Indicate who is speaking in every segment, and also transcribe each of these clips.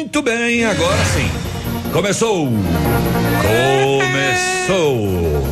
Speaker 1: Muito bem, agora sim. Começou! Começou!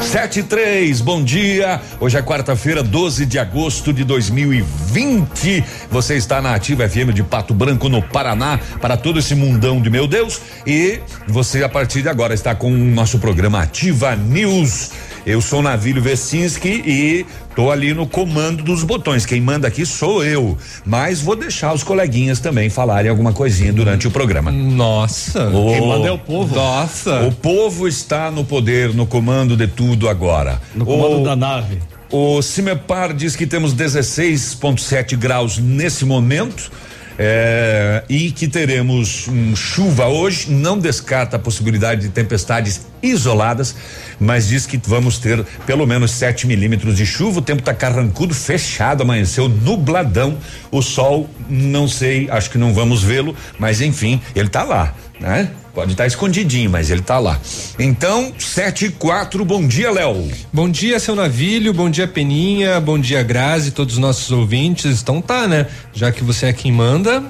Speaker 1: Sete e três, bom dia. Hoje é quarta-feira, 12 de agosto de 2020. Você está na Ativa FM de Pato Branco, no Paraná, para todo esse mundão de meu Deus. E você, a partir de agora, está com o nosso programa Ativa News. Eu sou Navílio Vecinski e tô ali no comando dos botões. Quem manda aqui sou eu. Mas vou deixar os coleguinhas também falarem alguma coisinha durante o programa.
Speaker 2: Nossa.
Speaker 1: O,
Speaker 2: quem manda é o povo.
Speaker 1: Nossa. O povo está no poder, no comando de tudo agora.
Speaker 2: No comando o, da nave.
Speaker 1: O Cimepar diz que temos 16,7 graus nesse momento. É, e que teremos um, chuva hoje, não descarta a possibilidade de tempestades isoladas, mas diz que vamos ter pelo menos 7 milímetros de chuva. O tempo está carrancudo, fechado, amanheceu nubladão. O sol, não sei, acho que não vamos vê-lo, mas enfim, ele está lá, né? Pode estar tá escondidinho, mas ele está lá. Então, sete e quatro, bom dia, Léo.
Speaker 2: Bom dia, seu Navilho, bom dia, Peninha, bom dia, Grazi, todos os nossos ouvintes. Então tá, né? Já que você é quem manda,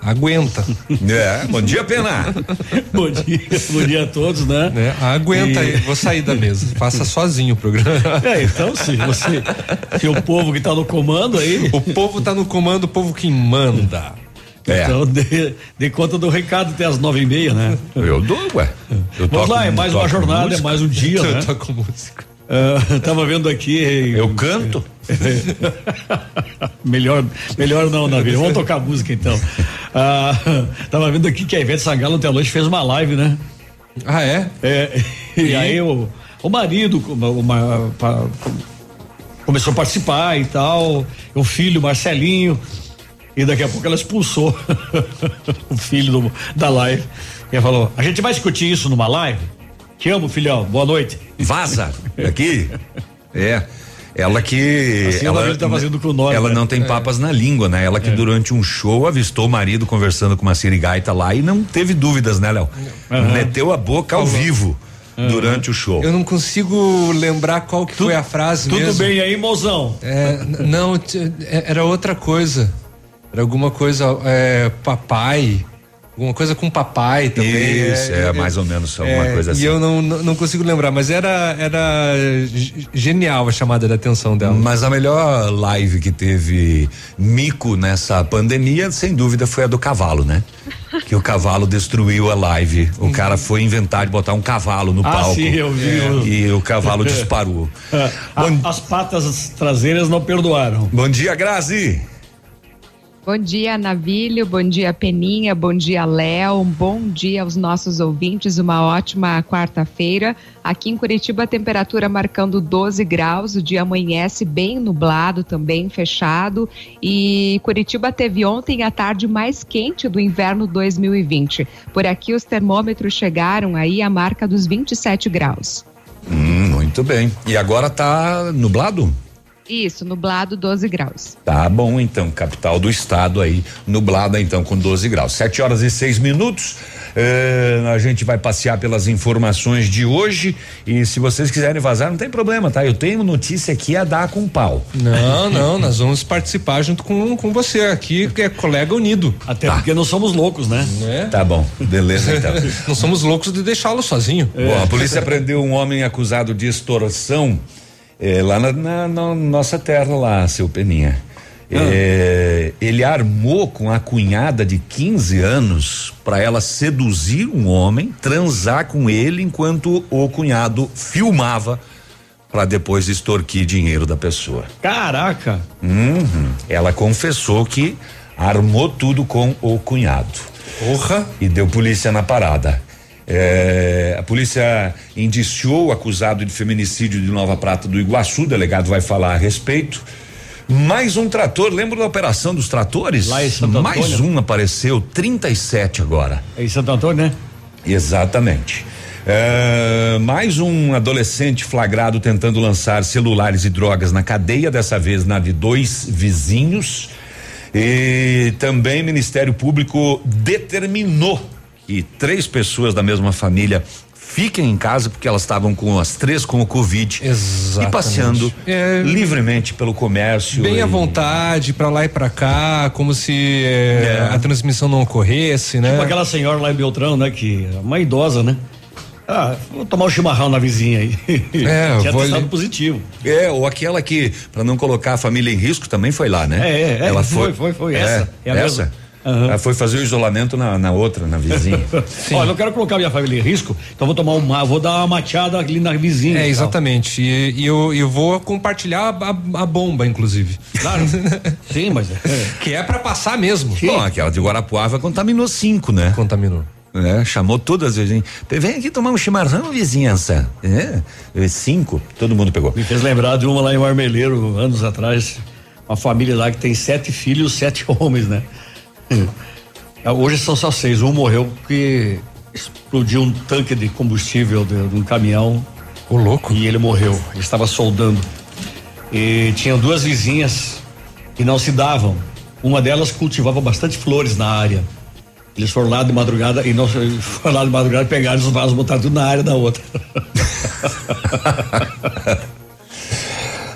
Speaker 2: aguenta.
Speaker 1: É, bom dia, Pena.
Speaker 3: bom dia, bom dia a todos, né?
Speaker 2: É, aguenta e... aí, vou sair da mesa, faça sozinho o programa.
Speaker 3: É, então se você, se o povo que está no comando aí.
Speaker 2: O povo está no comando, o povo que manda.
Speaker 3: É. Então, dê, dê, conta do recado até as nove e meia, né?
Speaker 1: Eu dou, ué.
Speaker 3: Eu Vamos lá, é mais uma jornada, música. é mais um dia,
Speaker 2: eu
Speaker 3: né?
Speaker 2: Eu toco música.
Speaker 3: Uh, tava vendo aqui.
Speaker 1: Eu canto?
Speaker 3: melhor, melhor não, Navi. Vamos tocar música então. Uh, tava vendo aqui que a Ivete Sangalo ontem à noite fez uma live, né?
Speaker 2: Ah, é?
Speaker 3: É. E, e aí o, o marido uma, pra, começou a participar e tal. O filho, Marcelinho. E daqui a pouco ela expulsou o filho do, da live. E ela falou: a gente vai discutir isso numa live? Te amo, filhão. Boa noite.
Speaker 1: Vaza aqui. é. Ela que.
Speaker 3: Assim ela tá fazendo com nós,
Speaker 1: Ela
Speaker 3: né?
Speaker 1: não tem é. papas na língua, né? Ela que é. durante um show avistou o marido conversando com uma sirigaita lá e não teve dúvidas, né, Léo? Uhum. Meteu a boca ao vivo. Uhum. Durante o show.
Speaker 2: Eu não consigo lembrar qual que foi a frase
Speaker 3: tudo
Speaker 2: mesmo.
Speaker 3: Tudo bem aí, mozão?
Speaker 2: É, não, é, era outra coisa. Era alguma coisa, é, papai. Alguma coisa com papai também.
Speaker 1: Isso, é, é, mais ou menos alguma é, coisa assim.
Speaker 2: E eu não, não, não, consigo lembrar, mas era, era genial a chamada de atenção dela.
Speaker 1: Mas a melhor live que teve mico nessa pandemia, sem dúvida, foi a do cavalo, né? que o cavalo destruiu a live. O cara foi inventar de botar um cavalo no
Speaker 3: ah,
Speaker 1: palco.
Speaker 3: Sim, eu vi.
Speaker 1: É, e o cavalo disparou.
Speaker 3: Bom, as patas traseiras não perdoaram.
Speaker 1: Bom dia, Grazi.
Speaker 4: Bom dia, Navilho, bom dia, Peninha, bom dia, Léo, bom dia aos nossos ouvintes, uma ótima quarta-feira. Aqui em Curitiba, a temperatura marcando 12 graus, o dia amanhece bem nublado também, fechado. E Curitiba teve ontem a tarde mais quente do inverno 2020. Por aqui, os termômetros chegaram aí à marca dos 27 graus.
Speaker 1: Hum, muito bem. E agora tá nublado?
Speaker 4: Isso, nublado 12 graus.
Speaker 1: Tá bom, então, capital do estado aí, nublada então com 12 graus. 7 horas e seis minutos. Eh, a gente vai passear pelas informações de hoje e se vocês quiserem vazar, não tem problema, tá? Eu tenho notícia aqui a dar com pau.
Speaker 2: Não, não, nós vamos participar junto com, com você aqui, que é colega unido.
Speaker 3: Até tá. porque não somos loucos, né?
Speaker 1: É. Tá bom, beleza então.
Speaker 2: não somos loucos de deixá-lo sozinho.
Speaker 1: É. Bom, a polícia prendeu um homem acusado de extorsão é, lá na, na, na, nossa terra lá, seu Peninha. Ah. É, ele armou com a cunhada de 15 anos para ela seduzir um homem, transar com ele enquanto o cunhado filmava para depois extorquir dinheiro da pessoa.
Speaker 3: Caraca!
Speaker 1: Uhum. Ela confessou que armou tudo com o cunhado.
Speaker 2: Porra!
Speaker 1: E deu polícia na parada. É, a polícia indiciou o acusado de feminicídio de Nova Prata do Iguaçu, o delegado vai falar a respeito. Mais um trator, lembra da operação dos tratores?
Speaker 3: Lá em Santo
Speaker 1: Mais
Speaker 3: Antônio.
Speaker 1: um apareceu, 37 agora.
Speaker 3: É em Santo Antônio, né?
Speaker 1: Exatamente. É, mais um adolescente flagrado tentando lançar celulares e drogas na cadeia, dessa vez na de dois vizinhos. E também Ministério Público determinou e três pessoas da mesma família fiquem em casa porque elas estavam com as três com o Covid
Speaker 2: Exatamente.
Speaker 1: e passeando
Speaker 2: É.
Speaker 1: livremente pelo comércio.
Speaker 2: Bem
Speaker 1: e-
Speaker 2: à vontade, pra lá e pra cá, como se é,
Speaker 1: É.
Speaker 2: a transmissão não ocorresse, né?
Speaker 3: Tipo aquela senhora lá em Beltrão, né? Que é uma idosa, né? Ah, vou tomar um chimarrão na vizinha aí.
Speaker 2: É,
Speaker 3: Tinha
Speaker 2: vou
Speaker 3: testado
Speaker 2: ali-
Speaker 3: positivo.
Speaker 1: É, ou aquela que, para não colocar a família em risco, também foi lá, né?
Speaker 3: É, é, é,
Speaker 1: Ela
Speaker 3: foi,
Speaker 1: foi,
Speaker 3: foi, foi,
Speaker 1: É,
Speaker 3: essa, é a
Speaker 1: essa.
Speaker 3: mesma.
Speaker 1: Ela foi fazer o isolamento na, na outra, na vizinha.
Speaker 3: Olha, eu não quero colocar minha família em risco, então vou tomar uma, vou dar uma mateada ali na vizinha. e
Speaker 2: É,
Speaker 3: tal.
Speaker 2: exatamente. E, e eu, eu vou compartilhar a, a- a bomba, inclusive.
Speaker 3: Claro. Sim, mas é.
Speaker 2: Que é pra passar mesmo.
Speaker 1: Bom, aquela de Guarapuava contaminou cinco, né?
Speaker 2: Contaminou.
Speaker 1: É, chamou todas as vezes. Vem aqui tomar um chimarrão, vizinhança. É, é, cinco, todo mundo pegou.
Speaker 3: Me fez lembrar de uma lá em Marmeleiro, anos atrás. Uma família lá que tem sete filhos, sete homens, né? Hoje são só seis. Um morreu porque explodiu um tanque de combustível de, de um caminhão
Speaker 2: O louco.
Speaker 3: e ele morreu. Ele estava soldando. E tinham duas vizinhas que não se davam. Uma delas cultivava bastante flores na área. Eles foram lá de madrugada e não foram lá de madrugada, pegaram os vasos, botaram tudo na área da outra.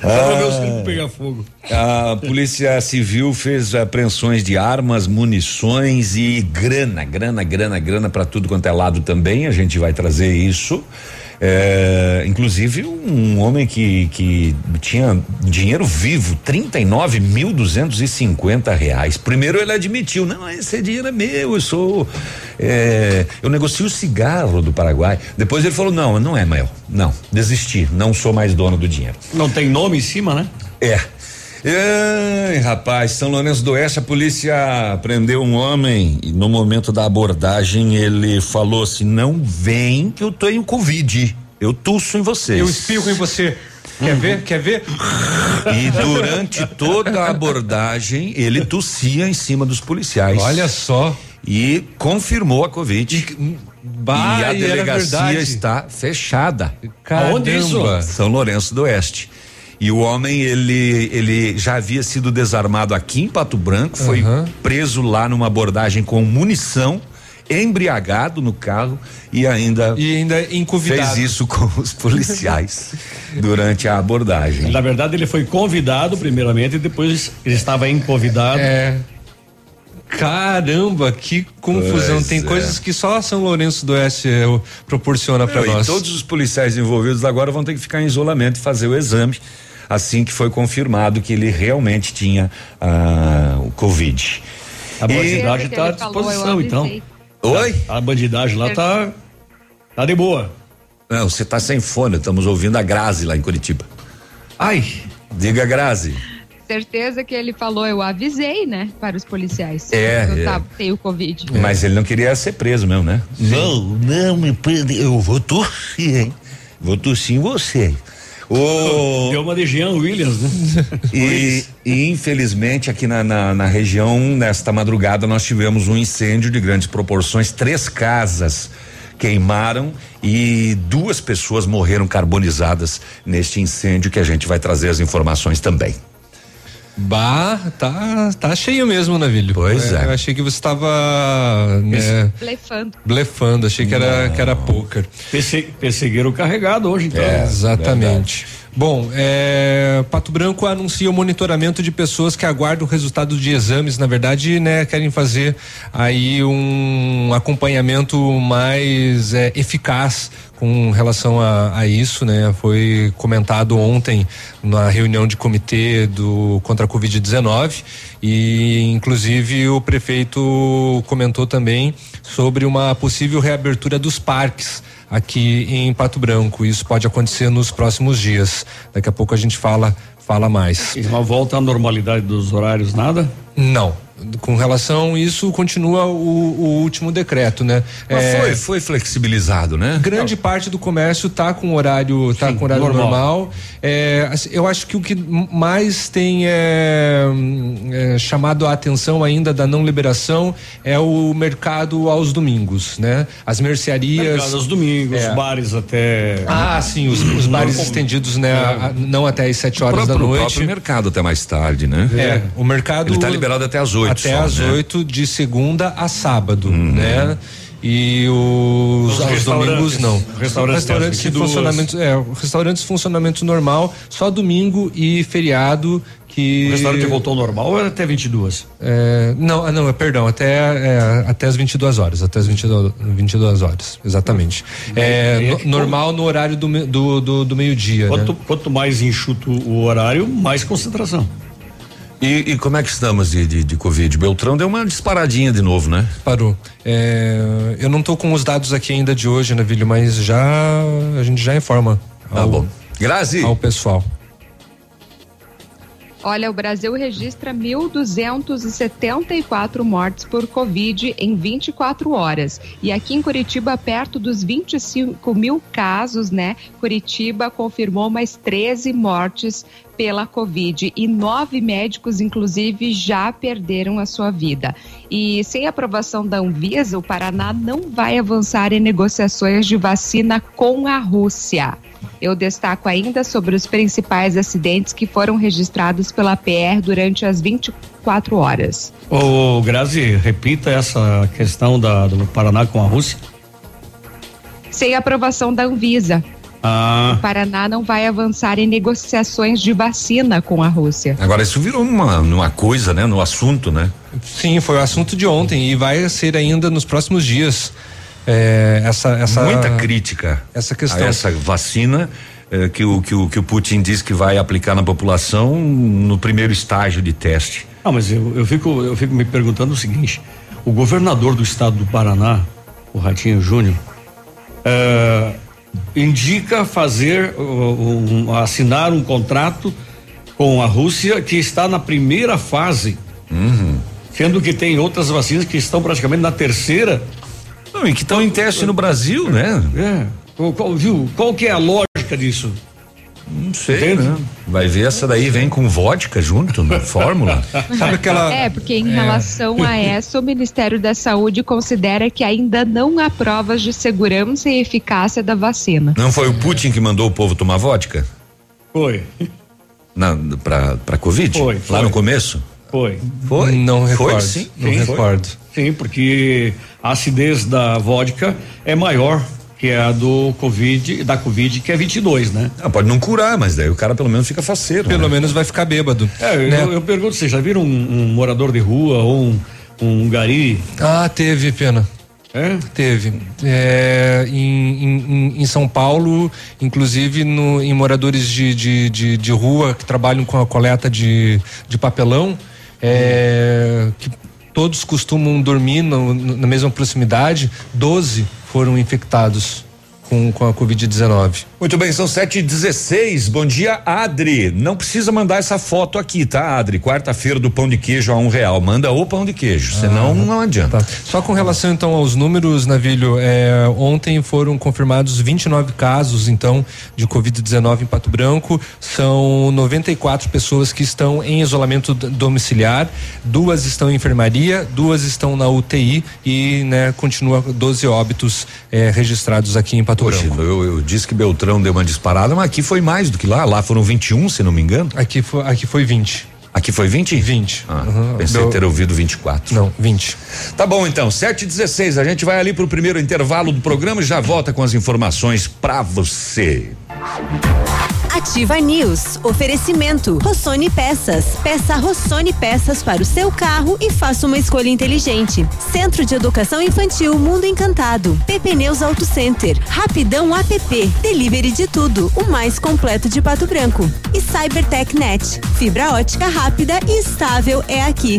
Speaker 3: Pra ver circo pegar fogo.
Speaker 1: A Polícia Civil fez apreensões de armas, munições e grana, grana, grana, grana para tudo quanto é lado também. A gente vai trazer isso. É, inclusive um homem que, que tinha dinheiro vivo, 39.250 reais. Primeiro ele admitiu, não, esse dinheiro é meu, eu sou, é, eu negocio cigarro do Paraguai. Depois ele falou, não, não é meu, não, desisti, não sou mais dono do dinheiro.
Speaker 3: Não tem nome em cima, né?
Speaker 1: É. Ai, rapaz, São Lourenço do Oeste, a polícia prendeu um homem e no momento da abordagem ele falou assim: não vem que eu tenho Covid. Eu tuço em vocês.
Speaker 2: Eu espirro em você. Quer ver? Quer ver?
Speaker 1: E durante toda a abordagem, ele tossia em cima dos policiais.
Speaker 2: Olha só.
Speaker 1: E confirmou a Covid.
Speaker 2: Bah,
Speaker 1: e a
Speaker 2: e era
Speaker 1: delegacia está fechada.
Speaker 2: Caramba.
Speaker 3: Aonde isso?
Speaker 1: São Lourenço do Oeste. E o homem, ele, ele já havia sido desarmado aqui em Pato Branco, foi
Speaker 2: Aham.
Speaker 1: preso lá numa abordagem com munição, embriagado no carro e ainda
Speaker 2: E ainda encovidado.
Speaker 1: fez isso com os policiais durante a abordagem.
Speaker 3: Na verdade, ele foi convidado primeiramente e depois ele estava convidado.
Speaker 2: É. Caramba, que confusão.
Speaker 1: Pois
Speaker 2: Tem
Speaker 1: é.
Speaker 2: coisas que só São Lourenço do Oeste o- proporciona pra
Speaker 1: Não, e
Speaker 2: nós.
Speaker 1: todos os policiais envolvidos agora vão ter que ficar em isolamento e fazer o exame assim que foi confirmado que ele realmente tinha ah, o Covid.
Speaker 3: A bandidagem está à
Speaker 4: falou,
Speaker 3: disposição, então.
Speaker 1: Oi?
Speaker 3: A bandidagem lá tá, tá de boa.
Speaker 1: Não, você tá sem fone, estamos ouvindo a Grazi lá em Curitiba.
Speaker 3: Ai,
Speaker 1: Diga, Grazi.
Speaker 4: Certeza que ele falou, eu avisei, né, para os policiais.
Speaker 1: É,
Speaker 4: Eu
Speaker 1: é.
Speaker 4: tava, tenho Covid.
Speaker 1: Mas ele não queria ser preso mesmo, né? Não, não me prende, eu vou tossir, hein? Vou tossir em você. O,
Speaker 3: deu uma de Jean Williams, né?
Speaker 1: e, e, infelizmente aqui na, na, na região, nesta madrugada, nós tivemos um incêndio de grandes proporções. Três casas queimaram e duas pessoas morreram carbonizadas neste incêndio que a gente vai trazer as informações também.
Speaker 2: Bah, tá, tá cheio mesmo, Navilho.
Speaker 1: Pois é.
Speaker 2: Eu achei que você estava né,
Speaker 4: Blefando.
Speaker 2: blefando, achei que era, que era poker.
Speaker 3: Perse, perseguiram o carregado hoje, então.
Speaker 1: É.
Speaker 2: Exatamente. Bom, é, Pato Branco anuncia o monitoramento de pessoas que aguardam o resultado de exames. Na verdade, né, querem fazer aí um acompanhamento mais é, eficaz com relação a, a isso, né? Foi comentado ontem na reunião de comitê do contra a Covid-19 e, inclusive, o prefeito comentou também sobre uma possível reabertura dos parques aqui em Pato Branco. Isso pode acontecer nos próximos dias. Daqui a pouco a gente fala fala mais.
Speaker 3: E uma volta à normalidade dos horários, nada?
Speaker 2: Não. Com relação a isso, continua o, o último decreto, né?
Speaker 1: Mas
Speaker 2: É,
Speaker 1: foi, foi flexibilizado, né?
Speaker 2: grande parte do comércio tá com horário tá
Speaker 3: Sim,
Speaker 2: com horário normal,
Speaker 3: normal.
Speaker 2: É, assim, eu acho que o que mais tem é, é, chamado a atenção ainda da não liberação é o mercado aos domingos né as mercearias
Speaker 3: Mercado aos domingos,
Speaker 2: É.
Speaker 3: bares até.
Speaker 2: ah sim os, os bares
Speaker 3: Normal.
Speaker 2: estendidos né a- não até às 7 horas da
Speaker 1: próprio, o
Speaker 2: noite
Speaker 1: próprio mercado até mais tarde, né?
Speaker 2: é, o mercado
Speaker 1: Ele tá liberado até às oito
Speaker 2: até
Speaker 1: só,
Speaker 2: às
Speaker 1: né? Uhum.
Speaker 2: 8 de segunda a sábado, né? e os,
Speaker 3: Os
Speaker 2: aos domingos não.
Speaker 3: Restaurantes
Speaker 2: restaurantes
Speaker 3: até
Speaker 2: em
Speaker 3: 22.
Speaker 2: funcionamento, é, restaurantes funcionamento normal, só domingo e feriado que
Speaker 3: O restaurante voltou ao normal ou era até 22?
Speaker 2: é, não, ah, não, é, perdão, até é, até as 22 horas, até as 22, 22 horas, exatamente. É,
Speaker 3: Bem, é
Speaker 2: no-
Speaker 3: que
Speaker 2: normal no horário do, do, do, do meio-dia, né?
Speaker 3: Quanto, quanto mais enxuto o horário, mais concentração.
Speaker 1: E, e como é que estamos de, de, de Covid? Beltrão deu uma disparadinha de novo, né?
Speaker 2: Parou. É, eu não tô com os dados aqui ainda de hoje, né, Vílio, mas já a gente já informa
Speaker 1: Tá
Speaker 2: ao,
Speaker 1: bom. Grazi.
Speaker 2: ao pessoal.
Speaker 5: Olha, o Brasil registra 1.274 mortes por Covid em 24 horas. E aqui em Curitiba, perto dos 25 mil casos, né? Curitiba confirmou mais 13 mortes pela Covid e nove médicos, inclusive, já perderam a sua vida. E sem aprovação da Anvisa, o Paraná não vai avançar em negociações de vacina com a Rússia. Eu destaco ainda sobre os principais acidentes que foram registrados pela PR durante as 24 horas.
Speaker 3: Ô, Grazi, repita essa questão da, do Paraná com a Rússia.
Speaker 5: Sem aprovação da Anvisa,
Speaker 3: Ah,
Speaker 5: o Paraná não vai avançar em negociações de vacina com a Rússia.
Speaker 1: Agora isso virou uma, uma coisa, né? No assunto, né?
Speaker 2: Sim, foi o assunto de ontem e vai ser ainda nos próximos dias. É, essa, essa,
Speaker 1: Muita crítica
Speaker 2: essa
Speaker 1: a
Speaker 2: questão.
Speaker 1: essa vacina eh, que, o, que, o, que o Putin diz que vai aplicar na população no primeiro estágio de teste.
Speaker 3: ah, mas eu, eu, fico, eu fico me perguntando o seguinte: o governador do estado do Paraná, o Ratinho Júnior, eh, indica fazer, um- assinar um contrato com a Rússia que está na primeira fase, sendo que tem outras vacinas que estão praticamente na terceira.
Speaker 1: Não, e que estão em teste no Brasil, né?
Speaker 3: É. Qual, qual- viu? Qual que é a lógica disso?
Speaker 1: Não sei,
Speaker 3: Entende?
Speaker 1: né? Vai ver essa daí vem com vodka junto, na fórmula.
Speaker 2: Sabe aquela.
Speaker 5: É, porque em relação a essa, o Ministério da Saúde considera que ainda não há provas de segurança e eficácia da vacina.
Speaker 1: Não foi o Putin que mandou o povo tomar vodka?
Speaker 3: Foi,
Speaker 1: Na, pra, pra Covid?
Speaker 3: Foi,
Speaker 1: Lá
Speaker 3: foi.
Speaker 1: no começo?
Speaker 3: foi.
Speaker 1: Foi?
Speaker 2: Não
Speaker 1: Foi,
Speaker 2: recordo.
Speaker 1: sim.
Speaker 2: não
Speaker 3: sim, foi.
Speaker 2: recordo.
Speaker 3: Sim, porque a acidez da vodka é maior que a do Covid, da Covid, que é 22, né?
Speaker 1: Ah, pode não curar, mas daí o cara pelo menos fica faceiro.
Speaker 2: Pelo
Speaker 1: né?
Speaker 2: menos vai ficar bêbado.
Speaker 3: É,
Speaker 2: né?
Speaker 3: eu, eu pergunto, vocês já viram um, um morador de rua ou um, um gari?
Speaker 2: Ah, teve, pena.
Speaker 3: É?
Speaker 2: Teve. É, em, em- em São Paulo, inclusive no, em moradores de, de, de, de rua que trabalham com a coleta de, de papelão, é, que todos costumam dormir no- na mesma proximidade, 12 foram infectados com, com a Covid-19.
Speaker 1: Muito bem, são sete e dezesseis. Bom dia, Adri. Não precisa mandar essa foto aqui, tá, Adri? Quarta-feira do pão de queijo a um real. Manda o pão de queijo, senão não adianta.
Speaker 2: Tá. Só com relação então aos números, Navilho, é, ontem foram confirmados 29 casos então de Covid-19 em Pato Branco. São 94 pessoas que estão em isolamento domiciliar, duas estão em enfermaria, duas estão na UTI e né, continua 12 óbitos é, registrados aqui em Pato
Speaker 1: Poxa,
Speaker 2: Branco.
Speaker 1: eu, eu disse que Beltrão deu uma disparada, mas aqui foi mais do que lá. Lá foram 21, se não me engano.
Speaker 2: Aqui foi, aqui foi 20.
Speaker 1: Aqui foi 20?
Speaker 2: 20.
Speaker 1: Ah,
Speaker 2: Uhum.
Speaker 1: Pensei
Speaker 2: Deu-
Speaker 1: ter ouvido 24.
Speaker 2: Não, 20.
Speaker 1: Tá bom, então, 7 e 16 A gente vai ali pro primeiro intervalo do programa e já volta com as informações pra você.
Speaker 6: Ativa News. Oferecimento. Rossoni Peças. Peça Rossoni Peças para o seu carro e faça uma escolha inteligente. Centro de Educação Infantil Mundo Encantado. PP Neus Auto Center. Rapidão app. Delivery de tudo. O mais completo de Pato Branco. E Cybertech Net. Fibra ótica rápida e estável é aqui.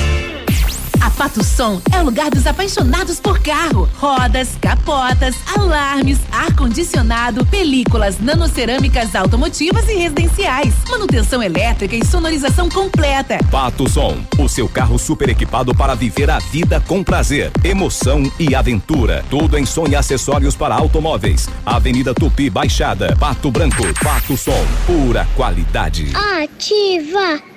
Speaker 7: Pato Som é o lugar dos apaixonados por carro. Rodas, capotas, alarmes, ar-condicionado, películas, nanocerâmicas automotivas e residenciais. Manutenção elétrica e sonorização completa.
Speaker 8: Pato Som, o seu carro super equipado para viver a vida com prazer, emoção e aventura. Tudo em som e acessórios para automóveis. Avenida Tupi Baixada, Pato Branco. Pato Som, pura qualidade.
Speaker 9: Ativa,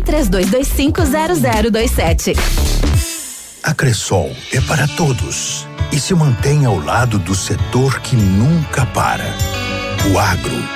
Speaker 10: 32250027.
Speaker 11: A Cressol é para todos e se mantém ao lado do setor que nunca para. O agro.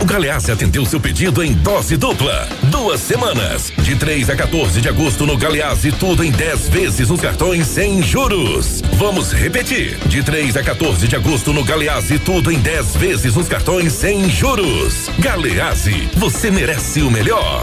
Speaker 12: O Galeazzi atendeu seu pedido em dose dupla. Duas semanas. De 3 a 14 de agosto no Galeazzi, tudo em 10 vezes nos cartões sem juros. Vamos repetir. De 3 a 14 de agosto no Galeazzi, tudo em 10 vezes nos cartões sem juros. Galeazzi, você merece o melhor.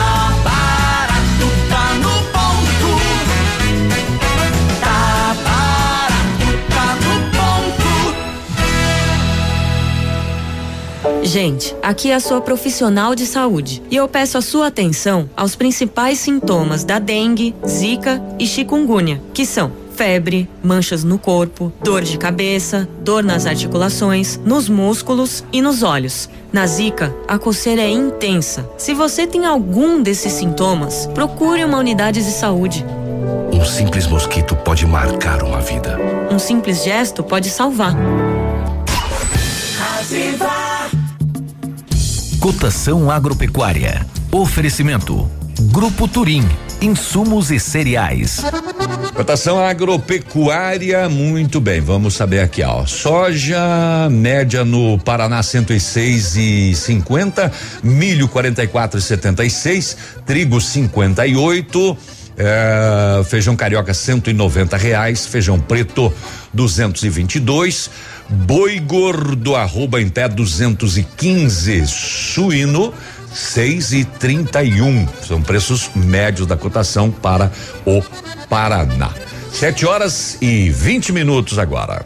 Speaker 13: Gente, aqui é a sua profissional de saúde e eu peço a sua atenção aos principais sintomas da dengue, zika e chikungunya, que são febre, manchas no corpo, dor de cabeça, dor nas articulações, nos músculos e nos olhos. Na zika, a coceira é intensa. Se você tem algum desses sintomas, procure uma unidade de saúde.
Speaker 12: Um simples mosquito pode marcar uma vida.
Speaker 13: Um simples gesto pode salvar.
Speaker 14: Cotação agropecuária. Oferecimento. Grupo Turim. Insumos e cereais.
Speaker 1: Cotação agropecuária, muito bem. Vamos saber aqui, ó. Soja média no Paraná 106,50, milho 44,76, trigo 58. É, feijão carioca 190 reais, feijão preto 222, boi gordo arroba em pé 215, suíno seis e trinta e um. São preços médios da cotação para o Paraná. Sete horas e 20 minutos agora.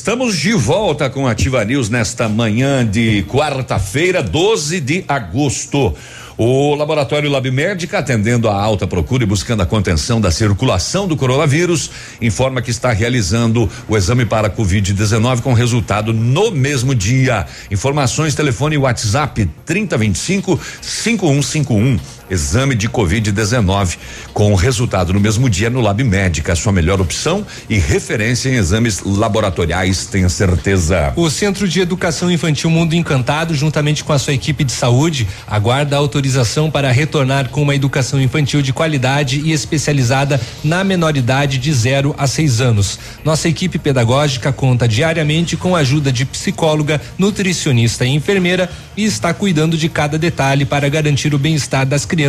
Speaker 1: Estamos de volta com Ativa News nesta manhã de quarta-feira, 12 de agosto. O laboratório Lab Médica, atendendo a alta procura e buscando a contenção da circulação do coronavírus, informa que está realizando o exame para Covid-19 com resultado no mesmo dia. Informações, telefone WhatsApp 3025 5151. Exame de Covid-19 com resultado no mesmo dia no Lab Médica, sua melhor opção e referência em exames laboratoriais, tenha certeza.
Speaker 2: O Centro de Educação Infantil Mundo Encantado, juntamente com a sua equipe de saúde, aguarda autorização para retornar com uma educação infantil de qualidade e especializada na menoridade de 0 a 6 anos. Nossa equipe pedagógica conta diariamente com a ajuda de psicóloga, nutricionista e enfermeira e está cuidando de cada detalhe para garantir o bem-estar das crianças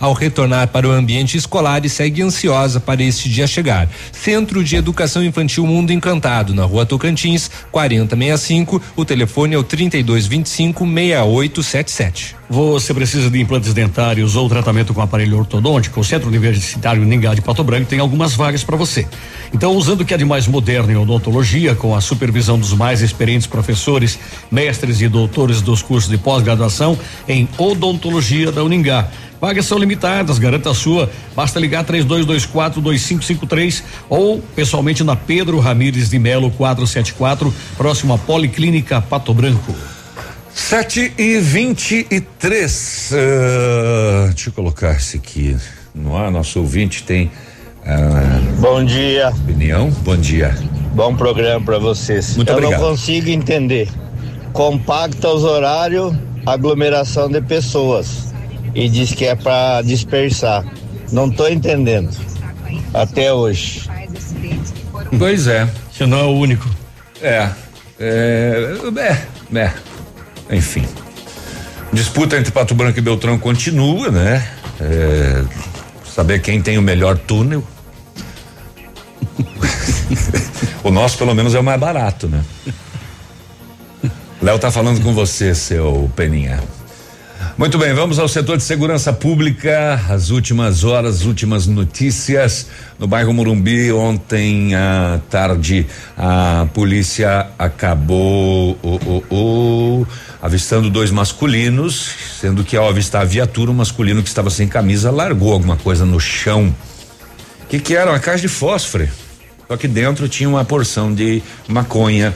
Speaker 2: ao retornar para o ambiente escolar e segue ansiosa para este dia chegar. Centro de Educação Infantil Mundo Encantado, na rua Tocantins, 4065. O telefone é o 3225 6877.
Speaker 3: Você precisa de implantes dentários ou tratamento com aparelho ortodôntico? O Centro Universitário Ningá de Pato Branco tem algumas vagas para você. Então, usando o que é de mais moderno em odontologia, com a supervisão dos mais experientes professores, mestres e doutores dos cursos de pós-graduação em odontologia da Uningá. Vagas são limitadas, garanta a sua. Basta ligar 3224 2553 ou pessoalmente na Pedro Ramires de Melo 474, próximo à Policlínica Pato Branco.
Speaker 1: 7 e 23. Uh, deixa eu colocar esse aqui no ar. Nosso ouvinte tem. Uh,
Speaker 15: Bom dia.
Speaker 1: Opinião? Bom dia.
Speaker 15: Bom programa para vocês.
Speaker 1: Muito
Speaker 15: eu
Speaker 1: obrigado.
Speaker 15: não consigo entender. Compacta os horários, aglomeração de pessoas. E diz que é para dispersar. Não tô entendendo. Até hoje.
Speaker 1: Pois é.
Speaker 3: Você não é o único.
Speaker 1: É. É. É. é. Enfim. Disputa entre Pato Branco e Beltrão continua, né? É, saber quem tem o melhor túnel. o nosso, pelo menos, é o mais barato, né? Léo tá falando com você, seu Peninha. Muito bem, vamos ao setor de segurança pública. As últimas horas, as últimas notícias. No bairro Morumbi, ontem à tarde, a polícia acabou oh, oh, oh, avistando dois masculinos, sendo que ao avistar a viatura, o masculino que estava sem camisa largou alguma coisa no chão. O que, que era? Uma caixa de fósforo. Só que dentro tinha uma porção de maconha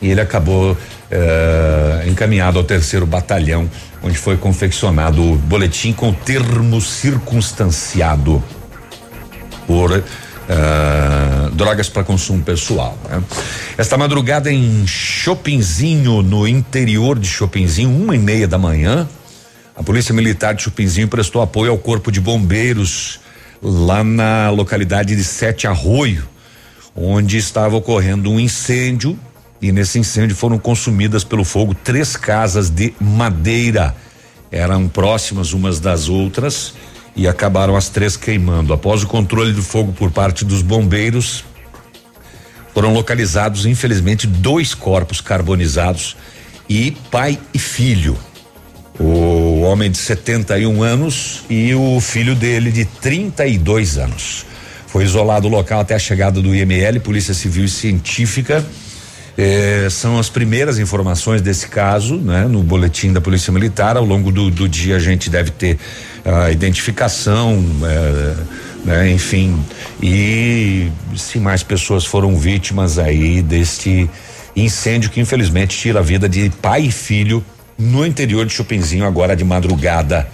Speaker 1: e ele acabou eh, encaminhado ao terceiro batalhão, onde foi confeccionado o boletim com termo circunstanciado por eh, drogas para consumo pessoal. Né? Esta madrugada em Chopinzinho, no interior de Chopinzinho, uma e meia da manhã, a Polícia Militar de Chopinzinho prestou apoio ao Corpo de Bombeiros lá na localidade de Sete Arroio, onde estava ocorrendo um incêndio e nesse incêndio foram consumidas pelo fogo três casas de madeira. Eram próximas umas das outras e acabaram as três queimando. Após o controle do fogo por parte dos bombeiros, foram localizados, infelizmente, dois corpos carbonizados e pai e filho. O homem de 71 anos e o filho dele de 32 anos. Foi isolado o local até a chegada do IML, Polícia Civil e Científica. Eh, são as primeiras informações desse caso, né? No boletim da Polícia Militar. Ao longo do, do dia a gente deve ter a identificação, eh, né? Enfim, e se mais pessoas foram vítimas aí deste incêndio que infelizmente tira a vida de pai e filho no interior de Chopinzinho agora de madrugada.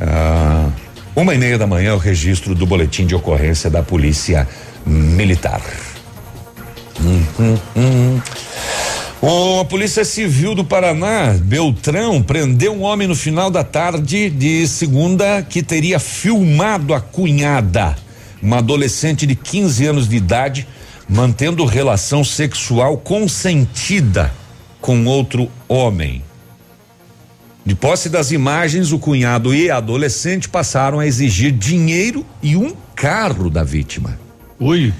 Speaker 1: Ah, uma e meia da manhã o registro do boletim de ocorrência da Polícia Militar. Hum, hum, hum. A Polícia Civil do Paraná, Beltrão, prendeu um homem no final da tarde de segunda que teria filmado a cunhada, uma adolescente de 15 anos de idade, mantendo relação sexual consentida com outro homem. De posse das imagens, o cunhado e a adolescente passaram a exigir dinheiro e um carro da vítima.
Speaker 3: Ui.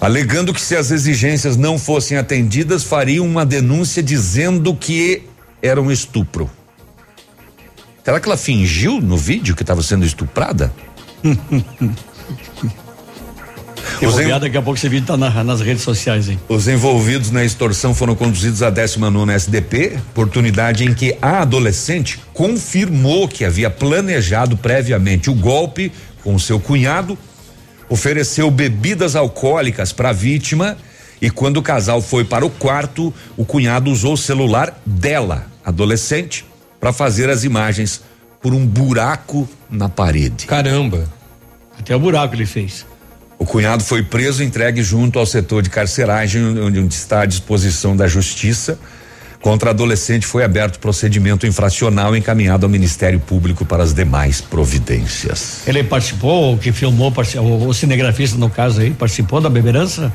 Speaker 1: Alegando que se as exigências não fossem atendidas, fariam uma denúncia dizendo que era um estupro. Será que ela fingiu no vídeo que estava sendo estuprada?
Speaker 3: Os en... Daqui a pouco esse vídeo tá na, nas redes sociais, hein?
Speaker 1: Os envolvidos na extorsão foram conduzidos à 19 SDP, oportunidade em que a adolescente confirmou que havia planejado previamente o golpe com seu cunhado, ofereceu bebidas alcoólicas para a vítima e quando o casal foi para o quarto, o cunhado usou o celular dela, adolescente, para fazer as imagens por um buraco na parede.
Speaker 2: Caramba.
Speaker 3: Até o buraco ele fez.
Speaker 1: O cunhado foi preso e entregue junto ao setor de carceragem, onde está à disposição da justiça. Contra adolescente foi aberto procedimento infracional encaminhado ao Ministério Público para as demais providências.
Speaker 3: Ele participou, que filmou, o, o cinegrafista no caso aí, participou da beberança?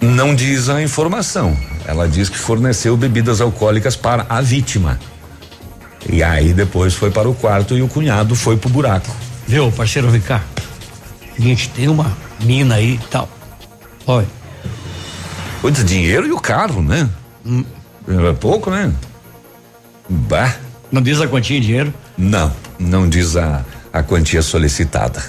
Speaker 1: Não diz a informação. Ela diz que forneceu bebidas alcoólicas para a vítima. E aí depois foi para o quarto e o cunhado foi pro buraco.
Speaker 3: Viu, parceiro, vem cá. Seguinte, tem uma mina aí e tal. Olha.
Speaker 1: O dinheiro e o carro, né? Hum. É pouco, né? Bah.
Speaker 3: Não diz a quantia de dinheiro?
Speaker 1: Não, não diz a, a quantia solicitada.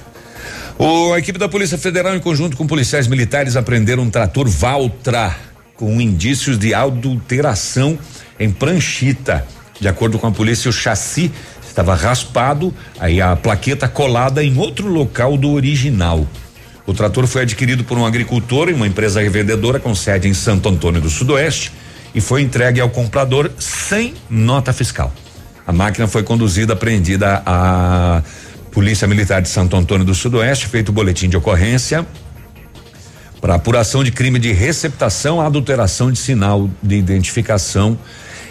Speaker 1: O, a equipe da Polícia Federal, em conjunto com policiais militares, apreenderam um trator Valtra com indícios de adulteração em pranchita. De acordo com a polícia, o chassi estava raspado, aí a plaqueta colada em outro local do original. O trator foi adquirido por um agricultor em uma empresa revendedora com sede em Santo Antônio do Sudoeste e foi entregue ao comprador sem nota fiscal. A máquina foi conduzida, apreendida à Polícia Militar de Santo Antônio do Sudoeste, feito boletim de ocorrência para apuração de crime de receptação, adulteração de sinal de identificação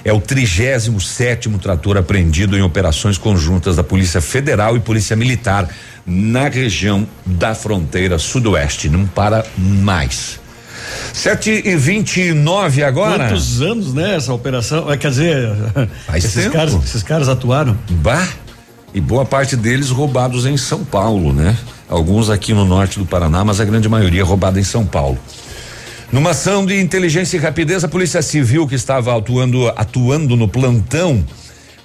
Speaker 1: é o 37 sétimo trator apreendido em operações conjuntas da Polícia Federal e Polícia Militar na região da fronteira sudoeste. Não para mais. 7 e 29 agora.
Speaker 3: Quantos anos, né, essa operação? É, quer dizer,
Speaker 1: Faz
Speaker 3: esses
Speaker 1: tempo.
Speaker 3: caras, esses caras atuaram.
Speaker 1: Bah! E boa parte deles roubados em São Paulo, né? Alguns aqui no norte do Paraná, mas a grande maioria roubada em São Paulo. Numa ação de inteligência e rapidez, a Polícia Civil que estava atuando, atuando no plantão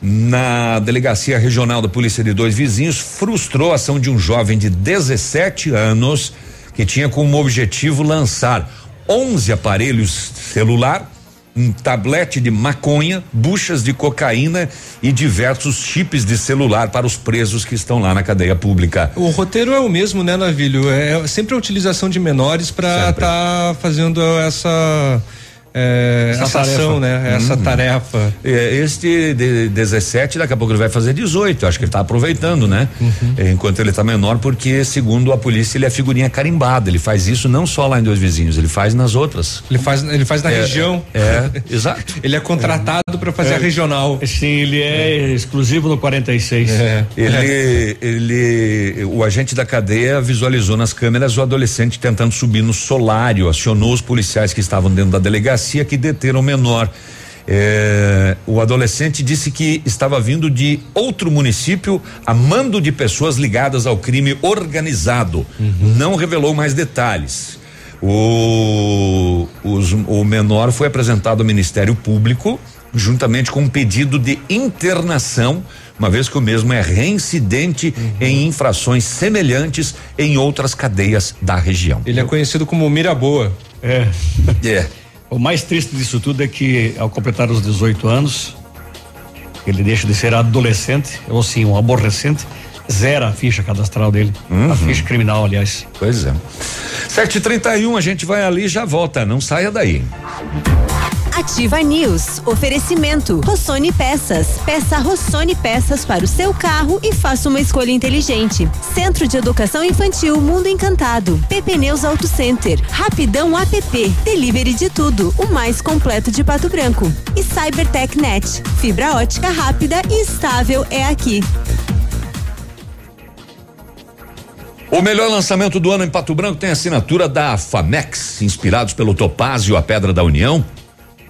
Speaker 1: na Delegacia Regional da Polícia de Dois Vizinhos frustrou a ação de um jovem de 17 anos que tinha como objetivo lançar 11 aparelhos celular um tablete de maconha, buchas de cocaína e diversos chips de celular para os presos que estão lá na cadeia pública.
Speaker 2: O roteiro é o mesmo, né, Navilho? É sempre a utilização de menores para estar tá fazendo essa é, essa, essa ação, né? Essa uhum. tarefa.
Speaker 1: É, este de 17, daqui a pouco ele vai fazer 18. Acho que ele está aproveitando, né? Uhum. Enquanto ele está menor, porque segundo a polícia ele é figurinha carimbada. Ele faz isso não só lá em dois vizinhos, ele faz nas outras.
Speaker 2: Ele faz, ele faz na
Speaker 1: é,
Speaker 2: região.
Speaker 1: É, exato.
Speaker 2: Ele é contratado para fazer a regional.
Speaker 3: Sim, ele é, exclusivo no 46. É.
Speaker 1: Ele, ele, o agente da cadeia visualizou nas câmeras o adolescente tentando subir no solário, acionou os policiais que estavam dentro da delegacia delegacia que deteram o menor. É, o adolescente disse que estava vindo de outro município a mando de pessoas ligadas ao crime organizado. Uhum. Não revelou mais detalhes. O, os, o menor foi apresentado ao Ministério Público juntamente com um pedido de internação, uma vez que o mesmo é reincidente uhum. em infrações semelhantes em outras cadeias da região.
Speaker 2: Ele é conhecido como Miraboa.
Speaker 3: É. É. O mais triste disso tudo é que, ao completar os 18 anos, ele deixa de ser adolescente, ou sim, um aborrecente, zera a ficha cadastral dele. Uhum. A ficha criminal, aliás.
Speaker 1: Pois é. 7h31, a gente vai ali e já volta. Não saia daí.
Speaker 6: Ativa News. Oferecimento. Rossoni Peças. Peça Rossoni Peças para o seu carro e faça uma escolha inteligente. Centro de Educação Infantil Mundo Encantado. PP Neus Auto Center. Rapidão app. Delivery de tudo. O mais completo de Pato Branco. E Cybertech Net. Fibra ótica rápida e estável é aqui.
Speaker 1: O melhor lançamento do ano em Pato Branco tem assinatura da Famex, inspirados pelo Topázio, a Pedra da União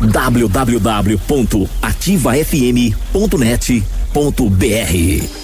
Speaker 16: www.ativafm.net.br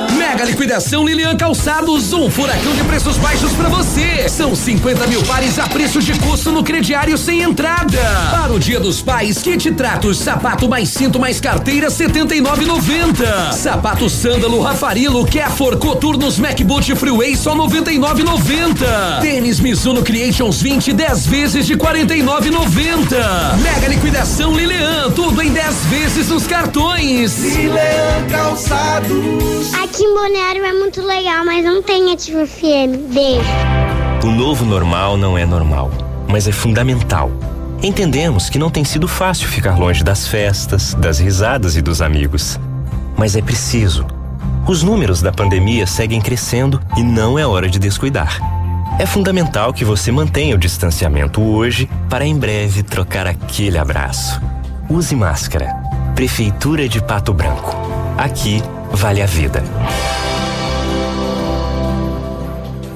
Speaker 17: Mega liquidação Lilian Calçados, um furacão de preços baixos para você. São 50 mil pares a preço de custo no crediário sem entrada. Para o Dia dos Pais, kit tratos, sapato mais cinto mais carteira 79,90. Sapato sândalo Rafarilo Kefor Coturnos MacBoot Freeway só 99,90. Tênis Mizuno Creations 20 10 vezes de 49,90. Mega liquidação Lilian, tudo em 10 vezes nos cartões.
Speaker 18: Lilian Calçados.
Speaker 9: Aqui em Balneário é muito legal, mas não tem Ativa FM. Beijo.
Speaker 19: O novo normal não é normal, mas é fundamental. Entendemos que não tem sido fácil ficar longe das festas, das risadas e dos amigos. Mas é preciso. Os números da pandemia seguem crescendo e não é hora de descuidar. É fundamental que você mantenha o distanciamento hoje para em breve trocar aquele abraço. Use máscara. Prefeitura de Pato Branco. Aqui vale a vida.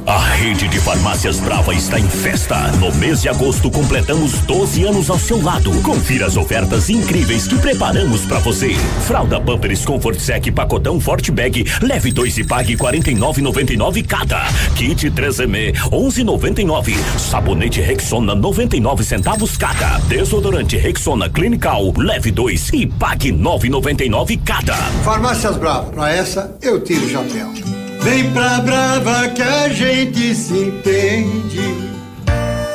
Speaker 20: A rede de farmácias Brava está em festa. No mês de agosto completamos 12 anos ao seu lado. Confira as ofertas incríveis que preparamos para você. Fralda Pampers Comfort Sec pacotão Forte Bag, leve 2 e pague 49,99 cada. Kit 3M 11,99. Sabonete Rexona 99 centavos cada. Desodorante Rexona Clinical, leve 2 e pague 9,99 cada.
Speaker 21: Farmácias Brava, pra essa eu tiro o chapéu. Vem pra Brava que a gente se entende.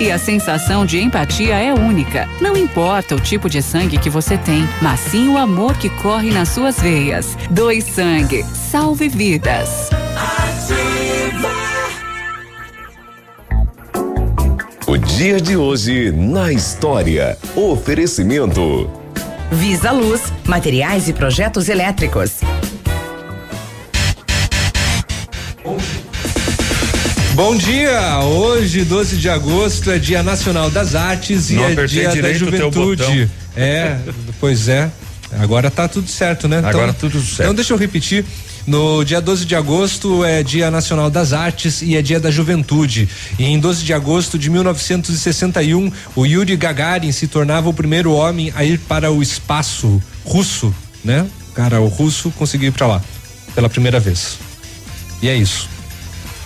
Speaker 22: e a sensação de empatia é única. Não importa o tipo de sangue que você tem, mas sim o amor que corre nas suas veias. Doe sangue, salve vidas.
Speaker 12: O dia de hoje na história. Oferecimento.
Speaker 23: Visa Luz, materiais e projetos elétricos.
Speaker 2: Bom dia! Hoje, 12 de agosto, é Dia Nacional das Artes
Speaker 1: Não
Speaker 2: e é Dia da Juventude. É, pois é. Agora tá tudo certo, né?
Speaker 1: Agora tudo certo.
Speaker 2: Então deixa eu repetir. No dia 12 de agosto é Dia Nacional das Artes e é Dia da Juventude. E em 12 de agosto de 1961, o Yuri Gagarin se tornava o primeiro homem a ir para o espaço russo, né? Cara, o russo conseguiu ir para lá pela primeira vez. E é isso.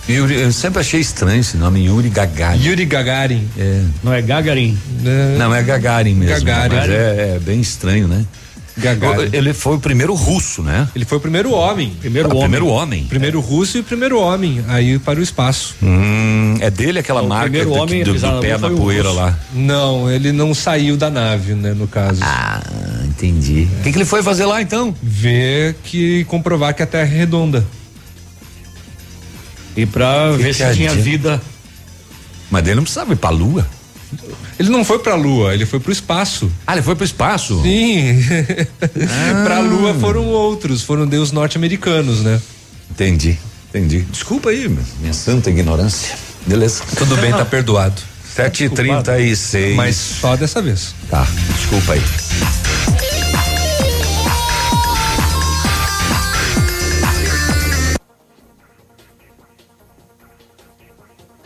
Speaker 1: Yuri, eu sempre achei estranho esse nome, Yuri Gagarin.
Speaker 2: Yuri Gagarin.
Speaker 1: É.
Speaker 3: Não é Gagarin?
Speaker 1: Não, é Gagarin mesmo.
Speaker 2: Gagarin.
Speaker 1: Mas é, é bem estranho, né?
Speaker 2: Gagarin.
Speaker 1: Ele foi o primeiro russo, né?
Speaker 2: Ele foi o primeiro homem.
Speaker 1: Primeiro homem. Primeiro homem.
Speaker 2: Primeiro russo e primeiro homem aí para o espaço.
Speaker 1: Hum, é dele aquela
Speaker 2: O
Speaker 1: marca
Speaker 2: primeiro
Speaker 1: do,
Speaker 2: homem
Speaker 1: do, do pé na poeira
Speaker 2: russo.
Speaker 1: lá.
Speaker 2: Não, ele não saiu da nave, né, no caso.
Speaker 1: Ah, entendi. O que, que ele foi fazer lá então?
Speaker 2: Ver que comprovar que a Terra é redonda.
Speaker 3: E pra
Speaker 1: Que
Speaker 3: ver se tinha vida.
Speaker 1: Mas ele não precisava ir pra lua.
Speaker 2: Ele não foi pra Lua, ele foi pro espaço.
Speaker 1: Ah, ele foi pro espaço?
Speaker 2: Sim.
Speaker 1: Ah.
Speaker 2: pra Lua foram outros, foram deus norte-americanos, né?
Speaker 1: Entendi, entendi. Desculpa aí, minha santa ignorância. Beleza.
Speaker 2: Tudo bem, tá perdoado.
Speaker 1: 7h36.
Speaker 2: Mas só dessa vez.
Speaker 1: Tá, desculpa aí.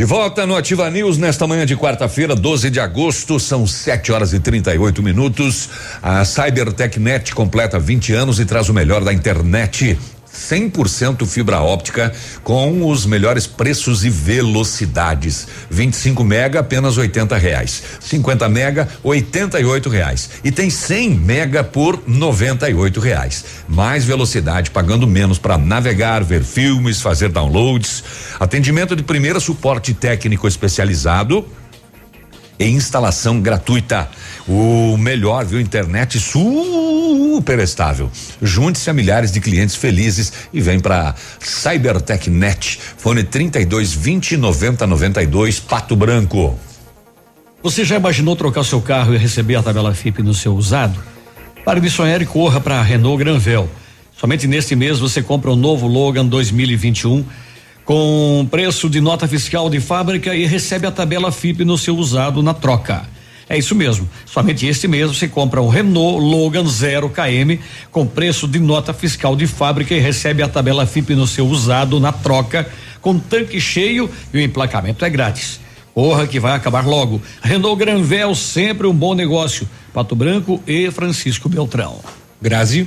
Speaker 1: De volta no Ativa News nesta manhã de quarta-feira, 12 de agosto, são 7 horas e 38 minutos. A CyberTechNet completa 20 anos e traz o melhor da internet. 100% fibra óptica com os melhores preços e velocidades. 25 mega apenas 80 reais. 50 mega 88 reais. E tem 100 mega por 98 reais. Mais velocidade pagando menos para navegar, ver filmes, fazer downloads. Atendimento de primeira suporte técnico especializado e instalação gratuita. O melhor, viu? Internet super estável. Junte-se a milhares de clientes felizes e vem para CyberTechNet. Fone 32 20 90 92 Pato Branco.
Speaker 3: Você já imaginou trocar seu carro e receber a tabela FIP no seu usado? Pare de sonhar e corra para a Renault Granvel. Somente neste mês você compra o novo Logan 2021 com preço de nota fiscal de fábrica e recebe a tabela FIP no seu usado na troca. É isso mesmo. Somente este mês você compra um Renault Logan 0 km com preço de nota fiscal de fábrica e recebe a tabela FIP no seu usado na troca com tanque cheio e o emplacamento é grátis. Corra que vai acabar logo. Renault Granvel sempre um bom negócio. Pato Branco e Francisco Beltrão.
Speaker 2: Grazi.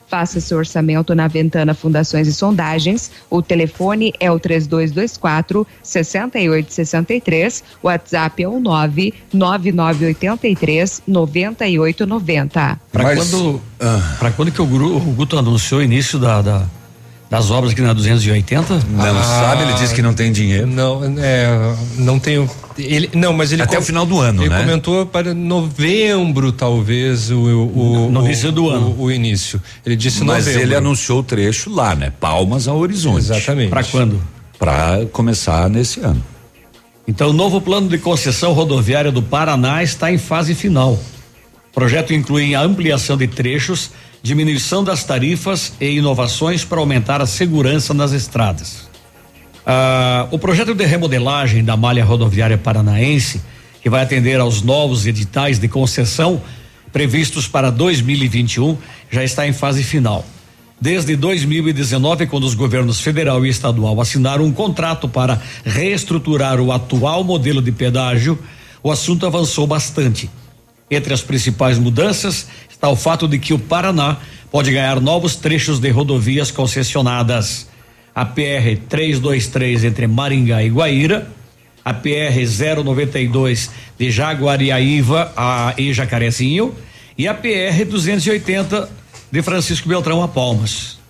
Speaker 5: Faça seu orçamento na Ventana Fundações e Sondagens. O telefone é o 3224 6863. O WhatsApp é o 99983 9890.
Speaker 3: Para quando, ah. Para quando que o, o Guto anunciou o início da, da das obras aqui na 280?
Speaker 1: Não ah, sabe, ele disse que não tem dinheiro.
Speaker 2: Não, é, não tenho. Ele, não, mas ele
Speaker 1: até com, o final do ano,
Speaker 2: ele
Speaker 1: né?
Speaker 2: comentou para novembro, talvez o, o,
Speaker 3: no, no início do ano,
Speaker 2: o, início. Ele disse
Speaker 1: mas
Speaker 2: novembro.
Speaker 1: ele anunciou o trecho lá, né? Palmas ao horizonte.
Speaker 2: Exatamente.
Speaker 3: Para quando?
Speaker 1: Para começar nesse ano.
Speaker 3: Então, o novo plano de concessão rodoviária do Paraná está em fase final. O projeto inclui a ampliação de trechos diminuição das tarifas e inovações para aumentar a segurança nas estradas. Ah, o projeto de remodelagem da malha rodoviária paranaense, que vai atender aos novos editais de concessão previstos para 2021, já está em fase final. Desde 2019, quando os governos federal e estadual assinaram um contrato para reestruturar o atual modelo de pedágio, o assunto avançou bastante. Entre as principais mudanças está o fato de que o Paraná pode ganhar novos trechos de rodovias concessionadas. A PR 323 entre Maringá e Guaíra, a PR 092 de Jaguariaíva a, e Jacarezinho e a PR 280 de Francisco Beltrão a Palmas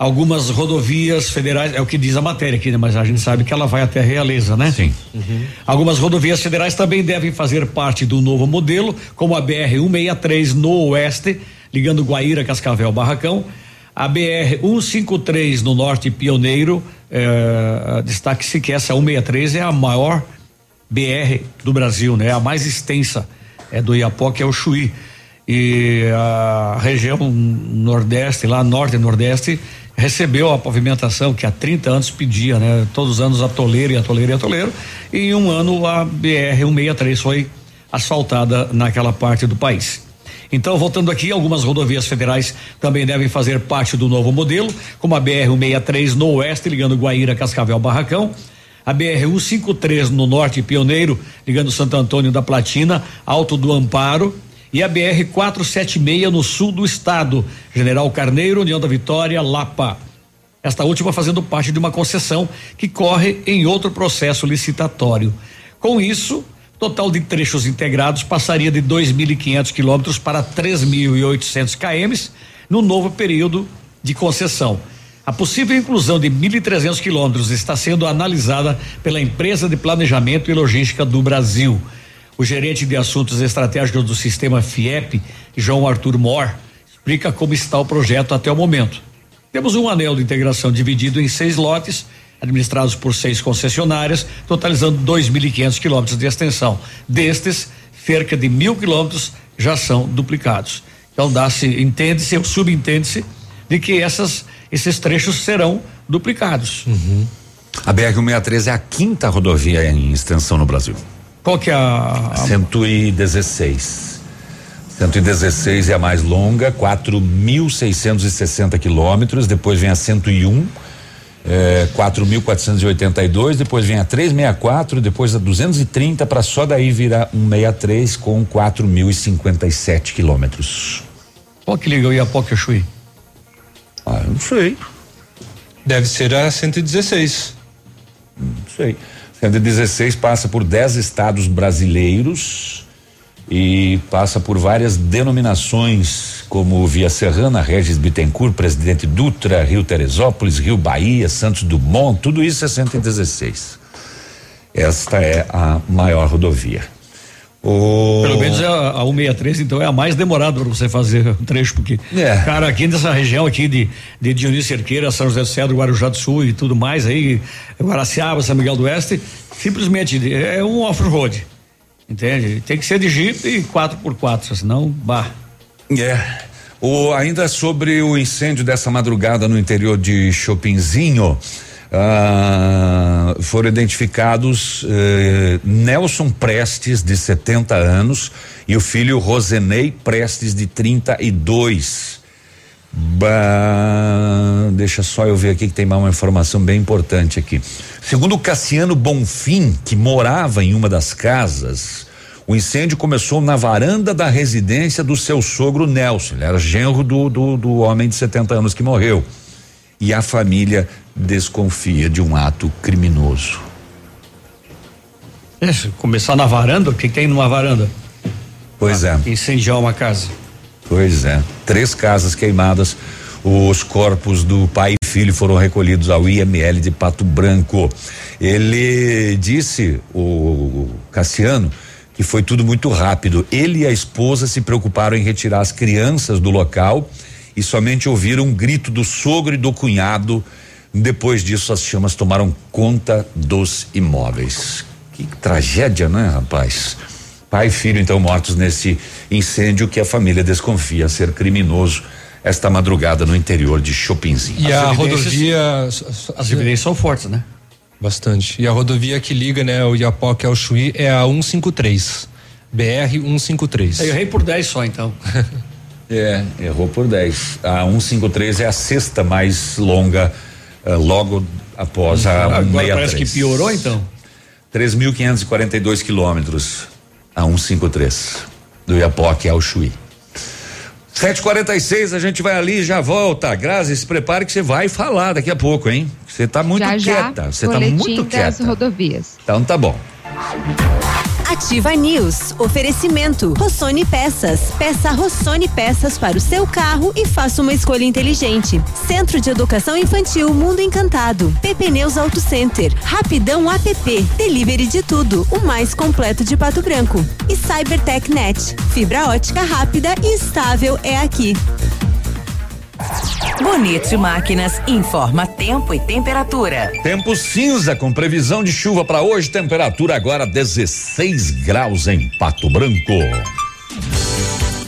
Speaker 3: algumas rodovias federais, é o que diz a matéria aqui, né? Mas a gente sabe que ela vai até a Realeza, né?
Speaker 1: Sim.
Speaker 3: Uhum. Algumas rodovias federais também devem fazer parte do novo modelo, como a BR 163 no oeste, ligando Guaíra, Cascavel, Barracão. A BR 153 no norte, Pioneiro. É, Destaque-se que essa 163 é a maior BR do Brasil, né? A mais extensa. É do Iapó, que é o Chuí. E a região nordeste, lá norte e nordeste, recebeu a pavimentação que há 30 anos pedia, né? Todos os anos a toleiro e a toleiro e a toleiro. E em um ano a BR 163 foi asfaltada naquela parte do país. Então, voltando aqui, algumas rodovias federais também devem fazer parte do novo modelo, como a BR 163 no oeste, ligando Guaíra, Cascavel, Barracão. A BR 153 no norte, Pioneiro, ligando Santo Antônio da Platina, Alto do Amparo. E a BR 476 no sul do estado, General Carneiro, União da Vitória, Lapa. Esta última fazendo parte de uma concessão que corre em outro processo licitatório. Com isso, total de trechos integrados passaria de 2.500 quilômetros para 3.800 km no novo período de concessão. A possível inclusão de 1.300 quilômetros está sendo analisada pela empresa de planejamento e logística do Brasil. O gerente de assuntos estratégicos do sistema FIEP, João Arthur Mor, explica como está o projeto até o momento. Temos um anel de integração dividido em seis lotes, administrados por seis concessionárias, totalizando 2.500 quilômetros de extensão. Destes, cerca de mil quilômetros já são duplicados. Então, dá-se, entende-se, ou subentende-se, de que essas, esses trechos serão duplicados.
Speaker 1: Uhum. A BR-163 é a quinta rodovia em extensão no Brasil.
Speaker 3: Qual que é a.
Speaker 1: 116. 116 é a mais longa, 4.660 quilômetros. Depois vem a 101, é, 4.482. Depois vem a 364. Depois a 230, para só daí virar 163 com 4.057 quilômetros.
Speaker 3: Qual que liga o Iapoque ao Chuí?
Speaker 1: Ah, não sei.
Speaker 2: Deve ser a 116.
Speaker 1: Não sei. 116 passa por 10 estados brasileiros e passa por várias denominações, como Via Serrana, Regis Bittencourt, Presidente Dutra, Rio Teresópolis, Rio Bahia, Santos Dumont, tudo isso é 116. Esta é a maior rodovia.
Speaker 3: Pelo menos a, a 163, então, é a mais demorada para você fazer o trecho, porque,
Speaker 1: é.
Speaker 3: cara, aqui nessa região aqui de, de Dionísio Cerqueira, São José do Cedro, Guarujá do Sul e tudo mais, aí, Guaraciaba, São Miguel do Oeste, simplesmente é um off-road. Entende? Tem que ser de Jeep e 4x4, senão, bah.
Speaker 1: É. O, ainda sobre o incêndio dessa madrugada no interior de Chopinzinho, ah, foram identificados eh, Nelson Prestes, de 70 anos, e o filho Rosenei Prestes, de 32. Bah, deixa só eu ver aqui que tem uma informação bem importante aqui. Segundo Cassiano Bonfim, que morava em uma das casas, o incêndio começou na varanda da residência do seu sogro Nelson. Ele era genro do, do, do homem de 70 anos que morreu. E a família desconfia de um ato criminoso.
Speaker 3: É, começar na varanda, o que tem numa varanda?
Speaker 1: Pois
Speaker 3: ah,
Speaker 1: é.
Speaker 3: Incendiar uma casa.
Speaker 1: Pois é. Três casas queimadas. Os corpos do pai e filho foram recolhidos ao IML de Pato Branco. Ele disse, o Cassiano, que foi tudo muito rápido. Ele e a esposa se preocuparam em retirar as crianças do local e somente ouviram um grito do sogro e do cunhado. Depois disso, as chamas tomaram conta dos imóveis. Que tragédia, né, rapaz? Pai e filho, então, mortos nesse incêndio que a família desconfia ser criminoso esta madrugada no interior de Chopinzinho.
Speaker 2: E as a rodovia.
Speaker 3: As evidências são fortes, né?
Speaker 2: Bastante. E a rodovia que liga, né, o Iapoque ao Chuí é a 153. BR 153.
Speaker 3: Eu errei por 10 só, então.
Speaker 1: É, errou por 10. A 153 é a sexta mais longa, uh, logo após a
Speaker 3: Agora
Speaker 1: 163.
Speaker 3: parece que piorou, então?
Speaker 1: 3.542 quilômetros a 153 do Iapoque ao Chuí. 746, a gente vai ali e já volta. Grazi, se prepare que você vai falar daqui a pouco, hein? Você tá muito
Speaker 5: já,
Speaker 1: quieta. Você tá muito
Speaker 5: das
Speaker 1: quieta.
Speaker 5: rodovias.
Speaker 1: Então tá bom.
Speaker 6: Ativa News. Oferecimento. Rossoni Peças. Peça Rossoni Peças para o seu carro e faça uma escolha inteligente. Centro de Educação Infantil Mundo Encantado. PP Neus Auto Center. Rapidão app. Delivery de tudo. O mais completo de Pato Branco. E Cybertech Net. Fibra ótica rápida e estável é aqui.
Speaker 23: Bonito Máquinas informa tempo e temperatura.
Speaker 1: Tempo cinza com previsão de chuva para hoje, temperatura agora 16 graus em Pato Branco.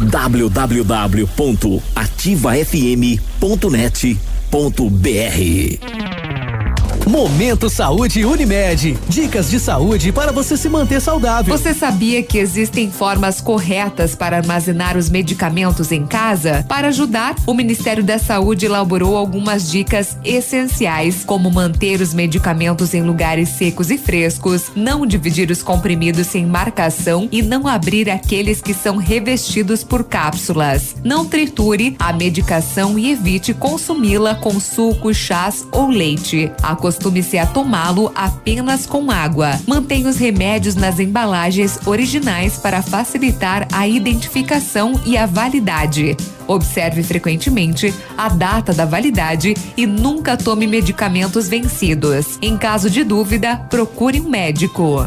Speaker 24: www.ativafm.net.br
Speaker 25: Momento Saúde Unimed. Dicas de saúde para você se manter saudável.
Speaker 26: Você sabia que existem formas corretas para armazenar os medicamentos em casa? Para ajudar, o Ministério da Saúde elaborou algumas dicas essenciais, como manter os medicamentos em lugares secos e frescos, não dividir os comprimidos sem marcação e não abrir aqueles que são revestidos por cápsulas. Não triture a medicação e evite consumi-la com suco, chás ou leite. Acostume-se a tomá-lo apenas com água. Mantenha os remédios nas embalagens originais para facilitar a identificação e a validade. Observe frequentemente a data da validade e nunca tome medicamentos vencidos. Em caso de dúvida, procure um médico.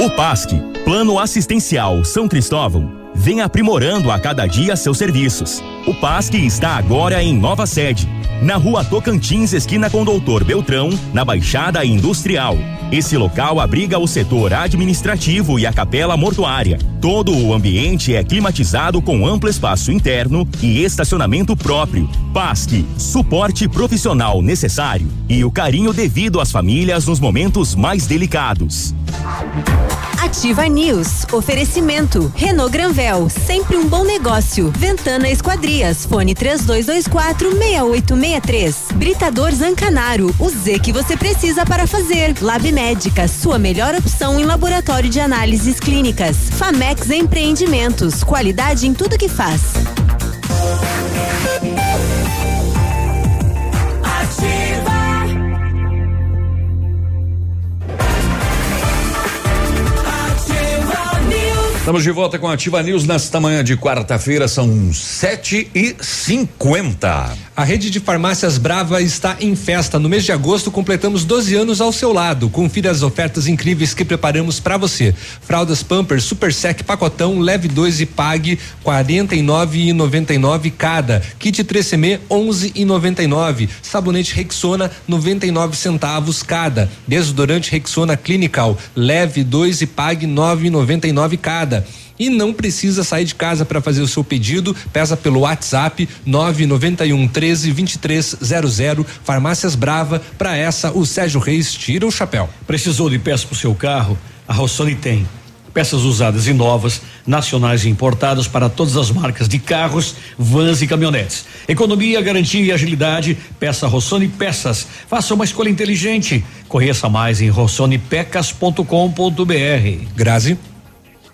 Speaker 20: O PASC, Plano Assistencial São Cristóvão, vem aprimorando a cada dia seus serviços. O PASC está agora em nova sede, na rua Tocantins, esquina com Doutor Beltrão, na Baixada Industrial. Esse local abriga o setor administrativo e a capela mortuária. Todo o ambiente é climatizado com amplo espaço interno e estacionamento próprio. PASC, suporte profissional necessário e o carinho devido às famílias nos momentos mais delicados.
Speaker 6: Ativa News. Oferecimento. Renault Granvel. Sempre um bom negócio. Ventana Esquadrias. Fone 3224 6863. Britador Zancanaro. O Z que você precisa para fazer. Lab Médica. Sua melhor opção em laboratório de análises clínicas. Famex Empreendimentos. Qualidade em tudo que faz.
Speaker 1: Estamos de volta com a Ativa News nesta manhã de quarta-feira, são sete e cinquenta.
Speaker 2: A rede de farmácias Brava está em festa. No mês de agosto completamos 12 anos ao seu lado. Confira as ofertas incríveis que preparamos para você. Fraldas Pampers Super Sec pacotão leve 2 e pague 49,99 cada. Kit 3CM 11,99. Sabonete Rexona 99 centavos cada. Desodorante Rexona Clinical leve 2 e pague 9,99 cada. E não precisa sair de casa para fazer o seu pedido. Peça pelo WhatsApp 991 13 2300. Farmácias Brava. Para essa, o Sérgio Reis tira o chapéu.
Speaker 3: Precisou de peças para o seu carro? A Rossoni tem. Peças usadas e novas, nacionais e importadas para todas as marcas de carros, vans e caminhonetes. Economia, garantia e agilidade. Peça Rossoni Peças. Faça uma escolha inteligente. Conheça mais em rossonipecas.com.br.
Speaker 2: Grazi.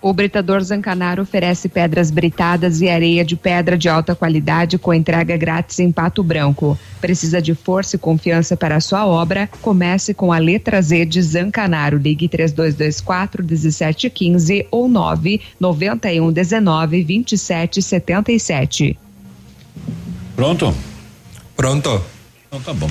Speaker 5: O Britador Zancanaro oferece pedras britadas e areia de pedra de alta qualidade com entrega grátis em Pato Branco. Precisa de força e confiança para a sua obra? Comece com a letra Z de Zancanaro. Ligue 3224 1715 ou 991 19 27 77.
Speaker 1: Pronto?
Speaker 2: Pronto.
Speaker 1: Então tá bom.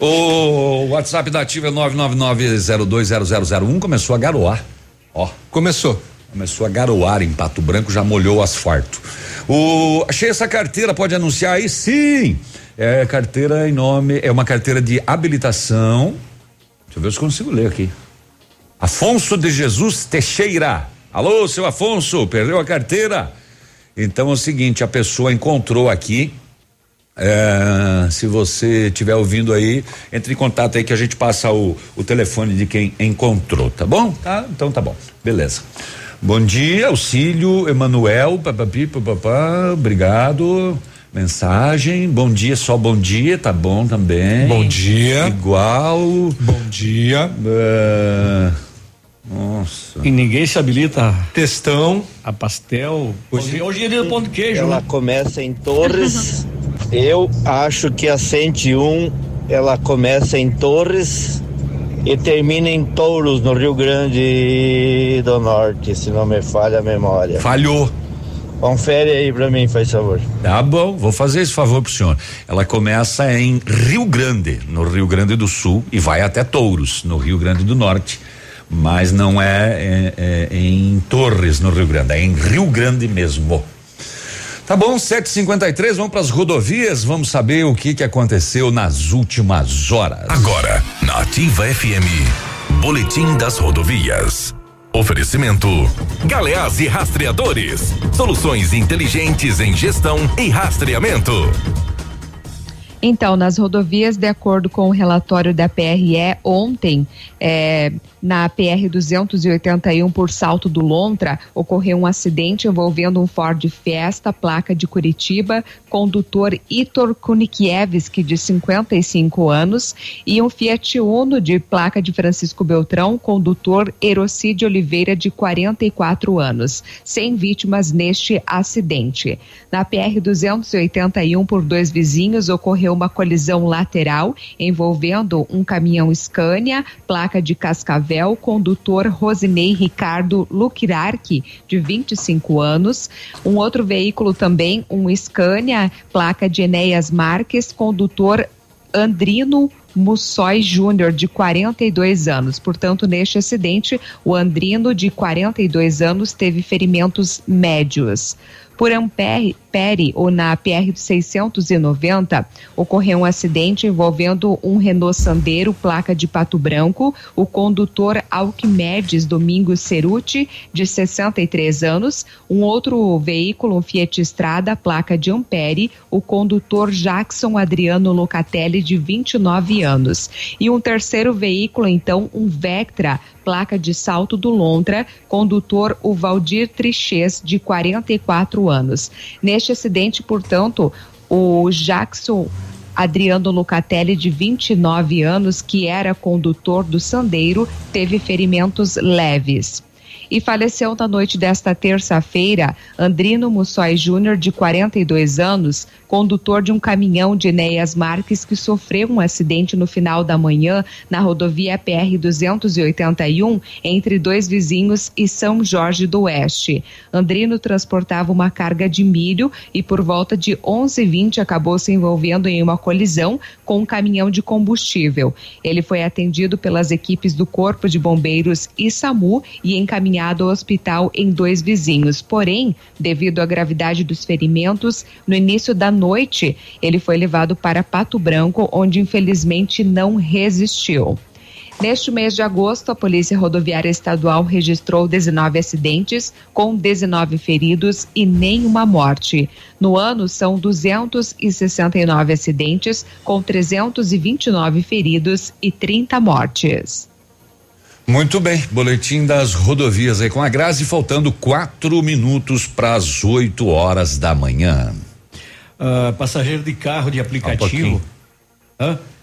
Speaker 1: O WhatsApp da Ativa é 999020001 começou a garoar. Ó.
Speaker 2: Começou.
Speaker 1: Começou a garoar em Pato Branco, já molhou o asfalto. O, achei essa carteira, pode anunciar aí? Sim! É carteira em nome, é uma carteira de habilitação. Deixa eu ver se consigo ler aqui. Afonso de Jesus Teixeira. Alô, seu Afonso, perdeu a carteira? Então é o seguinte, a pessoa encontrou aqui. É, se você estiver ouvindo aí, entre em contato aí que a gente passa o, o telefone de quem encontrou, tá bom? Tá, então tá bom, beleza. Bom dia, auxílio, Emanuel, papapi, papapá, obrigado. Mensagem, bom dia, só bom dia, tá bom também.
Speaker 2: Bom dia.
Speaker 1: Igual.
Speaker 2: Bom dia.
Speaker 1: É, nossa.
Speaker 3: E ninguém se habilita.
Speaker 2: Textão.
Speaker 3: A pastel. Hoje, hoje é dia do pão de queijo.
Speaker 15: Ela
Speaker 3: né?
Speaker 15: começa em Torres. Eu acho que a 101 ela começa em Torres e termina em Touros, no Rio Grande do Norte, se não me falha a memória.
Speaker 1: Falhou.
Speaker 15: Confere aí pra mim, faz favor.
Speaker 1: Tá bom, vou fazer esse favor pro senhor. Ela começa em Rio Grande, no Rio Grande do Sul, e vai até Touros, no Rio Grande do Norte. Mas não é, é, é em Torres, no Rio Grande, é em Rio Grande mesmo. Tá bom, 753, vamos para as rodovias, vamos saber o que que aconteceu nas últimas horas.
Speaker 12: Agora, na Ativa FM, Boletim das Rodovias. Oferecimento: Galeás e Rastreadores. Soluções inteligentes em gestão e rastreamento.
Speaker 5: Então, nas rodovias, de acordo com o relatório da PRE, ontem, é, na PR 281 por Salto do Lontra, ocorreu um acidente envolvendo um Ford Fiesta, placa de Curitiba, condutor Itor Kunikiewski, de 55 anos, e um Fiat Uno de placa de Francisco Beltrão, condutor Erocide Oliveira, de 44 anos, sem vítimas neste acidente. Na PR 281 por dois vizinhos, ocorreu uma colisão lateral envolvendo um caminhão Scania, placa de Cascavel, condutor Rosinei Ricardo Luquirarque, de 25 anos. Um outro veículo também, um Scania, placa de Enéas Marques, condutor Andrino Mussói Júnior, de 42 anos. Portanto, neste acidente, o Andrino, de 42 anos, teve ferimentos médios. Por Ampere, Pere, ou na PR 690, ocorreu um acidente envolvendo um Renault Sandero, placa de Pato Branco, o condutor Alquimedes Domingos Ceruti, de 63 anos, um outro veículo, um Fiat Estrada, placa de Ampere, o condutor Jackson Adriano Locatelli, de 29 anos. E um terceiro veículo, então, um Vectra, placa de Salto do Lontra, condutor o Valdir Trichês, de 44 anos. Neste acidente, portanto, o Jackson Adriano Lucatelli, de 29 anos, que era condutor do Sandeiro, teve ferimentos leves e faleceu na noite desta terça-feira Andrino Mussói Júnior, de 42 anos, condutor de um caminhão de Enéas Marques que sofreu um acidente no final da manhã na rodovia PR 281 entre dois vizinhos e São Jorge do Oeste. Andrino transportava uma carga de milho e por volta de 11:20 acabou se envolvendo em uma colisão com um caminhão de combustível. Ele foi atendido pelas equipes do Corpo de Bombeiros e SAMU e encaminhado ao hospital em dois vizinhos. Porém, devido à gravidade dos ferimentos, no início da noite, ele foi levado para Pato Branco, onde infelizmente não resistiu. Neste mês de agosto, a Polícia Rodoviária Estadual registrou 19 acidentes, com 19 feridos e nenhuma morte. No ano, são 269 acidentes, com 329 feridos e 30 mortes.
Speaker 1: Muito bem, boletim das rodovias aí com a Grazi, faltando quatro minutos para as 8 horas da manhã.
Speaker 3: Uh, passageiro de carro de aplicativo.
Speaker 1: Um
Speaker 3: Hã?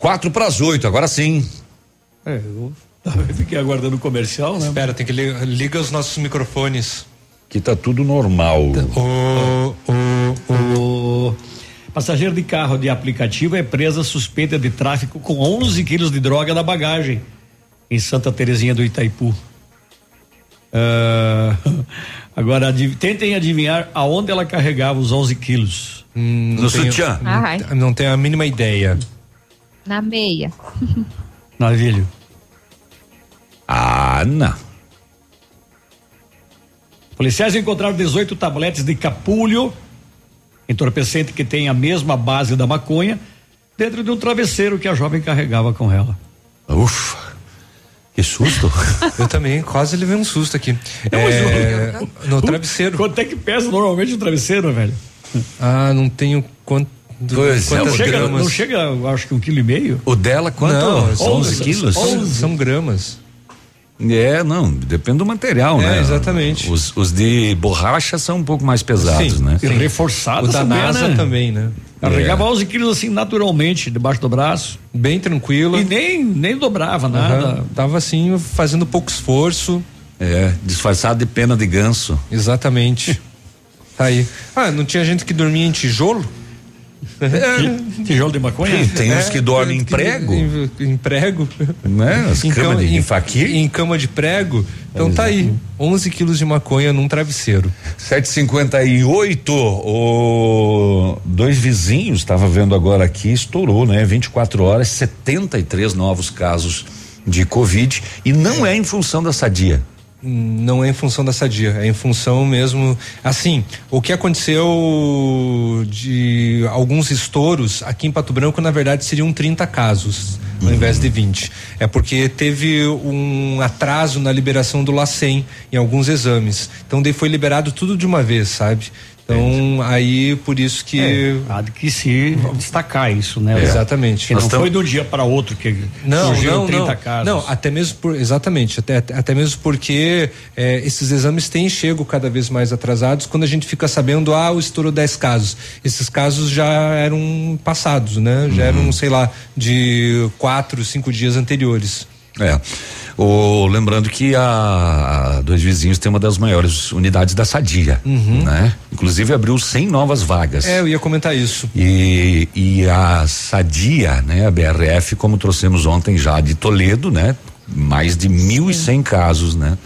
Speaker 1: Quatro para as oito, agora sim.
Speaker 3: É, eu fiquei aguardando o comercial, né?
Speaker 2: Espera, tem que ligar liga os nossos microfones.
Speaker 1: Aqui tá tudo normal.
Speaker 3: O, o, o passageiro de carro de aplicativo é presa suspeita de tráfico com 11 quilos de droga na bagagem em Santa Terezinha do Itaipu. Ah, agora, adiv- tentem adivinhar aonde ela carregava os 11 quilos.
Speaker 2: Hum, não tenho-
Speaker 5: Ai.
Speaker 2: Não, não tenho a mínima ideia.
Speaker 5: Na meia.
Speaker 3: Navilho.
Speaker 1: Ah, não.
Speaker 3: Policiais encontraram 18 tabletes de capulho, entorpecente que tem a mesma base da maconha, dentro de um travesseiro que a jovem carregava com ela.
Speaker 1: Ufa, que susto.
Speaker 2: Eu também quase levei um susto aqui.
Speaker 3: Não,
Speaker 2: É,
Speaker 3: o-
Speaker 2: no travesseiro.
Speaker 3: Quanto é que pesa normalmente o travesseiro, velho?
Speaker 2: Ah, não tenho quanto.
Speaker 1: Pois é,
Speaker 3: Não
Speaker 2: quantas
Speaker 3: chega,
Speaker 2: gramas.
Speaker 3: não chega, acho que um quilo e meio.
Speaker 1: O dela, quanto?
Speaker 2: Não,
Speaker 1: 11,
Speaker 2: onze,
Speaker 1: quilos?
Speaker 2: São, são gramas.
Speaker 1: É, não, depende do material,
Speaker 2: É,
Speaker 1: né?
Speaker 2: exatamente.
Speaker 1: Os, os de borracha são um pouco mais pesados,
Speaker 2: Sim,
Speaker 1: né?
Speaker 3: E reforçado
Speaker 2: O da
Speaker 3: também,
Speaker 2: NASA
Speaker 3: né?
Speaker 2: também, né?
Speaker 3: Carregava 11 quilos assim naturalmente, debaixo do braço.
Speaker 2: Bem tranquilo.
Speaker 3: E nem, nem dobrava nada.
Speaker 2: Aham, Tava assim, fazendo pouco esforço.
Speaker 1: É, disfarçado de pena de ganso.
Speaker 2: Exatamente. tá aí. Ah, não tinha gente que dormia em tijolo?
Speaker 3: Ti- Tijolo de maconha?
Speaker 1: Tem uns que dormem em
Speaker 2: É,
Speaker 1: prego.
Speaker 2: Em, em prego.
Speaker 1: Né? As
Speaker 2: em cama,
Speaker 1: de
Speaker 2: em,
Speaker 1: faquir.
Speaker 2: em cama de prego. Então tá aí. 11 quilos de maconha num travesseiro.
Speaker 1: 758, o dois vizinhos, estava vendo agora aqui, estourou, né? 24 horas, 73 novos casos de Covid e não é em função da sadia.
Speaker 2: Não é em função da sadia, é em função mesmo. Assim, o que aconteceu de alguns estouros aqui em Pato Branco, na verdade, seriam 30 casos, ao invés de 20. É porque teve um atraso na liberação do LACEN em alguns exames. Então, daí foi liberado tudo de uma vez, sabe? Então, aí por isso que.
Speaker 3: É, há que se destacar isso, né?
Speaker 2: É. Exatamente.
Speaker 3: Que não
Speaker 2: Nós tam-
Speaker 3: foi de um dia para outro que
Speaker 2: Não,
Speaker 3: surgiram
Speaker 2: não,
Speaker 3: 30
Speaker 2: não.
Speaker 3: casos.
Speaker 2: Não, até mesmo por, exatamente, até, até mesmo porque eh, esses exames têm chego cada vez mais atrasados quando a gente fica sabendo, ah, o estouro 10 casos. Esses casos já eram passados, né? Já eram, sei lá, de quatro, cinco dias anteriores.
Speaker 1: É. O, lembrando que a, Dois Vizinhos tem uma das maiores unidades da Sadia, né? Inclusive abriu 100 novas vagas.
Speaker 2: É, eu ia comentar isso.
Speaker 1: E, e a Sadia, né, a BRF, como trouxemos ontem já de Toledo, né, mais de 1.100 casos, né,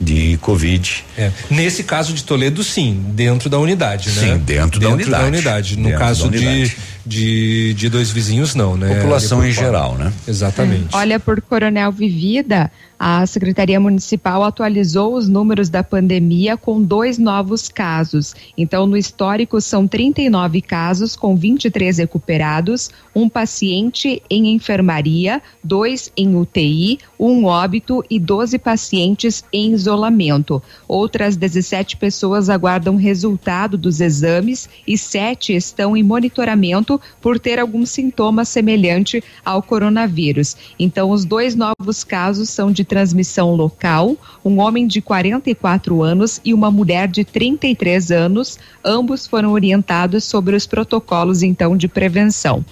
Speaker 1: de Covid.
Speaker 2: É. Nesse caso de Toledo, sim, dentro da unidade, né?
Speaker 1: Sim, dentro da unidade.
Speaker 2: No
Speaker 1: Dentro
Speaker 2: caso
Speaker 1: da unidade.
Speaker 2: de, de, de dois vizinhos, não, né?
Speaker 1: População em geral, né?
Speaker 2: Exatamente.
Speaker 5: Olha, por Coronel Vivida, a Secretaria Municipal atualizou os números da pandemia com dois novos casos. Então, no histórico, são 39 casos, com 23 recuperados, um paciente em enfermaria, dois em UTI, um óbito e 12 pacientes em isolamento. Outras 17 pessoas aguardam resultado dos exames e sete estão em monitoramento por ter algum sintoma semelhante ao coronavírus. Então, os dois novos casos são de transmissão local: um homem de 44 anos e uma mulher de 33 anos. Ambos foram orientados sobre os protocolos, então, de prevenção.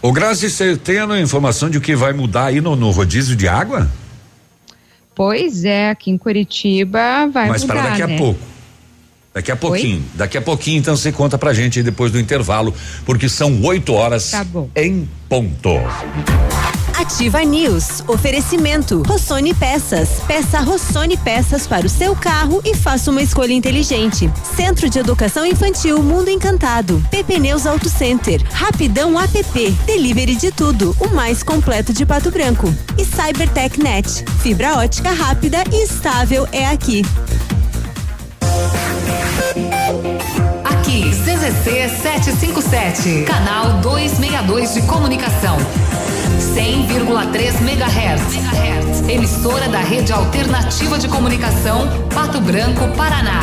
Speaker 1: Ô Grazi, você tem a informação de o que vai mudar aí no, no rodízio de água?
Speaker 5: Pois é, aqui em Curitiba vai
Speaker 1: Mas
Speaker 5: mudar,
Speaker 1: para daqui
Speaker 5: né?
Speaker 1: a pouco. Daqui a pouquinho. Daqui a pouquinho, então você conta pra gente aí depois do intervalo, porque são 8 horas
Speaker 5: Tá bom.
Speaker 1: em ponto.
Speaker 6: Ativa News. Oferecimento. Rossoni Peças. Peça Rossoni Peças para o seu carro e faça uma escolha inteligente. Centro de Educação Infantil Mundo Encantado. PP Neus Auto Center. Rapidão app. Delivery de tudo. O mais completo de Pato Branco. E Cybertech Net. Fibra ótica rápida e estável é aqui.
Speaker 26: CZC 757, canal 262 de comunicação. 100,3 MHz. Emissora da Rede Alternativa de Comunicação, Pato Branco, Paraná.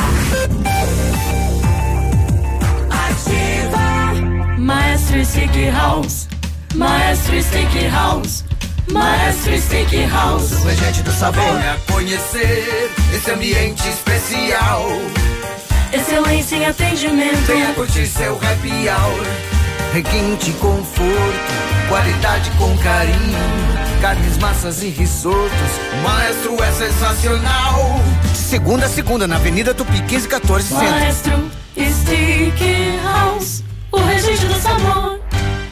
Speaker 24: Maestro Stick House, Maestro Stick House, Maestro Stick House.
Speaker 18: O regente do sabor. Venha conhecer esse ambiente especial.
Speaker 24: Excelência em atendimento.
Speaker 18: Venha curtir seu happy hour. Requinte conforto, qualidade com carinho. carnes, massas e risotos. O maestro é sensacional.
Speaker 27: De segunda a segunda, na Avenida Tupi, 1514 Centro.
Speaker 24: Maestro Stick House, o registro do sabor.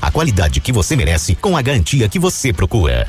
Speaker 28: A qualidade que você merece com a garantia que você procura.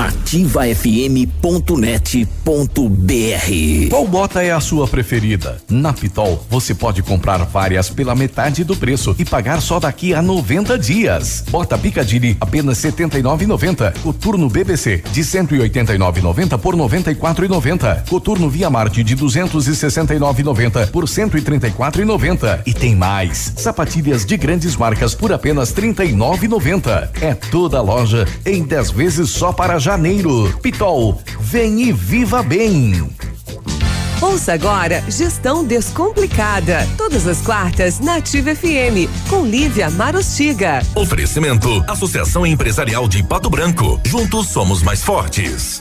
Speaker 14: ativafm.net.br
Speaker 29: Qual bota é a sua preferida? Na Pitol, você pode comprar várias pela metade do preço e pagar só daqui a 90 dias. Bota Picadilly apenas 79,90. Coturno BBC de 189,90 por 94,90. Coturno Via Marte de 269,90 por 134,90. E tem mais. Sapatilhas de grandes marcas por apenas 39,90. É toda loja em 10 vezes só para janeiro. Pitol, vem e viva bem.
Speaker 30: Ouça agora Gestão Descomplicada. Todas as quartas na Ativa FM, com Lívia Marostiga.
Speaker 12: Oferecimento Associação Empresarial de Pato Branco. Juntos somos mais fortes.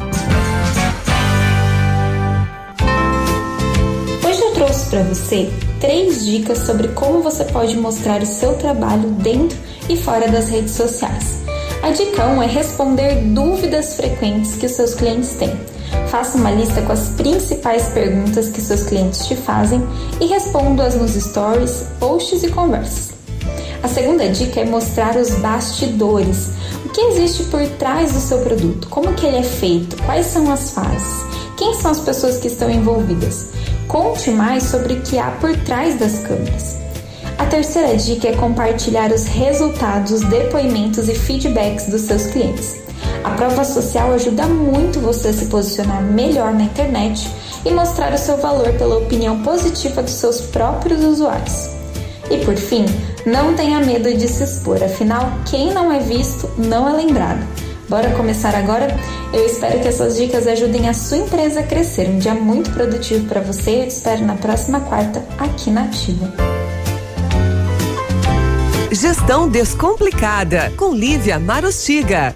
Speaker 31: Hoje eu trouxe para você três dicas sobre como você pode mostrar o seu trabalho dentro e fora das redes sociais. A dica 1 é responder dúvidas frequentes que os seus clientes têm. Faça uma lista com as principais perguntas que seus clientes te fazem e responda-as nos stories, posts e conversas. A segunda dica é mostrar os bastidores. O que existe por trás do seu produto? Como que ele é feito? Quais são as fases? Quem são as pessoas que estão envolvidas? Conte mais sobre o que há por trás das câmeras. A terceira dica é compartilhar os resultados, depoimentos e feedbacks dos seus clientes. A prova social ajuda muito você a se posicionar melhor na internet e mostrar o seu valor pela opinião positiva dos seus próprios usuários. E por fim, não tenha medo de se expor, afinal, quem não é visto não é lembrado. Bora começar agora? Eu espero que essas dicas ajudem a sua empresa a crescer. Um dia muito produtivo para você e eu te espero na próxima quarta aqui na Ativa.
Speaker 30: Gestão Descomplicada, com Lívia Marostiga.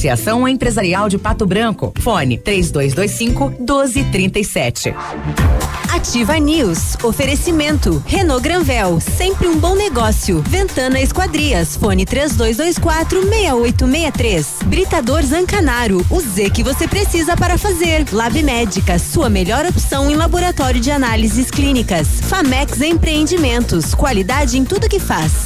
Speaker 23: Associação Empresarial de Pato Branco. Fone 3225 1237.
Speaker 6: Ativa News. Oferecimento. Renault Granvel. Sempre um bom negócio. Ventana Esquadrias. Fone 3224 6863. Britador Zancanaro. O Z que você precisa para fazer. Lab Médica. Sua melhor opção em laboratório de análises clínicas. Famex Empreendimentos. Qualidade em tudo que faz.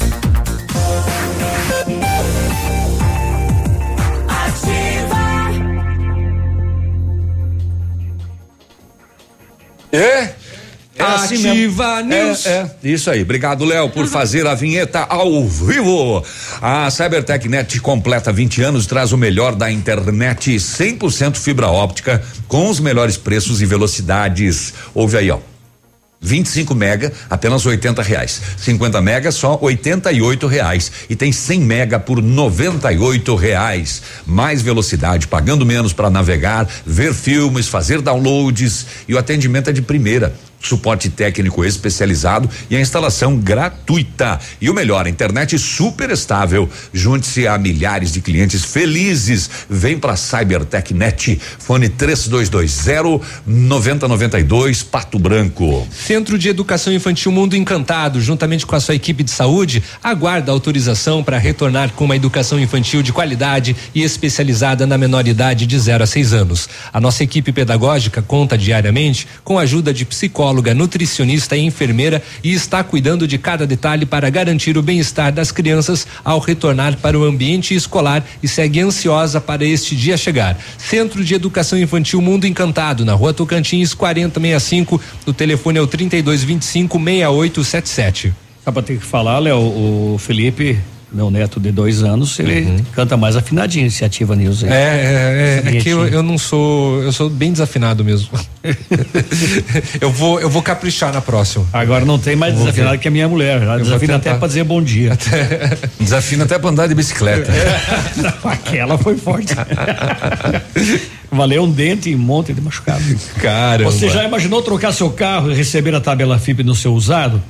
Speaker 1: É? É assim mesmo.
Speaker 2: Ativa News.
Speaker 1: É, é, isso aí. Obrigado, Léo, por fazer a vinheta ao vivo. A CyberTechNet completa 20 anos, traz o melhor da internet 100% fibra óptica com os melhores preços e velocidades. Ouve aí, ó. 25 mega, apenas 80 reais. 50 mega, só 88 reais. E tem 100 mega por 98 reais. Mais velocidade, pagando menos para navegar, ver filmes, fazer downloads e o atendimento é de primeira. Suporte técnico especializado e a instalação gratuita. E o melhor, internet super estável. Junte-se a milhares de clientes felizes. Vem para CyberTechNet. Fone 3220 9092 Pato Branco.
Speaker 2: Centro de Educação Infantil Mundo Encantado, juntamente com a sua equipe de saúde, aguarda autorização para retornar com uma educação infantil de qualidade e especializada na menor idade de 0 a 6 anos. A nossa equipe pedagógica conta diariamente com a ajuda de psicólogos psicóloga, nutricionista e enfermeira e está cuidando de cada detalhe para garantir o bem-estar das crianças ao retornar para o ambiente escolar e segue ansiosa para este dia chegar. Centro de Educação Infantil Mundo Encantado, na rua Tocantins 4065. O telefone é o 3225 6877.
Speaker 3: Dá pra ter que falar, Léo, o Felipe, meu neto de dois anos, ele canta mais afinadinho, iniciativa News.
Speaker 2: É, é, é, é que eu, eu não sou, eu sou bem desafinado mesmo. eu vou, eu vou caprichar na próxima.
Speaker 3: Agora não tem mais
Speaker 2: Vou
Speaker 3: desafinado
Speaker 2: ver.
Speaker 3: que a minha mulher. Ela
Speaker 2: Eu
Speaker 3: desafina até pra dizer bom dia.
Speaker 1: Desafina até pra andar de bicicleta.
Speaker 3: Não, aquela foi forte. Valeu um dente e um monte de machucado.
Speaker 2: Caramba.
Speaker 3: Você já imaginou trocar seu carro e receber a tabela FIP no seu usado?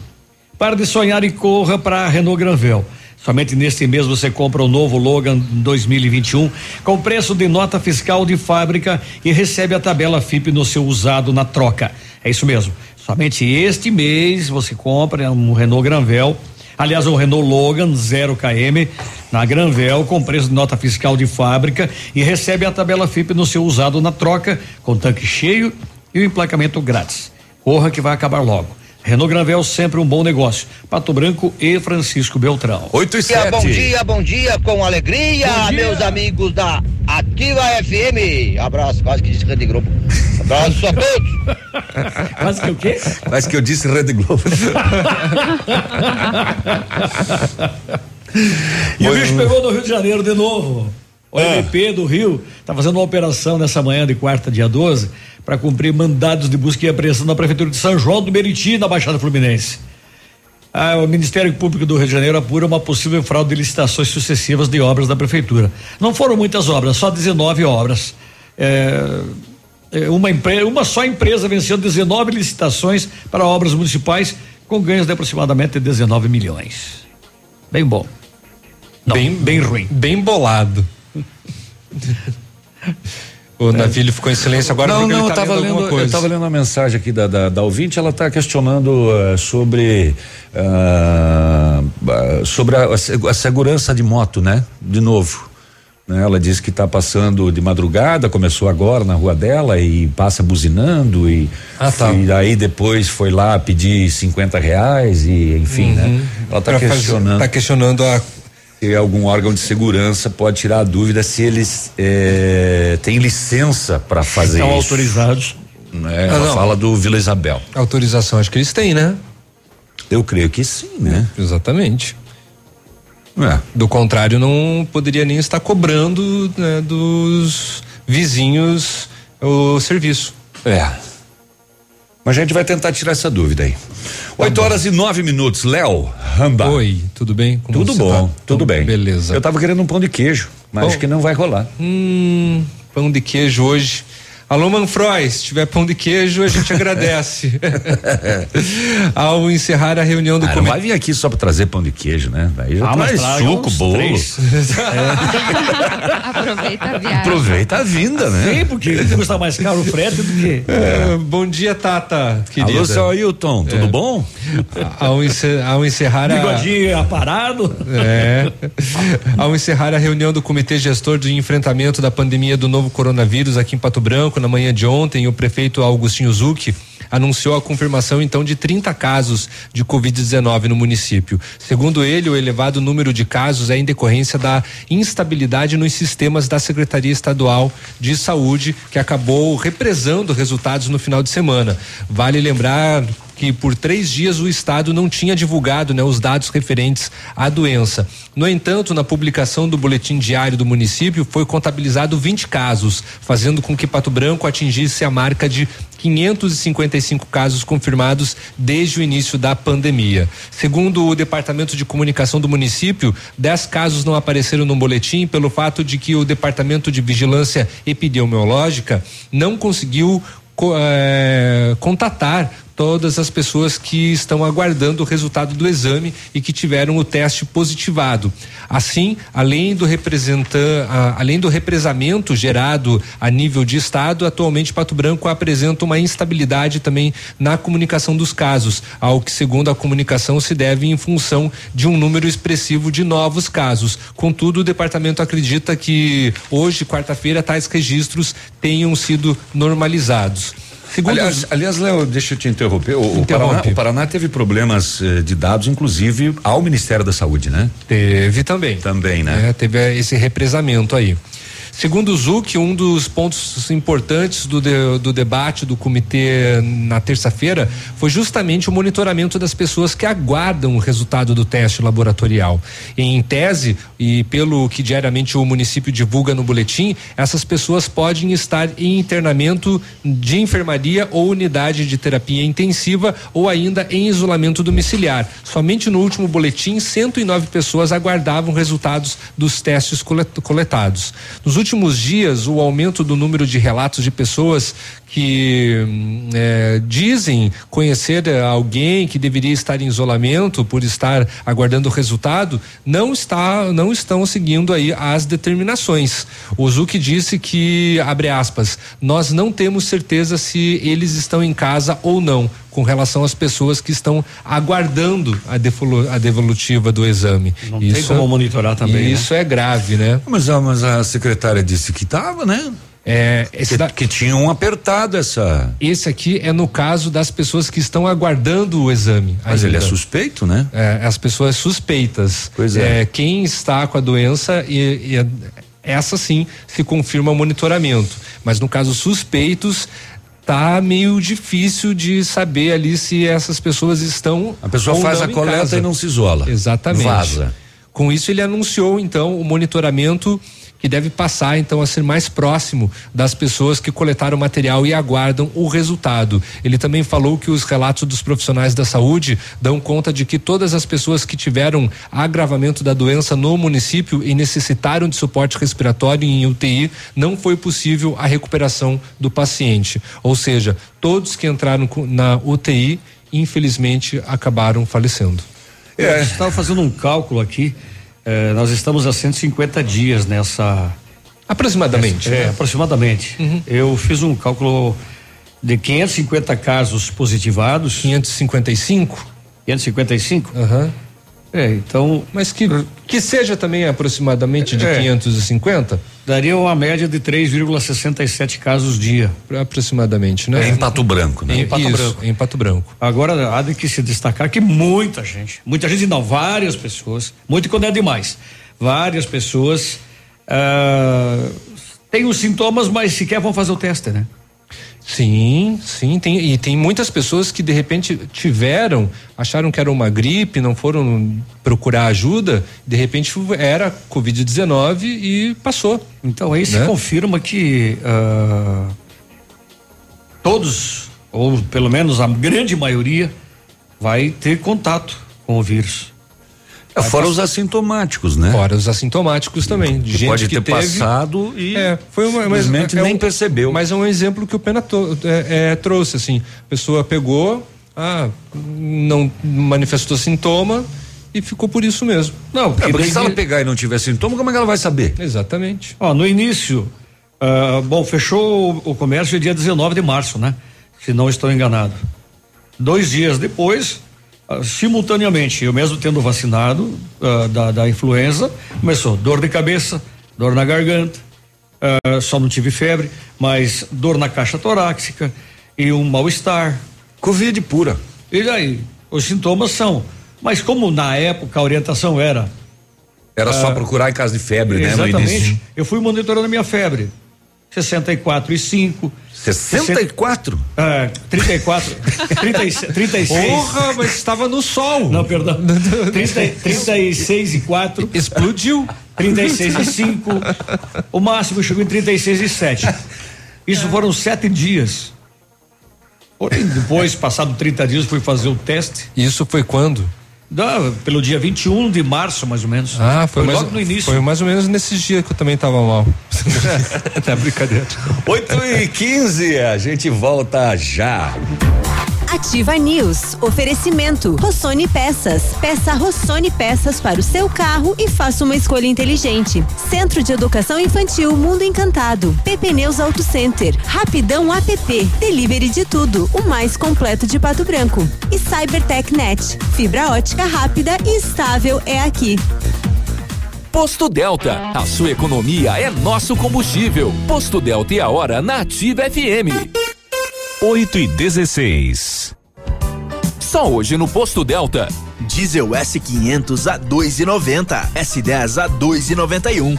Speaker 3: Para de sonhar e corra para a Renault Granvel. Somente neste mês você compra o novo Logan 2021 com preço de nota fiscal de fábrica e recebe a tabela FIP no seu usado na troca. É isso mesmo. Somente este mês você compra um Renault Granvel Aliás, um Renault Logan 0 km na Granvel com preço de nota fiscal de fábrica e recebe a tabela FIP no seu usado na troca com tanque cheio e o emplacamento grátis. Corra que vai acabar logo. Renault Granvel sempre um bom negócio. Pato Branco e Francisco Beltrão.
Speaker 1: 8 e
Speaker 32: dia, bom dia, bom dia, com alegria,
Speaker 3: dia.
Speaker 32: meus amigos da Ativa FM. Abraço, quase que disse Rede Globo. Abraço a todos.
Speaker 3: Quase que o quê?
Speaker 1: Quase que eu disse Rede Globo.
Speaker 3: E o bicho pegou no Rio de Janeiro de novo. O
Speaker 1: É.
Speaker 3: MP do Rio está fazendo uma operação nessa manhã de quarta, dia 12, para cumprir mandados de busca e apreensão na Prefeitura de São João do Meriti, na Baixada Fluminense. Ah, o Ministério Público do Rio de Janeiro apura uma possível fraude de licitações sucessivas de obras da Prefeitura. Não foram muitas obras, só 19 obras. É, é, uma, empre- uma só empresa venceu 19 licitações para obras municipais com ganhos de aproximadamente 19 milhões. Bem bom. Não,
Speaker 2: bem,
Speaker 3: bem ruim.
Speaker 2: Bem bolado. o Navilho ficou em silêncio agora
Speaker 1: não, não, eu
Speaker 2: tá
Speaker 1: tava
Speaker 2: lendo
Speaker 1: lendo, eu
Speaker 2: coisa.
Speaker 1: tava lendo uma mensagem aqui da, da, da ouvinte, ela está questionando eh, sobre ah, sobre a, a se- a segurança de moto, né? De novo. Né? Ela disse que está passando de madrugada, começou agora na rua dela e passa buzinando e,
Speaker 2: Ah, tá.
Speaker 1: e aí depois foi lá pedir 50 reais e enfim, né?
Speaker 2: Uhum.
Speaker 1: Ela está questionando.
Speaker 2: tá questionando a
Speaker 1: se algum órgão de segurança pode tirar a dúvida se eles eh, têm licença para fazer
Speaker 3: Estão
Speaker 1: isso.
Speaker 3: autorizados.
Speaker 1: Né?
Speaker 2: Ah,
Speaker 1: Ela
Speaker 2: não.
Speaker 1: fala do Vila Isabel.
Speaker 2: Autorização, acho que eles têm, né?
Speaker 1: Eu creio que sim, né?
Speaker 2: Exatamente.
Speaker 1: É.
Speaker 2: Do contrário, não poderia nem estar cobrando né, dos vizinhos o serviço.
Speaker 1: É. Mas a gente vai tentar tirar essa dúvida aí. Oito horas e nove minutos. Léo Ramba.
Speaker 2: Oi, tudo bem? Como
Speaker 1: Tudo bom,
Speaker 2: tá?
Speaker 1: tudo
Speaker 2: Então,
Speaker 1: bem.
Speaker 2: Beleza.
Speaker 1: Eu tava querendo um pão de queijo, mas
Speaker 2: Bom.
Speaker 1: acho que não vai rolar.
Speaker 2: Hum, pão de queijo hoje. Alô, Manfroy, se tiver pão de queijo, a gente agradece. Ao encerrar a reunião do
Speaker 1: Ah, não
Speaker 2: comitê.
Speaker 1: vai vir aqui só pra trazer pão de queijo, né? Aí já
Speaker 3: Ah,
Speaker 1: traz suco, bolo.
Speaker 3: três.
Speaker 5: Aproveita a viagem.
Speaker 1: Aproveita a vinda, né?
Speaker 3: Sim, porque custa mais caro o frete do que.
Speaker 2: É, bom dia, Tata, querida.
Speaker 1: Alô, seu Ailton, tudo
Speaker 2: É.
Speaker 1: bom?
Speaker 2: Ao, ence- ao encerrar a.
Speaker 3: Bigodinho aparado.
Speaker 2: É. Ao encerrar a reunião do Comitê Gestor de Enfrentamento da Pandemia do Novo Coronavírus aqui em Pato Branco, na manhã de ontem, o prefeito Augustinho Zucchi anunciou a confirmação então de 30 casos de Covid-19 no município. Segundo ele, o elevado número de casos é em decorrência da instabilidade nos sistemas da Secretaria Estadual de Saúde, que acabou represando resultados no final de semana. Vale lembrar que por três dias o Estado não tinha divulgado né, os dados referentes à doença. No entanto, na publicação do boletim diário do município, foi contabilizado 20 casos, fazendo com que Pato Branco atingisse a marca de 555 casos confirmados desde o início da pandemia. Segundo o Departamento de Comunicação do município, 10 casos não apareceram no boletim pelo fato de que o Departamento de Vigilância Epidemiológica não conseguiu co- eh, contatar todas as pessoas que estão aguardando o resultado do exame e que tiveram o teste positivado. Assim, além do representan, ah, além do represamento gerado a nível de estado, atualmente Pato Branco apresenta uma instabilidade também na comunicação dos casos, ao que segundo a comunicação se deve em função de um número expressivo de novos casos. Contudo, o departamento acredita que hoje, quarta-feira, tais registros tenham sido normalizados. Segundo
Speaker 1: aliás,
Speaker 2: os-
Speaker 1: aliás, Léo, deixa eu te interromper. O, o. Paraná, o Paraná teve problemas eh, de dados, inclusive ao Ministério da Saúde, né?
Speaker 2: Teve também.
Speaker 1: Também, né?
Speaker 2: É, teve eh, esse represamento aí. Segundo o Zuc, um dos pontos importantes do, de- do debate do comitê na terça-feira foi justamente o monitoramento das pessoas que aguardam o resultado do teste laboratorial. Em tese, e pelo que diariamente o município divulga no boletim, essas pessoas podem estar em internamento de enfermaria ou unidade de terapia intensiva ou ainda em isolamento domiciliar. Somente no último boletim, 109 pessoas aguardavam resultados dos testes colet- coletados. Nos últimos dias, o aumento do número de relatos de pessoas que hum, eh, dizem conhecer eh, alguém que deveria estar em isolamento por estar aguardando o resultado, não está, não estão seguindo aí as determinações. O Zuc disse que abre aspas, nós não temos certeza se eles estão em casa ou não com relação às pessoas que estão aguardando a, defolu- a devolutiva do exame.
Speaker 3: Não tem como monitorar também, né?
Speaker 2: Isso é grave, né?
Speaker 1: Mas, a- mas a secretária disse que estava, né?
Speaker 2: É, esse
Speaker 1: que,
Speaker 2: da-
Speaker 1: que tinham apertado essa.
Speaker 2: Esse aqui é no caso das pessoas que estão aguardando o exame.
Speaker 1: Mas ele é
Speaker 2: ainda.
Speaker 1: suspeito, né?
Speaker 2: É, as pessoas suspeitas.
Speaker 1: Pois é.
Speaker 2: quem está com a doença e, e essa sim se confirma o monitoramento. Mas no caso suspeitos tá meio difícil de saber ali se essas pessoas estão
Speaker 1: A pessoa faz a coleta
Speaker 2: casa.
Speaker 1: e não se isola.
Speaker 2: Exatamente.
Speaker 1: Vaza.
Speaker 2: Com isso ele anunciou então o monitoramento que deve passar então a ser mais próximo das pessoas que coletaram o material e aguardam o resultado. Ele também falou que os relatos dos profissionais da saúde dão conta de que todas as pessoas que tiveram agravamento da doença no município e necessitaram de suporte respiratório em UTI, não foi possível a recuperação do paciente. Ou seja, todos que entraram na UTI, infelizmente, acabaram falecendo.
Speaker 3: É. Estava fazendo um cálculo aqui. Eh, nós estamos há 150 dias nessa.
Speaker 2: Aproximadamente.
Speaker 3: É,
Speaker 2: né?
Speaker 3: aproximadamente. Eu fiz um cálculo de 550 casos positivados.
Speaker 2: 555?
Speaker 3: 555?
Speaker 2: Aham.
Speaker 3: É, então.
Speaker 2: Mas que, que seja também aproximadamente de
Speaker 3: É.
Speaker 2: 550?
Speaker 3: Daria uma média de 3,67 casos dia.
Speaker 2: Aproximadamente, né?
Speaker 1: É em Pato Branco, né?
Speaker 2: Em Pato
Speaker 3: Isso,
Speaker 2: Branco. Em Pato Branco.
Speaker 3: Agora, há de que se destacar que muita gente, muita gente não, várias pessoas, muito quando é demais, várias pessoas ah, têm os sintomas, mas sequer vão fazer o teste, né?
Speaker 2: Sim, sim, tem, e tem muitas pessoas que de repente tiveram, acharam que era uma gripe, não foram procurar ajuda, de repente era Covid-19 e passou.
Speaker 3: Então aí se
Speaker 2: Né?
Speaker 3: confirma que ah, todos, ou pelo menos a grande maioria, vai ter contato com o vírus.
Speaker 1: É, fora os assintomáticos, né?
Speaker 2: Fora os assintomáticos também. De
Speaker 1: Que
Speaker 2: gente
Speaker 1: pode
Speaker 2: que
Speaker 1: ter
Speaker 2: teve,
Speaker 1: passado e
Speaker 2: É, foi uma, mas
Speaker 1: simplesmente
Speaker 2: é
Speaker 1: nem
Speaker 2: um-
Speaker 1: percebeu.
Speaker 2: Mas é um exemplo que o Pena to- é, é, trouxe, assim. A pessoa pegou, ah, não manifestou sintoma e ficou por isso mesmo.
Speaker 3: Não,
Speaker 1: É, porque
Speaker 3: daí-
Speaker 1: se ela pegar e não tiver sintoma, como é que ela vai saber?
Speaker 2: Exatamente.
Speaker 3: Ó, no início, ah, bom, fechou o, o comércio dia 19 de março, né? Se não estou enganado. Dois dias depois, ah, simultaneamente, eu mesmo tendo vacinado ah, da, da influenza, começou dor de cabeça, dor na garganta, ah, só não tive febre, mas dor na caixa torácica e um mal-estar.
Speaker 1: Covid pura.
Speaker 3: E daí, os sintomas são. Mas como na época a orientação era
Speaker 1: Era só procurar em casa de febre, né?
Speaker 3: Exatamente. Eu fui monitorando a minha febre. 64 e 5.
Speaker 1: 64?
Speaker 3: É, 34. 36. 36.
Speaker 2: Porra, mas estava no sol.
Speaker 3: Não, perdão. 30, 36 e 4.
Speaker 2: Explodiu.
Speaker 3: 36 e 5. O máximo chegou em 36 e 7. Isso foram sete dias. Porém, depois, passado 30 dias, fui fazer o teste.
Speaker 2: Isso foi quando?
Speaker 3: Da, pelo dia 21 de março, mais ou menos.
Speaker 2: Ah, foi, mais,
Speaker 3: logo no início.
Speaker 2: Foi mais ou menos nesses dias que eu também tava mal. tá brincadeira.
Speaker 1: 8 e 15, a gente volta já.
Speaker 6: Ativa News. Oferecimento. Rossoni Peças. Peça Rossoni Peças para o seu carro e faça uma escolha inteligente. Centro de Educação Infantil Mundo Encantado. PP Neus Auto Center. Rapidão app. Delivery de tudo. O mais completo de Pato Branco. E Cybertech Net. Fibra ótica rápida e estável é aqui.
Speaker 14: Posto Delta, a sua economia é nosso combustível. Posto Delta e a hora na Ativa FM. 8 e 16. Só hoje no Posto Delta.
Speaker 33: Diesel S500 a 2,90. S10 a 2,91.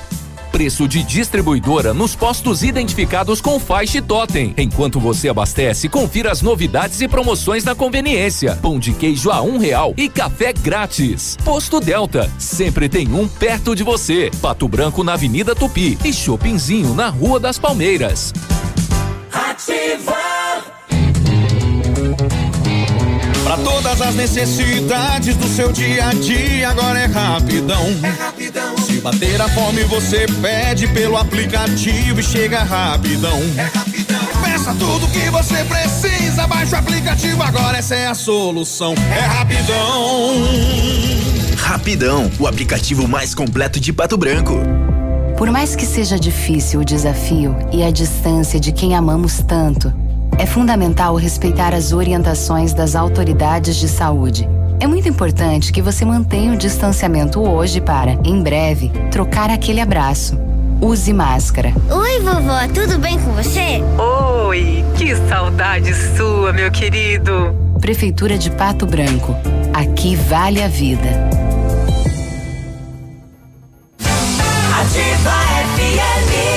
Speaker 14: Preço de distribuidora nos postos identificados com faixa e totem. Enquanto você abastece, confira as novidades e promoções na conveniência. Pão de queijo a um real e café grátis. Posto Delta, sempre tem um perto de você. Pato Branco na Avenida Tupi e Shoppingzinho na Rua das Palmeiras.
Speaker 34: Pra todas as necessidades do seu dia a dia, agora é rapidão. É rapidão. Se bater a fome, você pede pelo aplicativo e chega rapidão. É rapidão. Peça tudo que você precisa, baixa o aplicativo, agora essa é a solução. É rapidão.
Speaker 33: Rapidão, o aplicativo mais completo de Pato Branco.
Speaker 35: Por mais que seja difícil o desafio e a distância de quem amamos tanto, é fundamental respeitar as orientações das autoridades de saúde. É muito importante que você mantenha o distanciamento hoje para, em breve, trocar aquele abraço. Use máscara.
Speaker 36: Oi, vovó, tudo bem com você?
Speaker 35: Oi, que saudade sua, meu querido. Prefeitura de Pato Branco. Aqui vale a vida.
Speaker 24: Ativa FM.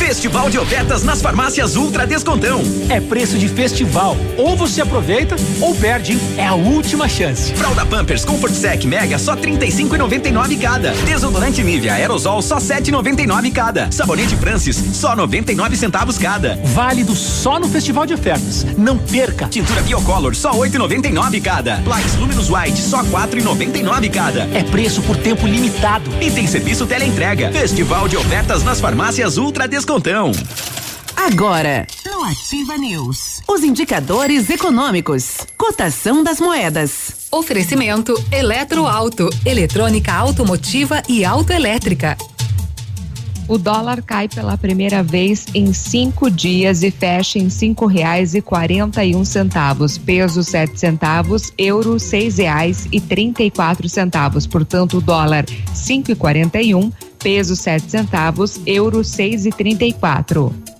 Speaker 37: Festival de ofertas nas farmácias Ultra Descontão.
Speaker 38: É preço de festival. Ou você aproveita ou perde. hein? É a última chance.
Speaker 37: Fralda Pampers Comfort Sec Mega só 35,99 cada. Desodorante Nivea Aerosol só 7,99 cada. Sabonete Francis só 99 centavos cada.
Speaker 38: Válido só no Festival de Ofertas. Não perca.
Speaker 37: Tintura Biocolor só 8,99 cada. Plaques Luminous White só 4,99 cada.
Speaker 38: É preço por tempo limitado.
Speaker 37: E tem serviço teleentrega. Festival de ofertas nas farmácias Ultra Descontão.
Speaker 23: Agora, no Ativa News, os indicadores econômicos, cotação das moedas.
Speaker 26: Oferecimento Eletroauto, eletrônica automotiva e autoelétrica.
Speaker 5: O dólar cai pela primeira vez em cinco dias e fecha em cinco reais e quarenta e um centavos. Peso sete centavos, euro seis reais e trinta e quatro centavos. Portanto, o dólar cinco e quarenta e um, peso 7 centavos, euro
Speaker 14: 6,34.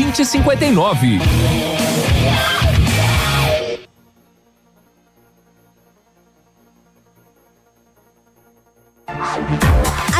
Speaker 14: 2059.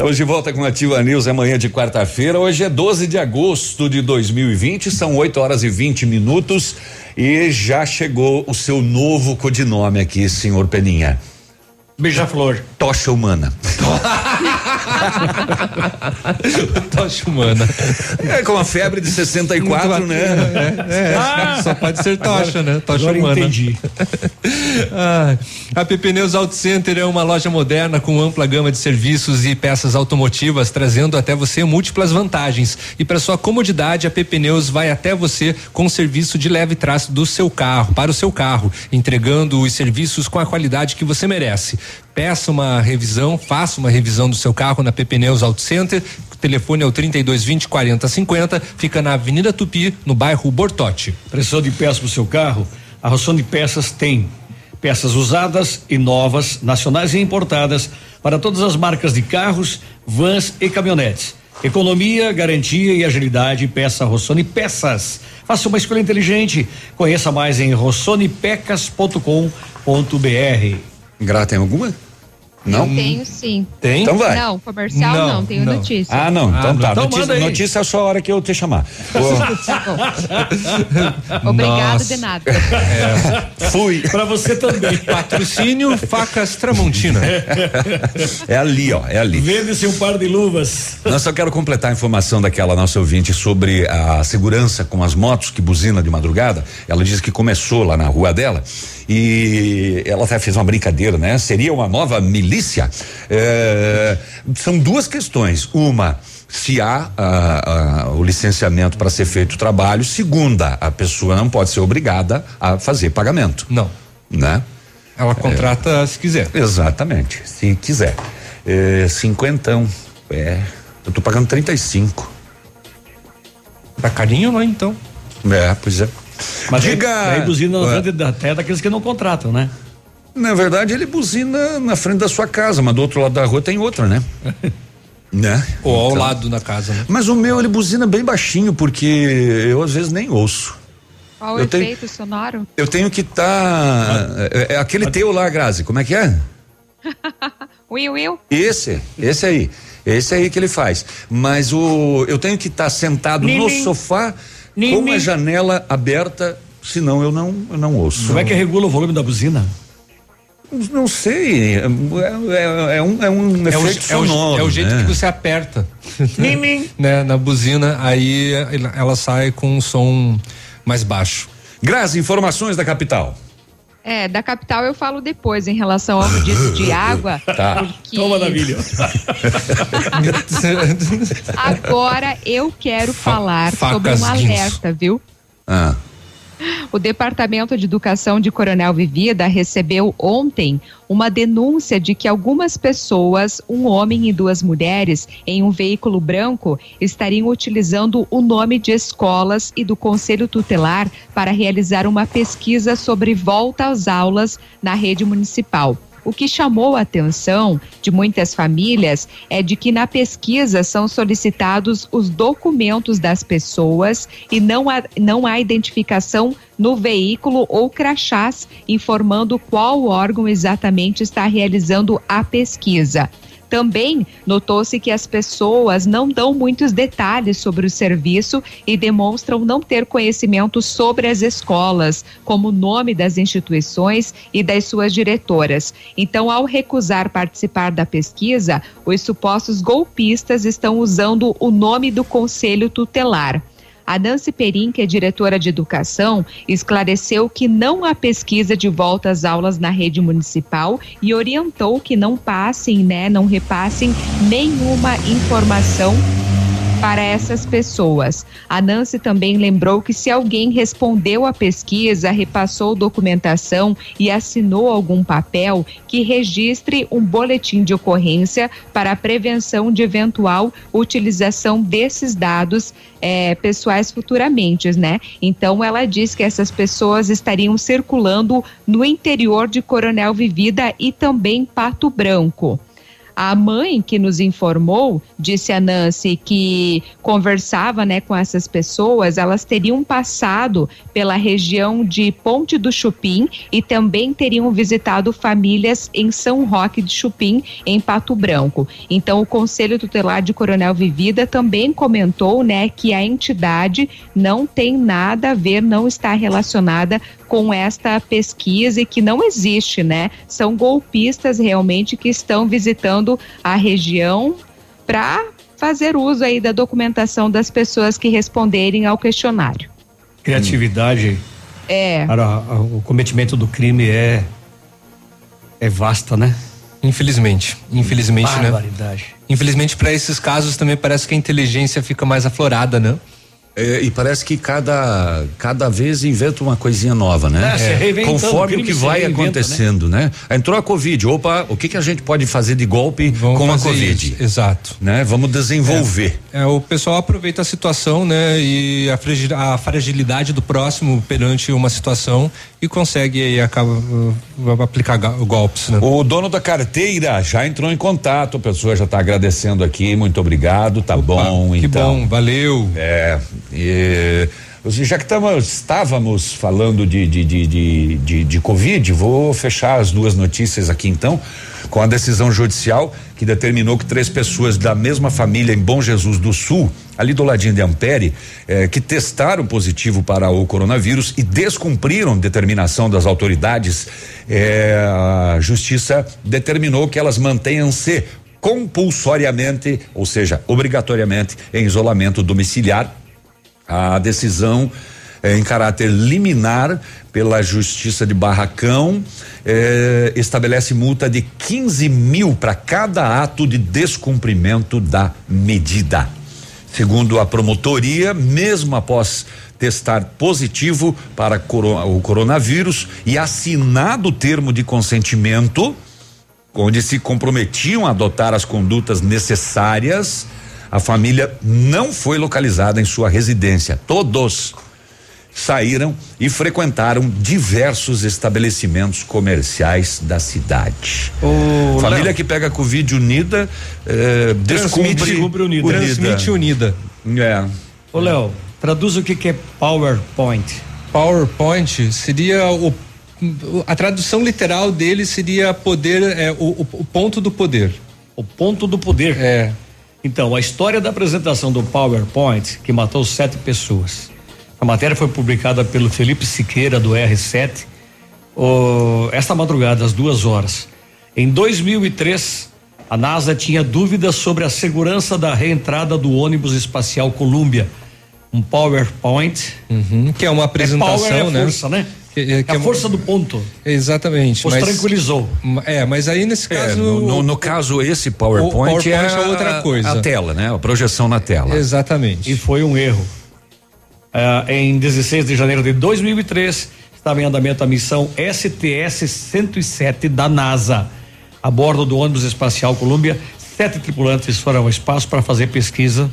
Speaker 1: Estamos de volta com a Ativa News amanhã de quarta-feira. Hoje é 12 de agosto de 2020, são 8 horas e 20 minutos e já chegou o seu novo codinome aqui, senhor Peninha.
Speaker 3: Beija-flor.
Speaker 1: Tocha humana.
Speaker 2: Tocha humana.
Speaker 1: É com a febre de 64, né?
Speaker 2: É, é,
Speaker 1: Ah!
Speaker 2: só pode ser tocha, né? Tocha
Speaker 3: agora
Speaker 2: humana.
Speaker 3: entendi.
Speaker 2: Ah, a PP Neus Auto Center é uma loja moderna com ampla gama de serviços e peças automotivas, trazendo até você múltiplas vantagens. E para sua comodidade, a PP Neus vai até você com serviço de leve traço do seu carro, para o seu carro, entregando os serviços com a qualidade que você merece. Peça uma revisão, faça uma revisão do seu carro na PP Neus Auto Center. O telefone é o 3220 4050, fica na Avenida Tupi, no bairro Bortote.
Speaker 3: Precisou de peças para o seu carro? A Roção de Peças tem Peças usadas e novas, nacionais e importadas, para todas as marcas de carros, vans e caminhonetes. Economia, garantia e agilidade. Peça Rossoni Peças. Faça uma escolha inteligente. Conheça mais em rossonipecas.com.br.
Speaker 1: Gra tem alguma? Não?
Speaker 5: Eu tenho sim.
Speaker 1: Tem? Então vai.
Speaker 5: Não, comercial não,
Speaker 1: Não,
Speaker 5: tenho
Speaker 1: não.
Speaker 5: notícia.
Speaker 1: Ah, não. Então tá.
Speaker 3: Então
Speaker 1: notícia,
Speaker 3: manda aí.
Speaker 1: notícia é só a hora que eu te chamar.
Speaker 5: Obrigado
Speaker 2: Nossa.
Speaker 5: de nada.
Speaker 1: Fui.
Speaker 3: Para você também.
Speaker 2: Patrocínio Facas Tramontina.
Speaker 1: É ali, ó. É ali.
Speaker 3: Vende-se um par de luvas.
Speaker 1: Não, só quero completar a informação daquela nossa ouvinte sobre a segurança com as motos que buzina de madrugada. Ela disse que começou lá na rua dela e ela até fez uma brincadeira, né? Seria uma nova milícia? É, são duas questões. Uma, se há ah, ah, o licenciamento para ser feito o trabalho. Segunda, a pessoa não pode ser obrigada a fazer pagamento.
Speaker 2: Não.
Speaker 1: Né?
Speaker 2: Ela contrata se quiser.
Speaker 1: Exatamente, se quiser. É, cinquentão. É. Eu tô pagando 35.
Speaker 2: Tá carinho lá então.
Speaker 1: É, pois é.
Speaker 3: Mas
Speaker 1: Diga.
Speaker 3: Aí buzina na
Speaker 1: Ué.
Speaker 3: frente da- até daqueles que não contratam, né?
Speaker 1: Na verdade, ele buzina na frente da sua casa, mas do outro lado da rua tem outra, né? né?
Speaker 2: Ou ao
Speaker 1: Então-
Speaker 2: lado da casa, né?
Speaker 1: Mas o meu ele buzina bem baixinho porque eu às vezes nem ouço.
Speaker 5: Qual o
Speaker 1: Eu tenho-
Speaker 5: efeito sonoro?
Speaker 1: Eu tenho que estar é, é aquele teu lá, Grazi. Como é que é?
Speaker 5: Will, Will?
Speaker 1: Esse, esse aí. Esse aí que ele faz. Mas o eu tenho que estar sentado no
Speaker 3: Nim, nim.
Speaker 1: sofá Com a janela aberta, senão eu não eu não ouço.
Speaker 3: Como é que regula o volume da buzina?
Speaker 1: Não sei. É, é- é um, é um
Speaker 2: É o,
Speaker 1: efeito
Speaker 2: é o-
Speaker 1: sonoro.
Speaker 2: é o jeito
Speaker 1: né?
Speaker 2: que você aperta né, na buzina, aí ela- sai com um som mais baixo.
Speaker 1: Grazi, informações da capital.
Speaker 5: É, da capital eu falo depois em relação ao dito de água.
Speaker 1: Tá.
Speaker 5: porque
Speaker 3: Toma, Navilha.
Speaker 5: Agora eu quero falar
Speaker 2: facas
Speaker 5: sobre um
Speaker 2: guinso.
Speaker 5: alerta, viu?
Speaker 1: Ah.
Speaker 5: O Departamento de Educação de Coronel Vivida recebeu ontem uma denúncia de que algumas pessoas, um homem e duas mulheres, em um veículo branco, estariam utilizando o nome de escolas e do Conselho Tutelar para realizar uma pesquisa sobre volta às aulas na rede municipal. O que chamou a atenção de muitas famílias é de que na pesquisa são solicitados os documentos das pessoas e não há, não há identificação no veículo ou crachás informando qual órgão exatamente está realizando a pesquisa. Também notou-se que as pessoas não dão muitos detalhes sobre o serviço e demonstram não ter conhecimento sobre as escolas, como o nome das instituições e das suas diretoras. Então, ao recusar participar da pesquisa, os supostos golpistas estão usando o nome do conselho tutelar. A Nancy Perim, que é diretora de educação, esclareceu que não há pesquisa de volta às aulas na rede municipal e orientou que não passem, né, não repassem nenhuma informação para essas pessoas. A Nancy também lembrou que se alguém respondeu à pesquisa, repassou documentação e assinou algum papel, que registre um boletim de ocorrência para a prevenção de eventual utilização desses dados eh, pessoais futuramente, né? Então ela diz que essas pessoas estariam circulando no interior de Coronel Vivida e também Pato Branco. A mãe que nos informou, disse a Nancy, que conversava né, com essas pessoas, elas teriam passado pela região de Ponte do Chupim e também teriam visitado famílias em São Roque de Chupim, em Pato Branco. Então, o Conselho Tutelar de Coronel Vivida também comentou né, que a entidade não tem nada a ver, não está relacionada com esta pesquisa e que não existe, né? São golpistas realmente que estão visitando a região para fazer uso aí da documentação das pessoas que responderem ao questionário.
Speaker 3: Criatividade
Speaker 5: É.
Speaker 3: para o cometimento do crime é é vasta, né?
Speaker 2: Infelizmente, infelizmente, né? Infelizmente para esses casos também parece que a inteligência fica mais aflorada, né?
Speaker 1: É, e parece que cada, cada vez inventa uma coisinha nova, né?
Speaker 3: É, reinventando,
Speaker 1: Conforme
Speaker 3: o
Speaker 1: que vai
Speaker 3: reinventa,
Speaker 1: acontecendo, né? Entrou a Covid, opa, o que que a gente pode fazer de golpe com a Covid?
Speaker 2: isso, exato.
Speaker 1: Né? Vamos desenvolver.
Speaker 2: É, o pessoal aproveita a situação, né? E a, fragil- a fragilidade do próximo perante uma situação e consegue aí acaba uh, aplicar golpes, né?
Speaker 1: O dono da carteira já entrou em contato, a pessoa já está agradecendo aqui, muito obrigado, tá bom,
Speaker 2: que
Speaker 1: então.
Speaker 2: bom, valeu.
Speaker 1: É, e, já que tamo, estávamos falando de, de, de, de, de, de Covid, vou fechar as duas notícias aqui então, com a decisão judicial que determinou que três pessoas da mesma família em Bom Jesus do Sul, ali do ladinho de Ampere, eh, que testaram positivo para o coronavírus e descumpriram determinação das autoridades, eh, a justiça determinou que elas mantenham-se compulsoriamente, ou seja, obrigatoriamente, em isolamento domiciliar a decisão é em caráter liminar pela Justiça de Barracão eh, estabelece multa de 15 mil para cada ato de descumprimento da medida. Segundo a promotoria, mesmo após testar positivo para o coronavírus e assinado o termo de consentimento, onde se comprometiam a adotar as condutas necessárias, a família não foi localizada em sua residência. Todos saíram e frequentaram diversos estabelecimentos comerciais da cidade.
Speaker 3: Ô,
Speaker 1: família
Speaker 3: Léo.
Speaker 1: que pega Covid unida, eh, descumpre
Speaker 3: unida.
Speaker 2: Transmite unida.
Speaker 1: É.
Speaker 3: Ô, Léo, traduz o que, que é PowerPoint.
Speaker 2: PowerPoint seria o a tradução literal dele seria poder é, o, o- o ponto do poder.
Speaker 3: O ponto do poder.
Speaker 2: É.
Speaker 3: Então, a história da apresentação do PowerPoint, que matou sete pessoas. A matéria foi publicada pelo Felipe Siqueira, do R7, o- esta madrugada, às duas horas. Em 2003, a NASA tinha dúvidas sobre a segurança da reentrada do ônibus espacial Columbia. Um PowerPoint.
Speaker 2: que é uma apresentação,
Speaker 3: é power, é
Speaker 2: né?
Speaker 3: força, né?
Speaker 2: Que- que
Speaker 3: é
Speaker 2: é
Speaker 3: a força do ponto.
Speaker 2: Exatamente.
Speaker 3: Os
Speaker 2: mas-
Speaker 3: tranquilizou.
Speaker 2: É, mas aí nesse
Speaker 1: É,
Speaker 2: caso.
Speaker 1: no, no- no caso, esse PowerPoint,
Speaker 2: PowerPoint
Speaker 1: é,
Speaker 2: é outra coisa.
Speaker 1: A tela, né? A projeção na tela.
Speaker 2: Exatamente.
Speaker 3: E foi um erro. Ah, em 16 de janeiro de 2003, estava em andamento a missão STS-107 da NASA. A bordo do ônibus espacial Columbia, sete tripulantes foram ao espaço para fazer pesquisa.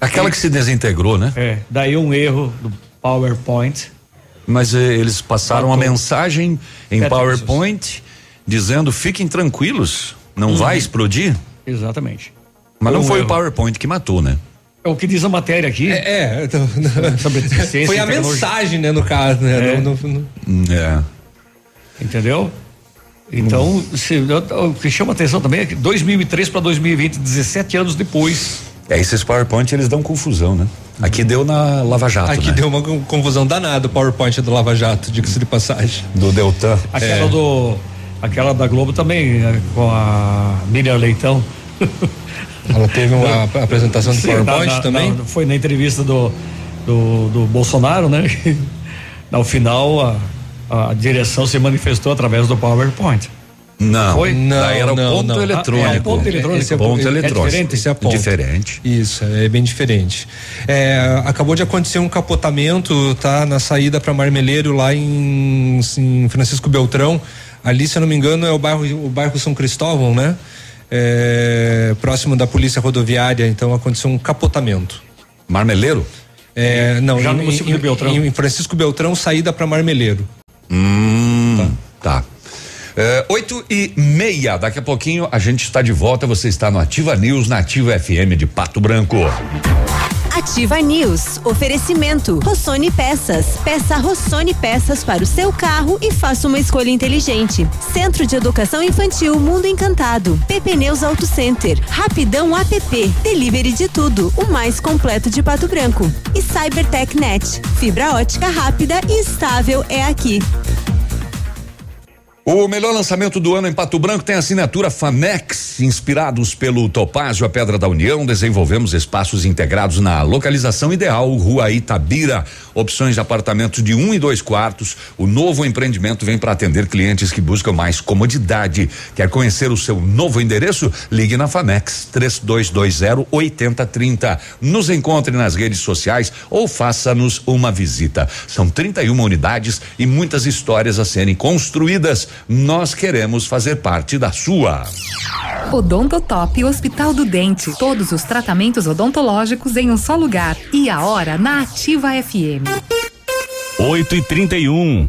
Speaker 1: Aquela que se desintegrou, né?
Speaker 3: É, daí um erro do PowerPoint.
Speaker 1: Mas eh, eles passaram a mensagem em PowerPoint dizendo fiquem tranquilos, não vai explodir.
Speaker 3: Exatamente.
Speaker 1: Mas não foi
Speaker 3: erro.
Speaker 1: o PowerPoint que matou, né?
Speaker 3: É o que diz a matéria aqui.
Speaker 2: É,
Speaker 3: sobre ciência
Speaker 2: foi a mensagem, né, no caso, né?
Speaker 3: É.
Speaker 2: No- no- no-
Speaker 1: É.
Speaker 3: Entendeu? Então, se- o que chama atenção também é que 2003 para 2020, 17 anos depois.
Speaker 1: É, esses PowerPoint eles dão confusão, né? Aqui deu na Lava Jato,
Speaker 2: Aqui
Speaker 1: né?
Speaker 2: deu uma con- confusão danada o PowerPoint do Lava Jato, diga-se de passagem.
Speaker 1: Do Deltan.
Speaker 3: Aquela
Speaker 2: É.
Speaker 3: do. Aquela da Globo também, né, com a Miriam Leitão.
Speaker 2: Ela teve uma ap- apresentação de
Speaker 3: Sim,
Speaker 2: PowerPoint
Speaker 3: na- na-
Speaker 2: também?
Speaker 3: na- foi na entrevista do, do, do Bolsonaro, né? Ao final, a, a direção se manifestou através do PowerPoint.
Speaker 1: Não,
Speaker 3: Foi?
Speaker 1: daí era o
Speaker 2: não,
Speaker 1: ponto
Speaker 2: não.
Speaker 1: eletrônico.
Speaker 3: Ah, é ponto eletrônico.
Speaker 2: Esse é
Speaker 1: ponto
Speaker 2: é
Speaker 1: eletrônico.
Speaker 2: diferente? Esse é ponto.
Speaker 1: Diferente.
Speaker 2: Isso, é bem diferente. É, acabou de acontecer um capotamento, tá? Na saída para Marmeleiro lá em, em Francisco Beltrão. Ali, se eu não me engano, é o bairro, o bairro São Cristóvão, né? É, próximo da polícia rodoviária, então aconteceu um capotamento.
Speaker 1: Marmeleiro?
Speaker 2: É, não,
Speaker 3: Já no
Speaker 2: em,
Speaker 3: município
Speaker 2: em-
Speaker 3: de Beltrão.
Speaker 2: em Francisco Beltrão, saída para Marmeleiro.
Speaker 1: Hum, tá. É, Oito e meia, daqui a pouquinho a gente está de volta, você está no Ativa News, na Ativa FM de Pato Branco.
Speaker 6: Ativa News. Oferecimento. Rossoni Peças. Peça Rossoni Peças para o seu carro e faça uma escolha inteligente. Centro de Educação Infantil Mundo Encantado. PP Neus Auto Center. Rapidão app. Delivery de tudo. O mais completo de Pato Branco. E Cybertech Net. Fibra ótica rápida e estável é aqui.
Speaker 1: O melhor lançamento do ano em Pato Branco tem a assinatura Famex. Inspirados pelo Topázio, a Pedra da União, desenvolvemos espaços integrados na localização ideal, Rua Itabira. Opções de apartamentos de um e dois quartos. O novo empreendimento vem para atender clientes que buscam mais comodidade. Quer conhecer o seu novo endereço? Ligue na Famex 3220 8030. Nos encontre nas redes sociais ou faça-nos uma visita. São 31 unidades e muitas histórias a serem construídas. Nós queremos fazer parte da sua.
Speaker 39: Odontotop Hospital do Dente. Todos os tratamentos odontológicos em um só lugar. E a hora na Ativa FM.
Speaker 12: 8 e 31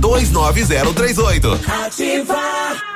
Speaker 12: 29038.
Speaker 40: Ativar.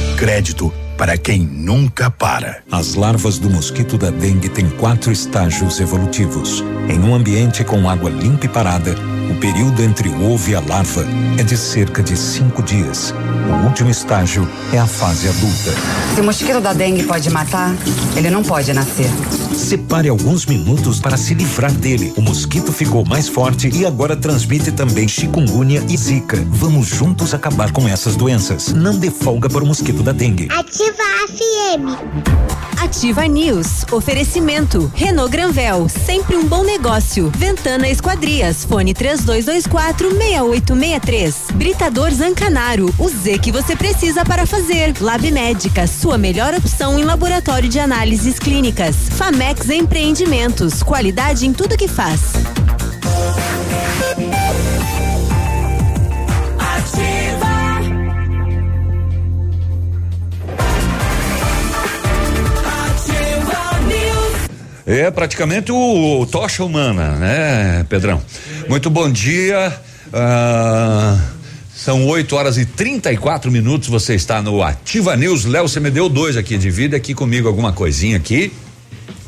Speaker 11: Crédito para quem nunca para.
Speaker 41: As larvas do mosquito da dengue têm quatro estágios evolutivos. Em um ambiente com água limpa e parada, o período entre o ovo e a larva é de cerca de cinco dias. O último estágio é a fase adulta.
Speaker 42: Se o mosquito da dengue pode matar, ele não pode nascer.
Speaker 41: Separe alguns minutos para se livrar dele. O mosquito ficou mais forte e agora transmite também chikungunya e zika. Vamos juntos acabar com essas doenças. Não dê folga para o mosquito da dengue.
Speaker 36: Ativa FM.
Speaker 6: Ativa News. Oferecimento. Renault Granvel. Sempre um bom negócio. Ventana Esquadrias. Fone 3224 6863. Britador Zancanaro. O Z que você precisa para fazer. Lab Médica. Sua melhor opção em laboratório de análises clínicas. Famex Empreendimentos. Qualidade em tudo que faz.
Speaker 1: É praticamente o, o tocha humana, né, Pedrão? Muito bom dia. Ah, são 8 horas e 34 minutos. Você está no Ativa News. Léo, você me deu dois aqui. Divide aqui comigo alguma coisinha aqui.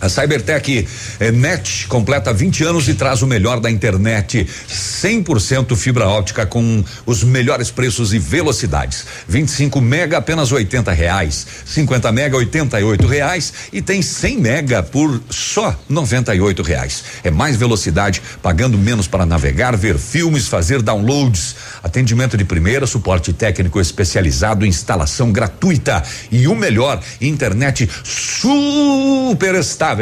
Speaker 1: A Cybertech é, Net completa 20 anos e traz o melhor da internet. 100% fibra óptica com os melhores preços e velocidades. 25 mega apenas 80 reais. 50 mega 88 reais e tem 100 mega por só 98 reais. É mais velocidade, pagando menos para navegar, ver filmes, fazer downloads. Atendimento de primeira, suporte técnico especializado, instalação gratuita e o melhor, internet super estável.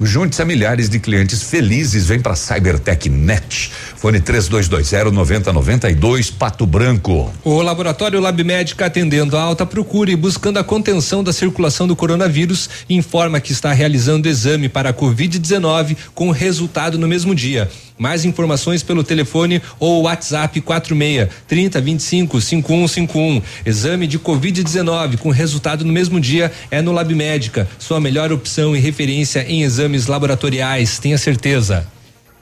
Speaker 1: Junte-se a milhares de clientes felizes. Vem para Cybertech Net. Fone 3220 9092 Pato Branco.
Speaker 2: O laboratório Lab Médica atendendo a alta procura e buscando a contenção da circulação do coronavírus informa que está realizando exame para a Covid-19 com resultado no mesmo dia. Mais informações pelo telefone ou WhatsApp 46 30 25 5151. Exame de Covid-19 com resultado no mesmo dia é no Lab Médica. Sua melhor opção e referência em exames laboratoriais. Tenha certeza.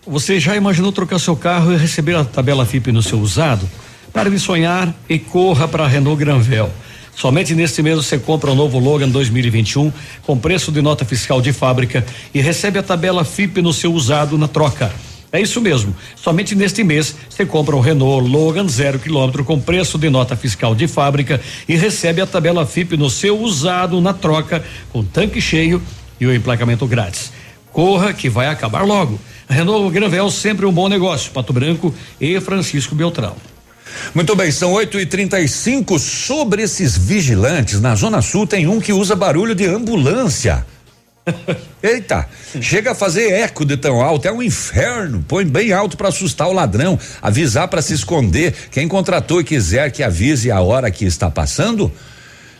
Speaker 3: Você já imaginou trocar seu carro e receber a tabela FIP no seu usado? Para de sonhar e corra para a Renault Granvel. Somente neste mês você compra o novo Logan 2021 com preço de nota fiscal de fábrica e recebe a tabela FIP no seu usado na troca. É isso mesmo. Somente neste mês você compra um Renault Logan zero quilômetro com preço de nota fiscal de fábrica e recebe a tabela FIP no seu usado na troca com tanque cheio e o emplacamento grátis. Corra que vai acabar logo. Renault Granvel sempre um bom negócio. Pato Branco e Francisco Beltrão.
Speaker 1: Muito bem, são 8 e 35 Sobre esses vigilantes, na Zona Sul tem um que usa barulho de ambulância. Eita, chega a fazer eco de tão alto, é um inferno. Põe bem alto para assustar o ladrão, avisar para se esconder. Quem contratou e quiser que avise a hora que está passando,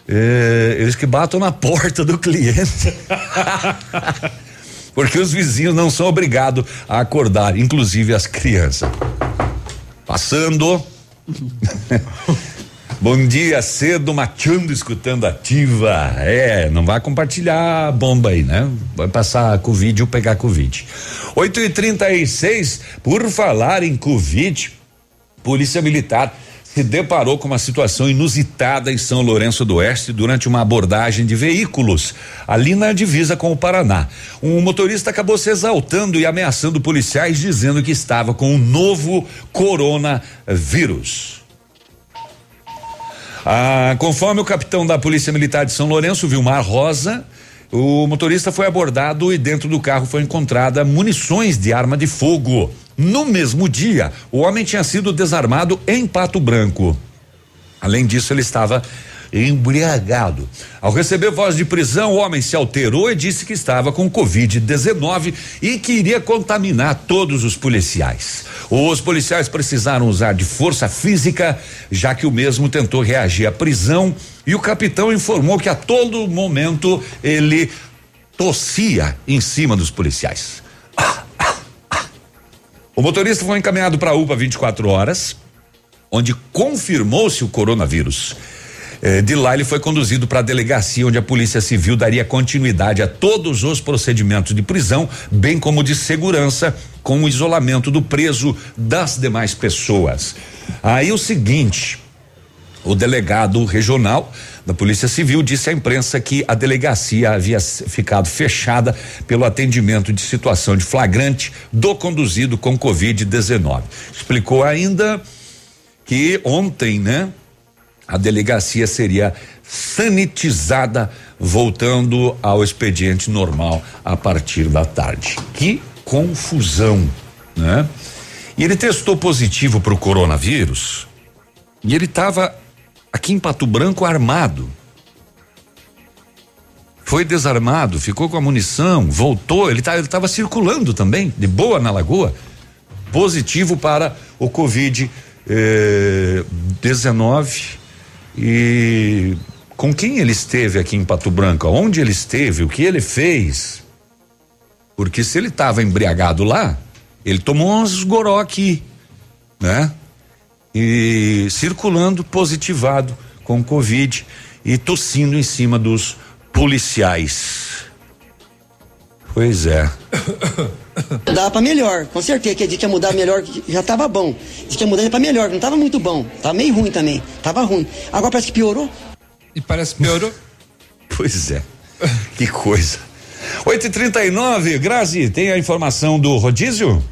Speaker 1: é, eles que batam na porta do cliente. Porque os vizinhos não são obrigados a acordar, inclusive as crianças. Passando. Bom dia, cedo, machando, escutando ativa. É, não vai compartilhar a bomba aí, né? Vai passar Covid ou pegar Covid. 8 e 36 por falar em Covid, Polícia Militar se deparou com uma situação inusitada em São Lourenço do Oeste durante uma abordagem de veículos ali na divisa com o Paraná. Um motorista acabou se exaltando e ameaçando policiais dizendo que estava com o novo coronavírus. Ah, conforme o capitão da Polícia Militar de São Lourenço, Vilmar Rosa, o motorista foi abordado e dentro do carro foi encontrada munições de arma de fogo. No mesmo dia, o homem tinha sido desarmado em Pato Branco. Além disso, ele estava embriagado. Ao receber voz de prisão, o homem se alterou e disse que estava com Covid-19 e que iria contaminar todos os policiais. Os policiais precisaram usar de força física, já que o mesmo tentou reagir à prisão e o capitão informou que a todo momento ele tossia em cima dos policiais. O motorista foi encaminhado para a UPA 24 horas, onde confirmou-se o coronavírus. Eh, de lá ele foi conduzido para a delegacia onde a Polícia Civil daria continuidade a todos os procedimentos de prisão, bem como de segurança, com o isolamento do preso das demais pessoas. Aí o seguinte, o delegado regional da Polícia Civil disse à imprensa que a delegacia havia ficado fechada pelo atendimento de situação de flagrante do conduzido com Covid-19. Explicou ainda que ontem, né, a delegacia seria sanitizada, voltando ao expediente normal a partir da tarde. Que confusão, né? E ele testou positivo para o coronavírus e ele estava aqui em Pato Branco armado. Foi desarmado, ficou com a munição, voltou, ele tá, estava circulando também, de boa na lagoa, positivo para o Covid eh, 19 e com quem ele esteve aqui em Pato Branco, onde ele esteve, o que ele fez. Porque se ele estava embriagado lá, ele tomou uns goró aqui, né? E circulando positivado com Covid e tossindo em cima dos policiais. Pois é.
Speaker 43: Dá para melhor, com certeza que a gente ia mudar melhor, já tava bom. Diz que ia mudar para melhor, não tava muito bom, tava meio ruim também, tava ruim. Agora parece que piorou.
Speaker 2: E parece que piorou.
Speaker 1: pois é. Que coisa. 8h39, Grazi, tem a informação do rodízio?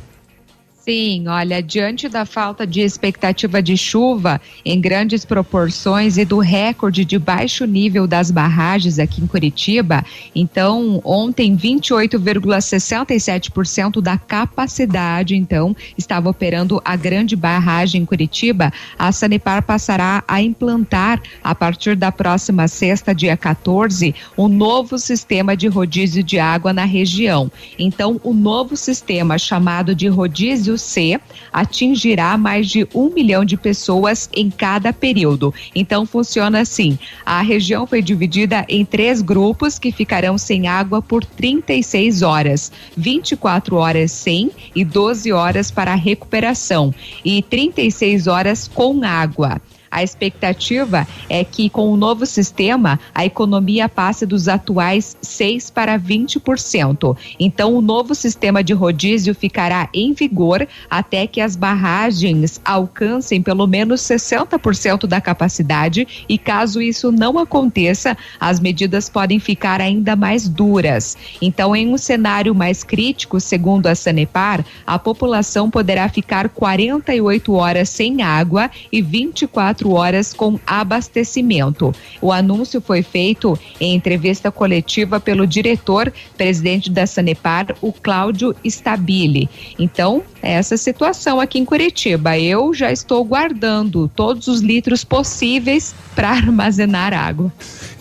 Speaker 5: Sim, olha, diante da falta de expectativa de chuva em grandes proporções e do recorde de baixo nível das barragens aqui em Curitiba, então ontem 28,67% da capacidade então estava operando a grande barragem em Curitiba. A Sanepar passará a implantar a partir da próxima sexta, dia 14, um novo sistema de rodízio de água na região. Então, o novo sistema chamado de rodízio C atingirá mais de um milhão de pessoas em cada período. Então funciona assim: a região foi dividida em três grupos que ficarão sem água por 36 horas, 24 horas sem e 12 horas para recuperação e 36 horas com água. A expectativa é que com o novo sistema a economia passe dos atuais 6 para 20%. Então o novo sistema de rodízio ficará em vigor até que as barragens alcancem pelo menos 60% da capacidade e caso isso não aconteça, as medidas podem ficar ainda mais duras. Então, em um cenário mais crítico, segundo a Sanepar, a população poderá ficar 48 horas sem água e 24 horas com abastecimento. O anúncio foi feito em entrevista coletiva pelo diretor, presidente da Sanepar, o Cláudio Stabile. Então, essa situação aqui em Curitiba. Eu já estou guardando todos os litros possíveis para armazenar água.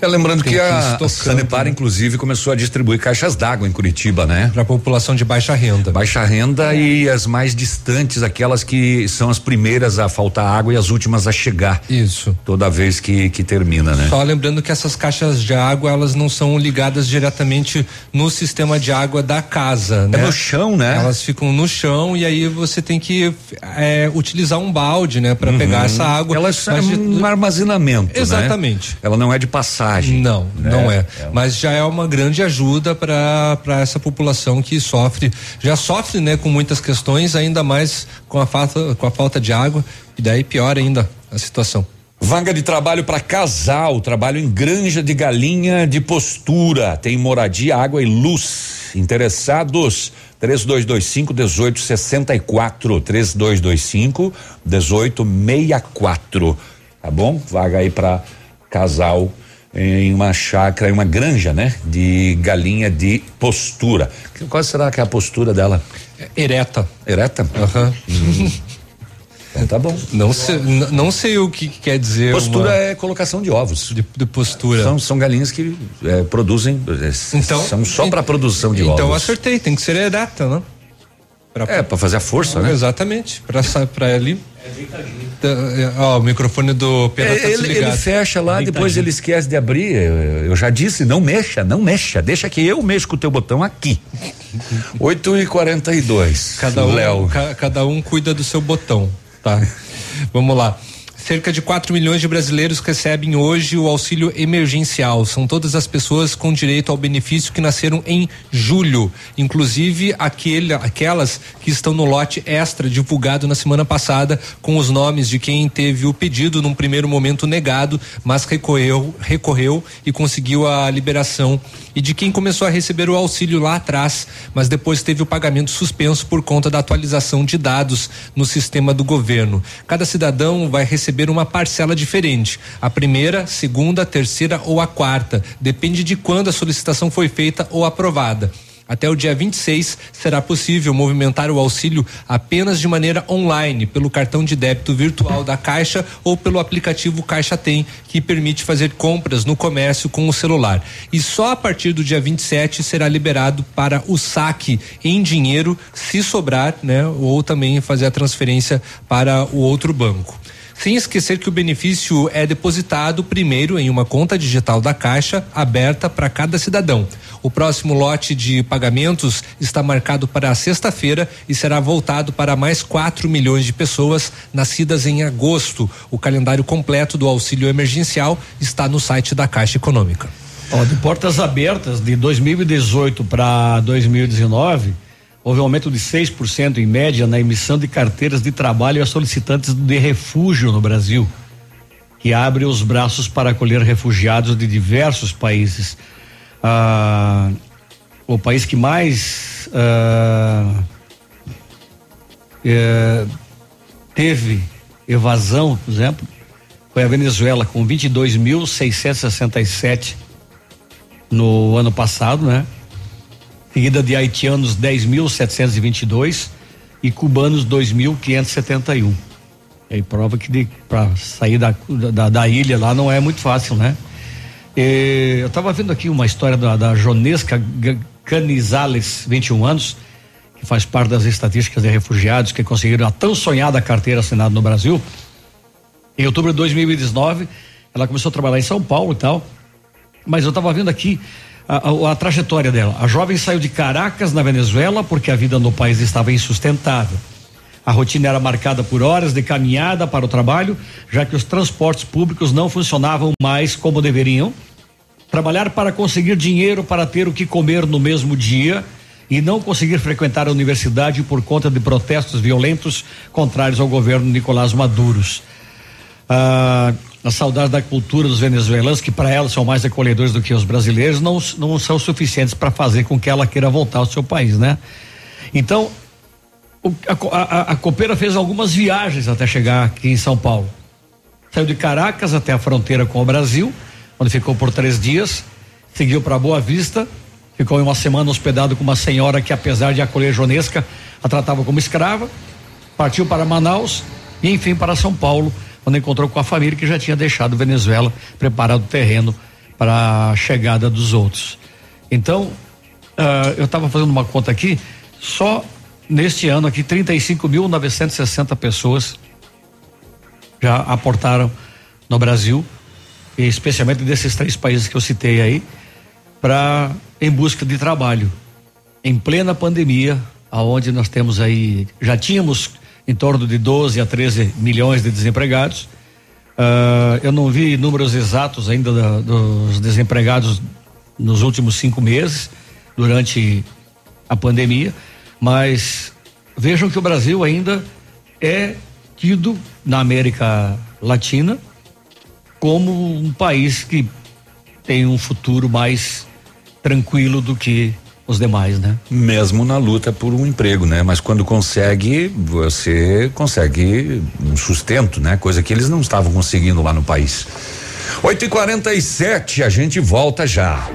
Speaker 1: É, lembrando que,
Speaker 2: que
Speaker 1: a
Speaker 2: estocando,
Speaker 1: Sanepar,
Speaker 2: né?
Speaker 1: inclusive, começou a distribuir caixas d'água em Curitiba, né?
Speaker 2: Para a população de baixa renda.
Speaker 1: Baixa renda e as mais distantes, aquelas que são as primeiras a faltar água e as últimas a chegar.
Speaker 2: Isso.
Speaker 1: Toda vez que, que termina, né?
Speaker 2: Só lembrando que essas caixas de água, elas não são ligadas diretamente no sistema de água da casa, né?
Speaker 1: É no chão, né?
Speaker 2: Elas ficam no chão e aí você tem que é, utilizar um balde, né, para
Speaker 1: Uhum.
Speaker 2: pegar essa água. Mas
Speaker 1: é
Speaker 2: de-
Speaker 1: um armazenamento, né?
Speaker 2: Exatamente.
Speaker 1: Ela não é de passagem.
Speaker 2: Não,
Speaker 1: né?
Speaker 2: não é.
Speaker 1: É
Speaker 2: Mas já é uma grande ajuda para para essa população que sofre, já sofre, né, com muitas questões, ainda mais com a falta com a falta de água e daí pior ainda a situação.
Speaker 1: Vaga de trabalho para casal, trabalho em granja de galinha de postura, tem moradia, água e luz. Interessados 3225 1864 3225 1864. Tá bom? Vaga aí para casal em uma chácara, em uma granja, né? De galinha de postura. Qual será que é a postura dela?
Speaker 2: Ereta.
Speaker 1: Ereta?
Speaker 2: Aham.
Speaker 1: Então tá bom.
Speaker 2: Não sei, não sei o que, que quer dizer.
Speaker 1: Postura
Speaker 2: uma-
Speaker 1: é colocação de ovos.
Speaker 2: De, de postura.
Speaker 1: São, são galinhas que é, produzem. é,
Speaker 2: Então-
Speaker 1: são só para produção de
Speaker 2: Então
Speaker 1: ovos.
Speaker 2: acertei, tem que ser ereta, né? Pra,
Speaker 1: É, para fazer a força, né?
Speaker 2: Exatamente, para para ali. Tá, é, Ó, o microfone do Pedro tá
Speaker 1: É, ele, ele fecha lá, depois ele esquece de abrir. Eu, eu já disse, não mexa, não mexa. Deixa que eu mexo com o teu botão aqui. 8 e 42
Speaker 2: Cada um,
Speaker 1: Léo.
Speaker 2: ca- cada um cuida do seu botão, tá? Vamos lá. Cerca de 4 milhões de brasileiros recebem hoje o auxílio emergencial. São todas as pessoas com direito ao benefício que nasceram em julho, inclusive aquele, aquelas que estão no lote extra divulgado na semana passada, com os nomes de quem teve o pedido num primeiro momento negado, mas recorreu, recorreu e conseguiu a liberação, e de quem começou a receber o auxílio lá atrás, mas depois teve o pagamento suspenso por conta da atualização de dados no sistema do governo. Cada cidadão vai receber uma parcela diferente. A primeira, segunda, terceira ou a quarta. Depende de quando a solicitação foi feita ou aprovada. Até o dia 26 será possível movimentar o auxílio apenas de maneira online, pelo cartão de débito virtual da Caixa ou pelo aplicativo Caixa Tem, que permite fazer compras no comércio com o celular. E só a partir do dia 27 será liberado para o saque em dinheiro, se sobrar, né? Ou também fazer a transferência para o outro banco. Sem esquecer que o benefício é depositado primeiro em uma conta digital da Caixa, aberta para cada cidadão. O próximo lote de pagamentos está marcado para sexta-feira e será voltado para mais 4 milhões de pessoas nascidas em agosto. O calendário completo do auxílio emergencial está no site da Caixa Econômica.
Speaker 3: Ó, de portas abertas de 2018 para 2019, houve um aumento de 6% em média na emissão de carteiras de trabalho a solicitantes de refúgio no Brasil, que abre os braços para acolher refugiados de diversos países. Ah, o país que mais ah, eh, teve evasão, por exemplo, foi a Venezuela com 22.667 no ano passado, né? Seguida de haitianos 10.722 e cubanos 2.571. Aí prova que para sair da, da, da ilha lá não é muito fácil, né? Eh, eu estava vendo aqui uma história da, da Jonesca Canizales, 21 anos, que faz parte das estatísticas de refugiados que conseguiram a tão sonhada carteira assinada no Brasil. Em outubro de 2019, ela começou a trabalhar em São Paulo e tal. Mas eu estava vendo aqui a, a- a trajetória dela. A jovem saiu de Caracas, na Venezuela, porque a vida no país estava insustentável. A rotina era marcada por horas de caminhada para o trabalho, já que os transportes públicos não funcionavam mais como deveriam. Trabalhar para conseguir dinheiro para ter o que comer no mesmo dia e não conseguir frequentar a universidade por conta de protestos violentos contrários ao governo Nicolás Maduros. Ah, a saudade da cultura dos venezuelanos, que para ela são mais acolhedores do que os brasileiros, não, não são suficientes para fazer com que ela queira voltar ao seu país, né? Então, o, a, a, a Copeira fez algumas viagens até chegar aqui em São Paulo. Saiu de Caracas até a fronteira com o Brasil, onde ficou por três dias, seguiu para Boa Vista, ficou uma semana hospedado com uma senhora que, apesar de acolher Jonesca, a tratava como escrava, partiu para Manaus e, enfim, para São Paulo, onde encontrou com a família que já tinha deixado Venezuela preparado o terreno para a chegada dos outros. Então, uh, eu estava fazendo uma conta aqui, só neste ano aqui, 35.960 pessoas já aportaram no Brasil, especialmente desses três países que eu citei aí, para em busca de trabalho. Em plena pandemia, aonde nós temos aí, já tínhamos em torno de 12 a 13 milhões de desempregados. Uh, eu não vi números exatos ainda da, dos desempregados nos últimos cinco meses, durante a pandemia, mas vejam que o Brasil ainda é tido na América Latina como um país que tem um futuro mais tranquilo do que os demais, né?
Speaker 1: Mesmo na luta por um emprego, né? Mas quando consegue, você consegue um sustento, né? Coisa que eles não estavam conseguindo lá no país. 8 e 47 a gente volta já.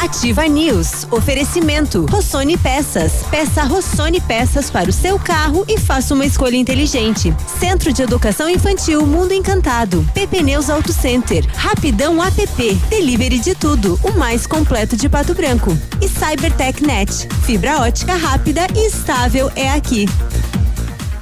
Speaker 6: Ativa News. Oferecimento. Rossoni Peças. Peça Rossoni Peças para o seu carro e faça uma escolha inteligente. Centro de Educação Infantil Mundo Encantado. PP Neus Auto Center. Rapidão app. Delivery de tudo. O mais completo de Pato Branco. E CyberTech Net. Fibra ótica rápida e estável é aqui.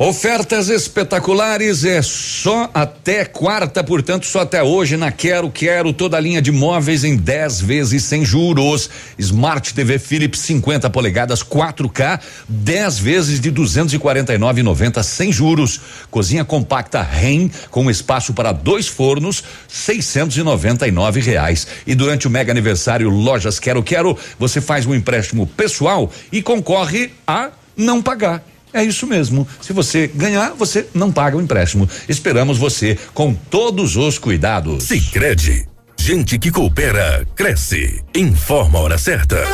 Speaker 1: Ofertas espetaculares é só até quarta, portanto, só até hoje na Quero Quero toda a linha de móveis em 10 vezes sem juros. Smart TV Philips 50 polegadas 4K, 10 vezes de 249,90 sem juros. Cozinha compacta REM com espaço para dois fornos, 699 reais. E durante o mega aniversário Lojas Quero Quero, você faz um empréstimo pessoal e concorre a não pagar. É isso mesmo. Se você ganhar, você não paga o empréstimo. Esperamos você com todos os cuidados.
Speaker 44: Sicredi, gente que coopera cresce. Informa a hora certa.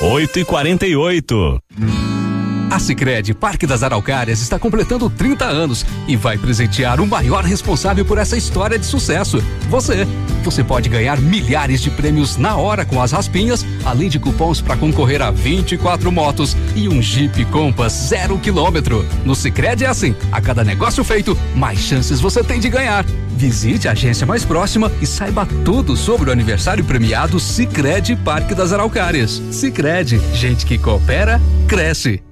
Speaker 12: 8 e 48
Speaker 45: A Sicredi Parque das Araucárias está completando 30 anos e vai presentear o maior responsável por essa história de sucesso, você. Você pode ganhar milhares de prêmios na hora com as raspinhas, além de cupons para concorrer a 24 motos e um Jeep Compass zero quilômetro. No Sicredi é assim, a cada negócio feito, mais chances você tem de ganhar. Visite a agência mais próxima e saiba tudo sobre o aniversário premiado Sicredi Parque das Araucárias. Sicredi, gente que coopera cresce.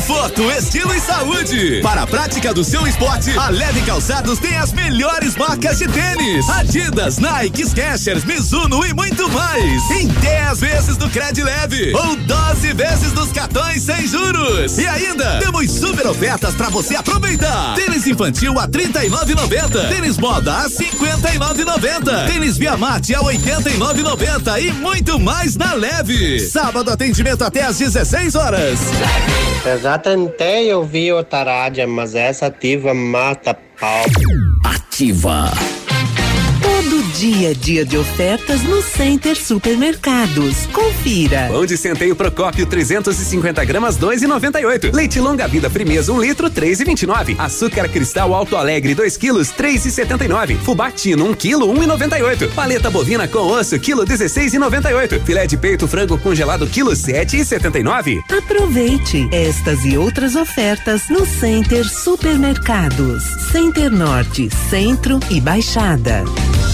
Speaker 12: Conforto, estilo e saúde. Para a prática do seu esporte, a Leve Calçados tem as melhores marcas de tênis: Adidas, Nike, Skechers, Mizuno e muito mais. Em 10 vezes do Cred Leve ou 12 vezes dos cartões sem juros. E ainda temos super ofertas para você aproveitar. Tênis infantil a 39,90. Tênis moda a 59,90. Tênis Via Marte a 89,90 e muito mais na Leve. Sábado atendimento até às 16 horas.
Speaker 46: Eu já tentei ouvir o Tarádia, mas essa ativa mata pau.
Speaker 47: Ativa.
Speaker 48: Todo dia, dia de ofertas no Center Supermercados. Confira.
Speaker 49: Pão de centeio Procópio 350 gramas 2,98. Leite longa vida Frimeza 1 um litro 3,29. Açúcar cristal Alto Alegre 2 quilos 3,79. Fubá Tino 1 um quilo 1,98. Paleta bovina com osso quilo 16,98. Filé de peito frango congelado quilo 7,79.
Speaker 48: Aproveite estas e outras ofertas no Center Supermercados. Center Norte, Centro e Baixada.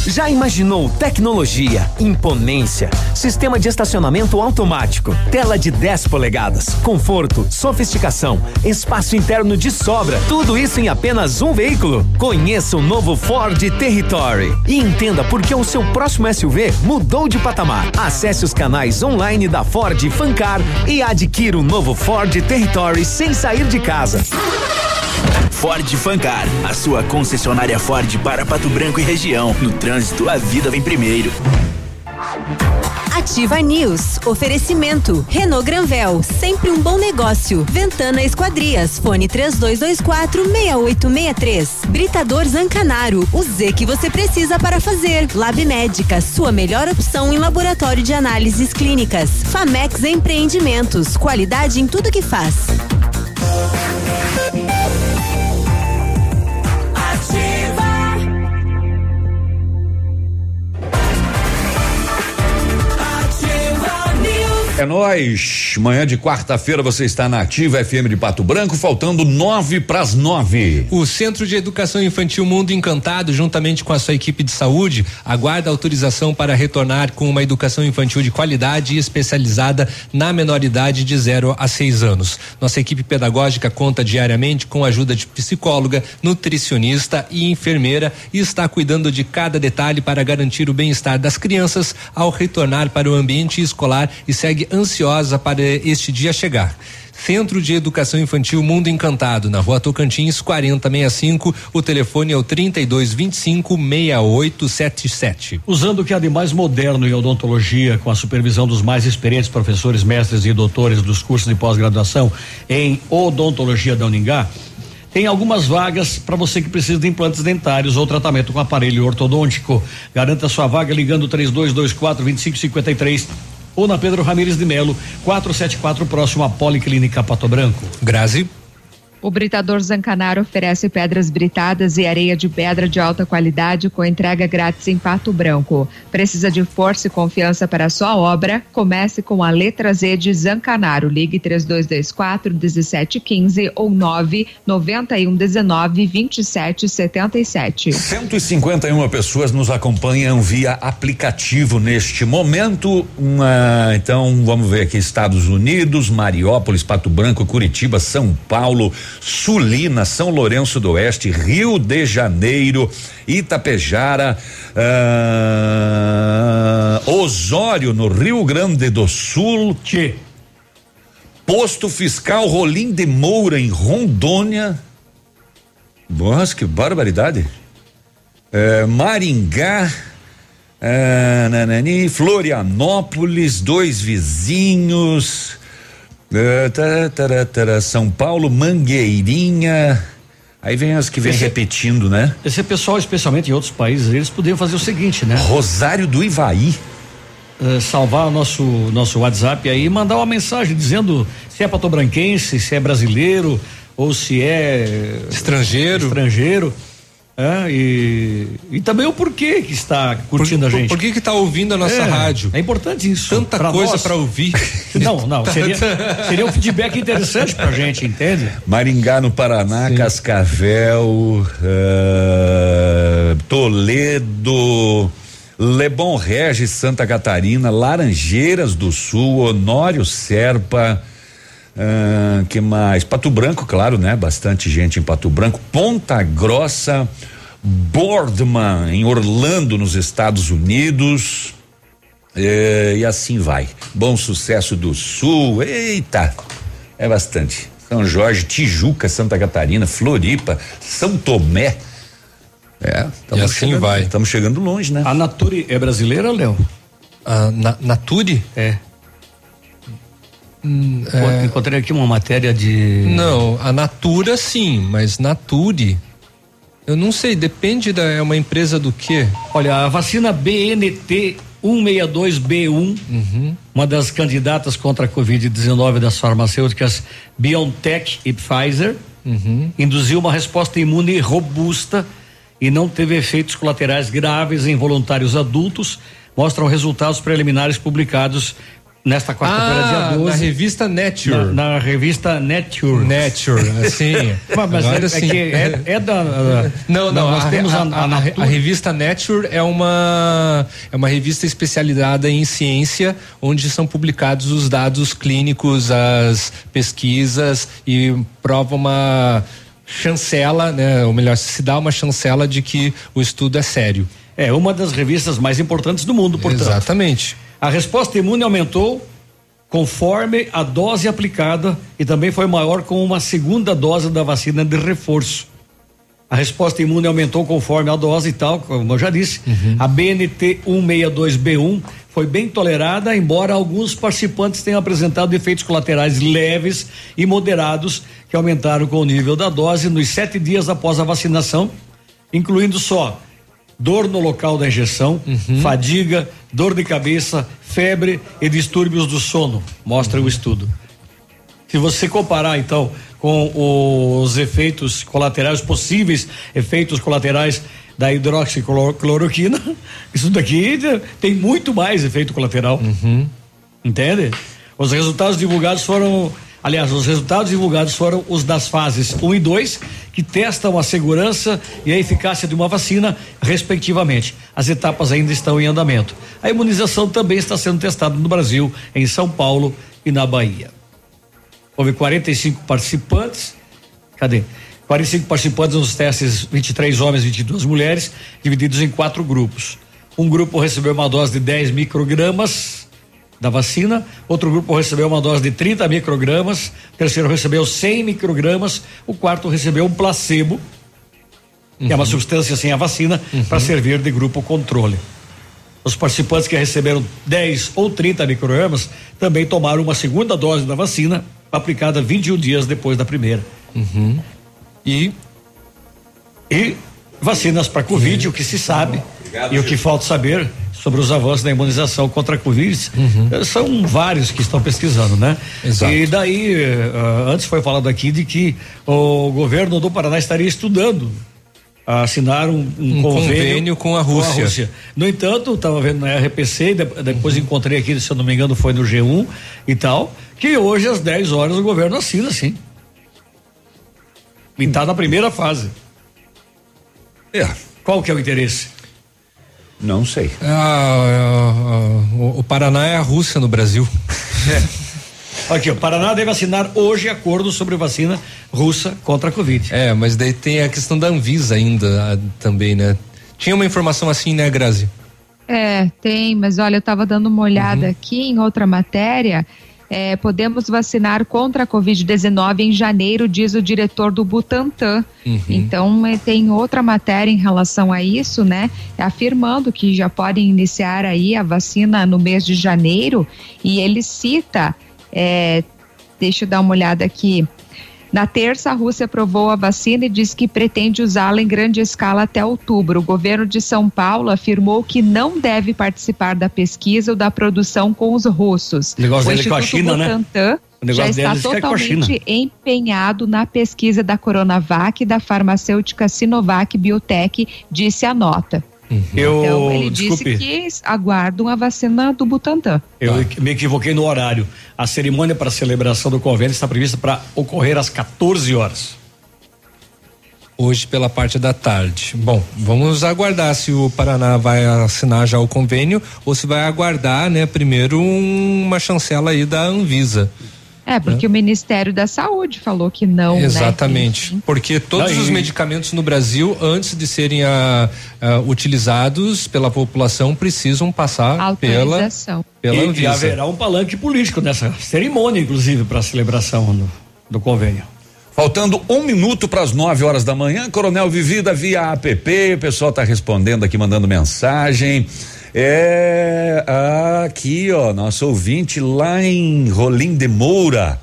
Speaker 50: Já imaginou tecnologia, imponência, sistema de estacionamento automático, tela de 10 polegadas, conforto, sofisticação, espaço interno de sobra, tudo isso em apenas um veículo? Conheça o novo Ford Territory e entenda por que o seu próximo SUV mudou de patamar. Acesse os canais online da Ford Fancar e adquira o novo Ford Territory sem sair de casa.
Speaker 51: Ford Fancar, a sua concessionária Ford para Pato Branco e região. No trânsito, a vida vem primeiro.
Speaker 6: Ativa News. Oferecimento. Renault Granvel. Sempre um bom negócio. Ventana Esquadrias. Fone 3224 6863. Britador Zancanaro. O Z que você precisa para fazer. Lab Médica. Sua melhor opção em laboratório de análises clínicas. Famex Empreendimentos. Qualidade em tudo que faz.
Speaker 1: É nóis. Manhã de quarta-feira você está na Ativa FM de Pato Branco, faltando nove para as nove.
Speaker 2: O Centro de Educação Infantil Mundo Encantado, juntamente com a sua equipe de saúde, aguarda autorização para retornar com uma educação infantil de qualidade e especializada na menoridade de 0 a 6 anos. Nossa equipe pedagógica conta diariamente com a ajuda de psicóloga, nutricionista e enfermeira e está cuidando de cada detalhe para garantir o bem-estar das crianças ao retornar para o ambiente escolar e segue ansiosa para este dia chegar. Centro de Educação Infantil Mundo Encantado, na rua Tocantins, 4065. O telefone é o 3225 6877.
Speaker 3: Usando o que há de mais moderno em odontologia, com a supervisão dos mais experientes professores, mestres e doutores dos cursos de pós-graduação em odontologia da Uningá, tem algumas vagas para você que precisa de implantes dentários ou tratamento com aparelho ortodôntico. Garanta sua vaga ligando 3224 2553 ou na Pedro Ramires de Melo, 474, próximo à Policlínica Pato Branco.
Speaker 2: Grazi.
Speaker 5: O Britador Zancanaro oferece pedras britadas e areia de pedra de alta qualidade com entrega grátis em Pato Branco. Precisa de força e confiança para sua obra? Comece com a letra Z de Zancanaro. Ligue 3224 1715 ou 991 19 27 77.
Speaker 1: 151 pessoas nos acompanham via aplicativo neste momento. Uma, então vamos ver aqui: Estados Unidos, Mariópolis, Pato Branco, Curitiba, São Paulo. Sulina, São Lourenço do Oeste, Rio de Janeiro, Itapejara, ah, Osório, no Rio Grande do Sul.
Speaker 3: Tchê.
Speaker 1: Posto Fiscal Rolim de Moura, em Rondônia. Nossa, que barbaridade. É, Maringá. É, nanani, Florianópolis, dois vizinhos. Tará, tará, tará, São Paulo, Mangueirinha. Aí vem as que vem
Speaker 3: Esse-
Speaker 1: repetindo, né?
Speaker 3: Esse pessoal, especialmente em outros países, eles poderiam fazer o seguinte, né?
Speaker 1: Rosário do Ivaí.
Speaker 3: Eh, salvar o nosso nosso WhatsApp aí e mandar uma mensagem dizendo se é patobranquense, se é brasileiro ou se é
Speaker 2: estrangeiro.
Speaker 3: Estrangeiro. É, e, e também o porquê que está curtindo a gente.
Speaker 2: Por que que tá ouvindo a nossa
Speaker 3: É,
Speaker 2: rádio?
Speaker 3: É importante isso.
Speaker 2: Tanta
Speaker 3: pra
Speaker 2: coisa para ouvir.
Speaker 3: Não, não, seria, seria um feedback interessante pra gente, entende?
Speaker 1: Maringá no Paraná, Cascavel, eh, Toledo, Lebon Regis, Santa Catarina, Laranjeiras do Sul, Honório Serpa, ah, que mais? Pato Branco, claro, né? Bastante gente em Pato Branco, Ponta Grossa, Boardman, em Orlando, nos Estados Unidos. eh, e assim vai. Bom sucesso do Sul. Eita! É bastante. São Jorge, Tijuca, Santa Catarina, Floripa, São Tomé. É,
Speaker 2: E assim
Speaker 1: chegando,
Speaker 2: vai.
Speaker 1: Estamos chegando longe, né?
Speaker 3: A Nature é brasileira, Léo?
Speaker 2: A na, Nature?
Speaker 3: É.
Speaker 2: Hum, é,
Speaker 3: Encontrei aqui uma matéria de.
Speaker 2: Não, a Natura sim, mas Nature. Eu não sei, depende da. É uma empresa do quê?
Speaker 3: Olha, a vacina BNT 162B1, uma das candidatas contra a Covid-19 das farmacêuticas BioNTech e Pfizer, induziu uma resposta imune robusta e não teve efeitos colaterais graves em voluntários adultos, mostram resultados preliminares publicados Nesta quarta-feira,
Speaker 2: Ah,
Speaker 3: dia 12.
Speaker 2: na revista Nature.
Speaker 3: Na, na revista Nature.
Speaker 2: Nature, assim.
Speaker 3: Mas, mas
Speaker 2: Agora
Speaker 3: é, é
Speaker 2: sim.
Speaker 3: que é, é da. da-
Speaker 2: Não, não,
Speaker 3: nós
Speaker 2: a,
Speaker 3: temos
Speaker 2: a,
Speaker 3: a,
Speaker 2: a-
Speaker 3: a
Speaker 2: revista Nature é uma é uma revista especializada em ciência, onde são publicados os dados clínicos, as pesquisas e prova uma chancela, né? Ou melhor, se dá uma chancela de que o estudo é sério.
Speaker 3: É uma das revistas mais importantes do mundo, portanto.
Speaker 2: Exatamente.
Speaker 3: A resposta imune aumentou conforme a dose aplicada e também foi maior com uma segunda dose da vacina de reforço. A resposta imune aumentou conforme a dose e tal, como eu já disse. A BNT 162B1 foi bem tolerada, embora alguns participantes tenham apresentado efeitos colaterais leves e moderados que aumentaram com o nível da dose nos sete dias após a vacinação, incluindo só dor no local da injeção, fadiga, dor de cabeça, febre e distúrbios do sono, mostra o estudo. Se você comparar então com os efeitos colaterais, possíveis efeitos colaterais da hidroxicloroquina, isso daqui tem muito mais efeito colateral. Entende? Os resultados divulgados foram, aliás, os resultados divulgados foram os das fases 1 e 2, que testam a segurança e a eficácia de uma vacina, respectivamente. As etapas ainda estão em andamento. A imunização também está sendo testada no Brasil, em São Paulo e na Bahia. Houve 45 participantes. Cadê? 45 participantes nos testes, 23 homens, 22 mulheres, divididos em quatro grupos. Um grupo recebeu uma dose de 10 microgramas da vacina, outro grupo recebeu uma dose de 30 microgramas, o terceiro recebeu 100 microgramas, o quarto recebeu um placebo, que é uma substância sem a vacina, para servir de grupo controle. Os participantes que receberam 10 ou 30 microgramas também tomaram uma segunda dose da vacina, aplicada 21 dias depois da primeira.
Speaker 2: E
Speaker 3: e vacinas para Covid, o que se sabe e o que falta saber sobre os avanços da imunização contra a Covid eh, são vários que estão pesquisando, né?
Speaker 2: Exato.
Speaker 3: E daí, eh, ah, antes foi falado aqui de que o governo do Paraná estaria estudando a assinar um, um
Speaker 2: Um
Speaker 3: convênio,
Speaker 2: convênio com a Rússia.
Speaker 3: No entanto, estava vendo na RPC, e de- depois encontrei aqui, se eu não me engano, foi no G1 e tal, que hoje às 10 horas o governo assina, sim. E tá na primeira fase.
Speaker 1: É.
Speaker 3: Qual que é o interesse?
Speaker 1: Não sei.
Speaker 2: Ah, ah, ah, o, o Paraná é a Rússia no Brasil.
Speaker 3: Aqui, o Paraná deve assinar hoje acordo sobre vacina russa contra a Covid.
Speaker 2: É, mas daí tem a questão da Anvisa ainda ah, também, né? Tinha uma informação assim, né, Grazi?
Speaker 5: É, tem, mas olha, eu estava dando uma olhada aqui em outra matéria. É, podemos vacinar contra a Covid-19 em janeiro, diz o diretor do Butantan. Então, é, tem outra matéria em relação a isso, né? Afirmando que já podem iniciar aí a vacina no mês de janeiro. E ele cita, é, deixa eu dar uma olhada aqui. Na terça, a Rússia aprovou a vacina e disse que pretende usá-la em grande escala até outubro. O governo de São Paulo afirmou que não deve participar da pesquisa ou da produção com os russos.
Speaker 3: O negócio
Speaker 5: o
Speaker 3: dele é com a China, né?
Speaker 5: Butantan
Speaker 3: O negócio
Speaker 5: já está
Speaker 3: é
Speaker 5: totalmente empenhado na pesquisa da Coronavac e da farmacêutica Sinovac Biotech, disse a nota.
Speaker 3: Eu,
Speaker 5: então, ele
Speaker 3: desculpe,
Speaker 5: disse que aguardam a vacina do Butantan.
Speaker 3: eu me equivoquei no horário. A cerimônia para a celebração do convênio está prevista para ocorrer às 14 horas.
Speaker 2: Hoje pela parte da tarde. Bom, vamos aguardar se o Paraná vai assinar já o convênio ou se vai aguardar, né, primeiro um- uma chancela aí da Anvisa.
Speaker 5: É, porque o Ministério da Saúde falou que não, né?
Speaker 2: Exatamente. Porque todos
Speaker 3: Não, e-
Speaker 2: os medicamentos no Brasil, antes de serem ah, ah, utilizados pela população, precisam passar pela,
Speaker 5: Autorização.
Speaker 2: pela
Speaker 3: e, e haverá um palanque político nessa cerimônia, inclusive, para a celebração do, do convênio.
Speaker 1: Faltando um minuto para as 9 horas da manhã, Coronel Vivida via app, o pessoal está respondendo aqui, mandando mensagem. É aqui, ó, nosso ouvinte lá em Rolim de Moura,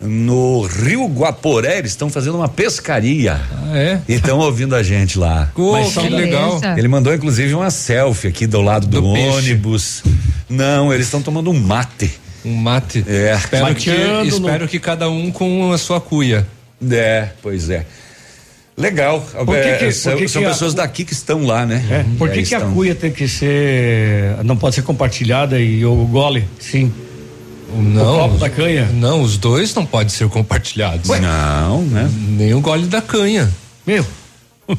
Speaker 1: no Rio Guaporé, eles estão fazendo uma pescaria.
Speaker 2: Ah, é?
Speaker 1: E estão ouvindo a gente lá.
Speaker 3: Mas
Speaker 2: que
Speaker 3: da-
Speaker 2: legal.
Speaker 1: Ele mandou inclusive uma selfie aqui do lado do,
Speaker 2: Do peixe.
Speaker 1: ônibus. Não, eles estão tomando um mate.
Speaker 2: Um mate.
Speaker 1: É.
Speaker 2: Espero, que,
Speaker 3: Mateando no-
Speaker 2: espero que cada um com a sua cuia.
Speaker 1: É, pois é. Legal.
Speaker 3: Por que
Speaker 1: É,
Speaker 3: que-
Speaker 1: são
Speaker 3: por que
Speaker 1: são
Speaker 3: que a-
Speaker 1: pessoas daqui que estão lá, né?
Speaker 3: É, por que, que a cuia tem que ser. não pode ser compartilhada e o gole? Sim.
Speaker 2: Não,
Speaker 3: O copo da canha?
Speaker 2: Não, os dois não podem ser compartilhados.
Speaker 1: Não, né?
Speaker 2: Nem o gole da canha.
Speaker 3: Meu.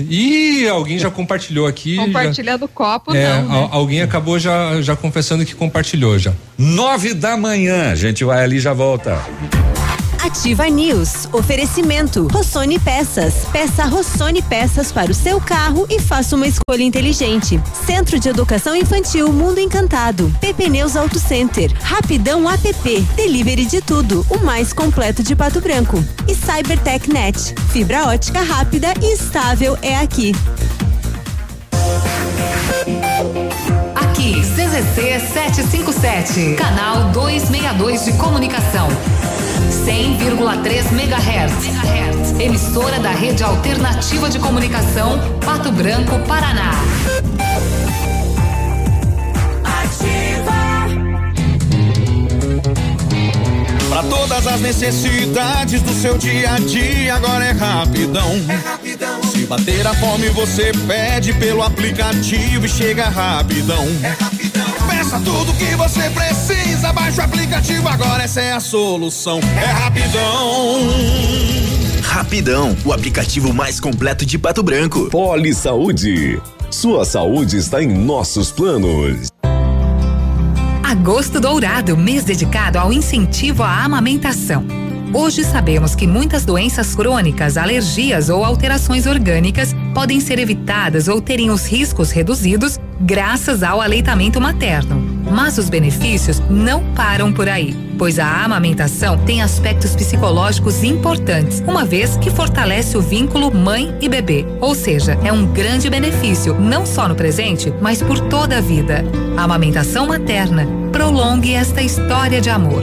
Speaker 2: E alguém já compartilhou aqui.
Speaker 5: Compartilhando o copo,
Speaker 2: já, é,
Speaker 5: não. né?
Speaker 2: al- alguém acabou já, já confessando que compartilhou já.
Speaker 1: Nove da manhã, a gente vai ali e já volta.
Speaker 6: Ativa News. Oferecimento. Rossoni Peças. Peça Rossoni Peças para o seu carro e faça uma escolha inteligente. Centro de Educação Infantil Mundo Encantado. PP Neus Auto Center. Rapidão app. Delivery de tudo. O mais completo de Pato Branco. E Cybertech Net. Fibra ótica rápida e estável é aqui.
Speaker 39: Aqui, CZC 757, canal 262 de comunicação. 100,3 MHz. Emissora da Rede Alternativa de Comunicação, Pato Branco, Paraná.
Speaker 34: Pra todas as necessidades do seu dia a dia, agora é rapidão. Se bater a fome, você pede pelo aplicativo e chega rapidão. Peça tudo que você precisa, baixa o aplicativo, agora essa é a solução. É rapidão.
Speaker 49: Rapidão, o aplicativo mais completo de Pato Branco.
Speaker 14: Poli Saúde. Sua saúde está em nossos planos.
Speaker 39: Agosto Dourado, mês dedicado ao incentivo à amamentação. Hoje sabemos que muitas doenças crônicas, alergias ou alterações orgânicas podem ser evitadas ou terem os riscos reduzidos graças ao aleitamento materno. Mas os benefícios não param por aí, pois a amamentação tem aspectos psicológicos importantes, uma vez que fortalece o vínculo mãe e bebê. Ou seja, é um grande benefício, não só no presente, mas por toda a vida. A amamentação materna prolongue esta história de amor.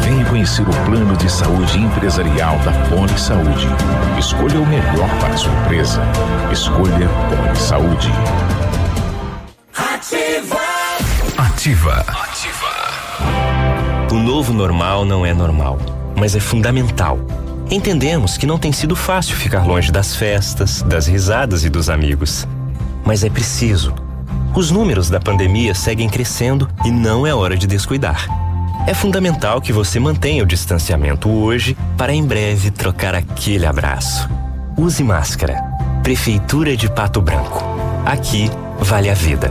Speaker 11: Venha conhecer o plano de saúde empresarial da Poli Saúde. Escolha o melhor para a sua empresa. Escolha Poli Saúde.
Speaker 52: Ativa.
Speaker 53: O novo normal não é normal, mas é fundamental. Entendemos que não tem sido fácil ficar longe das festas, das risadas e dos amigos. Mas é preciso. Os números da pandemia seguem crescendo e não é hora de descuidar. É fundamental que você mantenha o distanciamento hoje para em breve trocar aquele abraço. Use máscara. Prefeitura de Pato Branco. Aqui vale a vida.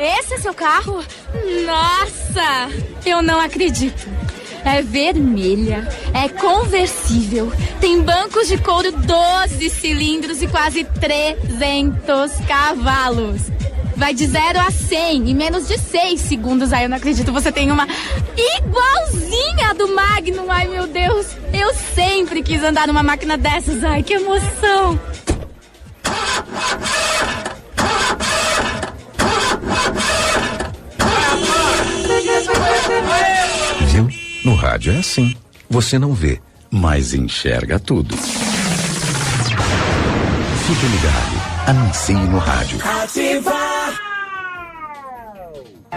Speaker 54: Esse é seu carro? Nossa! Eu não acredito. É vermelha, é conversível, tem bancos de couro 12 cilindros e quase 300 cavalos. Vai de 0 a 100 em menos de 6 segundos. Ai, eu não acredito. Você tem uma igualzinha do Magnum. Ai, meu Deus. Eu sempre quis andar numa máquina dessas. Ai, que emoção.
Speaker 55: Viu? No rádio é assim. Você não vê, mas enxerga tudo. Fique ligado. Anuncie no rádio.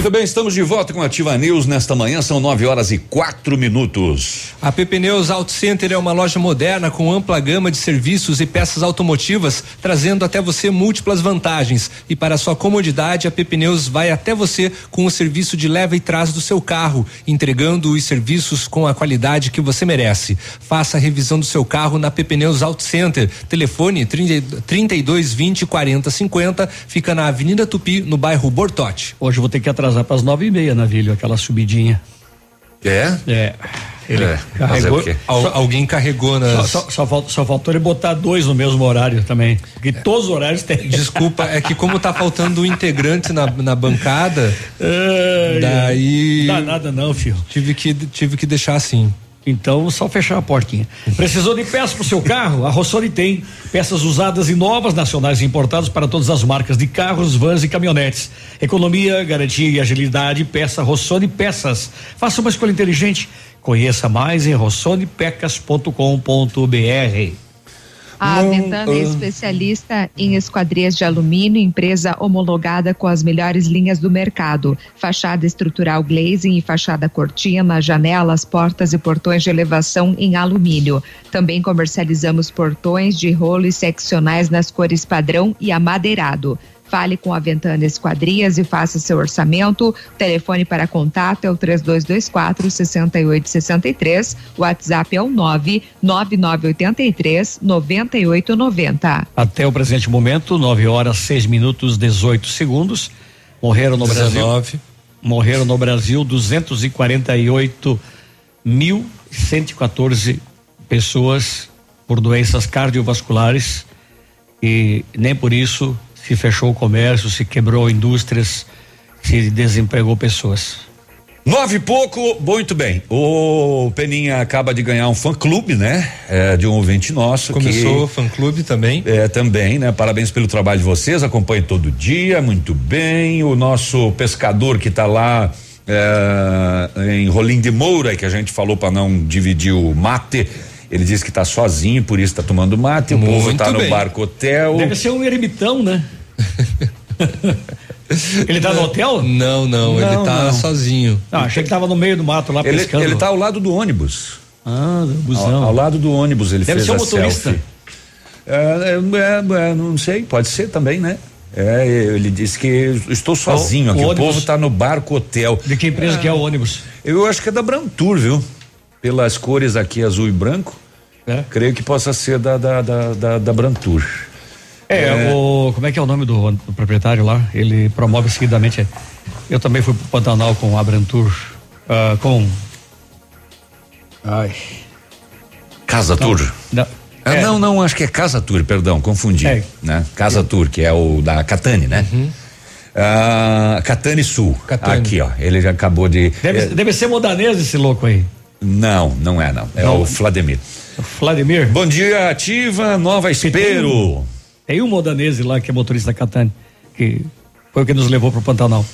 Speaker 1: Muito bem, estamos de volta com a Ativa News nesta manhã, são 9 horas e quatro minutos.
Speaker 2: A PP Neus Auto Center é uma loja moderna com ampla gama de serviços e peças automotivas, trazendo até você múltiplas vantagens. E para sua comodidade, a PP Neus vai até você com o serviço de leva e trás do seu carro, entregando os serviços com a qualidade que você merece. Faça a revisão do seu carro na PP Neus Auto Center. Telefone 30, 32 20 40 50, fica na Avenida Tupi, no bairro Bortote.
Speaker 3: Hoje eu vou ter que atrasar para as nove e meia, Navilho, aquela subidinha.
Speaker 1: É?
Speaker 3: É. Ele
Speaker 1: É,
Speaker 3: carregou.
Speaker 1: fazer o quê?
Speaker 2: Al- alguém carregou nas.
Speaker 3: Só, só, só, faltou, só faltou ele botar dois no mesmo horário também. Porque todos os horários tem.
Speaker 2: Desculpa, é que como tá faltando um integrante na, na bancada, daí.
Speaker 3: Dá nada não, filho.
Speaker 2: Tive que, tive que deixar assim.
Speaker 3: Então, só fechar a portinha. Precisou de peças para o seu carro? A Rossoni tem. Peças usadas e novas, nacionais e importadas para todas as marcas de carros, vans e caminhonetes. Economia, garantia e agilidade. Peça Rossoni Peças. Faça uma escolha inteligente. Conheça mais em rossonipeças.com.br.
Speaker 5: A
Speaker 3: Não,
Speaker 5: Ventana é
Speaker 3: ah.
Speaker 5: especialista em esquadrias de alumínio, empresa homologada com as melhores linhas do mercado. Fachada estrutural glazing e fachada cortina, janelas, portas e portões de elevação em alumínio. Também comercializamos portões de rolo e seccionais nas cores padrão e amadeirado. Fale com a Ventana Esquadrias e faça seu orçamento. O telefone para contato é o 3224 6863. O WhatsApp é o 99983 9890.
Speaker 3: Até o presente momento, 9 horas 6 minutos 18 segundos. Morreram no
Speaker 2: 19.
Speaker 3: Brasil. Morreram no Brasil 248.114 pessoas por doenças cardiovasculares e nem por isso se fechou o comércio, se quebrou indústrias, se desempregou pessoas.
Speaker 1: Nove e pouco, muito bem. O Peninha acaba de ganhar um fã clube, né? É, de um ouvinte nosso.
Speaker 2: Começou o
Speaker 1: que,
Speaker 2: fã clube também.
Speaker 1: É, também, né? Parabéns pelo trabalho de vocês, acompanhe todo dia, muito bem. O nosso pescador que tá lá é, em Rolim de Moura, que a gente falou para não dividir o mate. Ele disse que tá sozinho, por isso tá tomando mate. O povo
Speaker 2: Muito
Speaker 1: tá no barco hotel.
Speaker 3: Deve ser um ermitão, né? ele tá no hotel?
Speaker 2: Não, não, ele
Speaker 1: Não,
Speaker 2: tá
Speaker 1: não.
Speaker 2: sozinho.
Speaker 3: Ah, achei que tava no meio do mato lá
Speaker 1: Ele,
Speaker 3: pescando.
Speaker 1: ele tá ao lado do ônibus.
Speaker 3: Ah, do busão.
Speaker 1: Ao, ao lado do ônibus ele
Speaker 3: Deve
Speaker 1: fez
Speaker 3: ser um
Speaker 1: a
Speaker 3: motorista.
Speaker 1: selfie. É, é, é, é, não sei, pode ser também, né? É, ele disse que estou sozinho
Speaker 3: O-
Speaker 1: aqui.
Speaker 3: o
Speaker 1: O, povo tá no barco hotel.
Speaker 3: De que empresa que é o ônibus?
Speaker 1: Eu acho que é da Brantur, viu? Pelas cores aqui azul e branco.
Speaker 3: É?
Speaker 1: Creio que possa ser da da, da, da, da Brantur.
Speaker 3: É, o. Como é que é o nome do, do proprietário lá? Ele promove seguidamente. Eu também fui pro Pantanal com a Brantur. ah, com. Ai.
Speaker 1: Casa Tour.
Speaker 3: Não,
Speaker 1: Ah,
Speaker 3: é,
Speaker 1: não, não, acho que é Casa Tour, perdão, confundi.
Speaker 3: É.
Speaker 1: Né? Casa Tour, que é o da Catane, né? Ah, Catane Sul.
Speaker 2: Catane.
Speaker 1: Aqui, ó. Ele já acabou de.
Speaker 3: Deve,
Speaker 1: é,
Speaker 3: deve ser modanês esse louco aí.
Speaker 1: não, não é, não. É
Speaker 3: Não.
Speaker 1: o Vladimir.
Speaker 3: Vladimir.
Speaker 1: Bom dia, ativa, Nova Espero.
Speaker 3: Tem um modanese lá que é motorista da Catane, que foi o que nos levou pro Pantanal.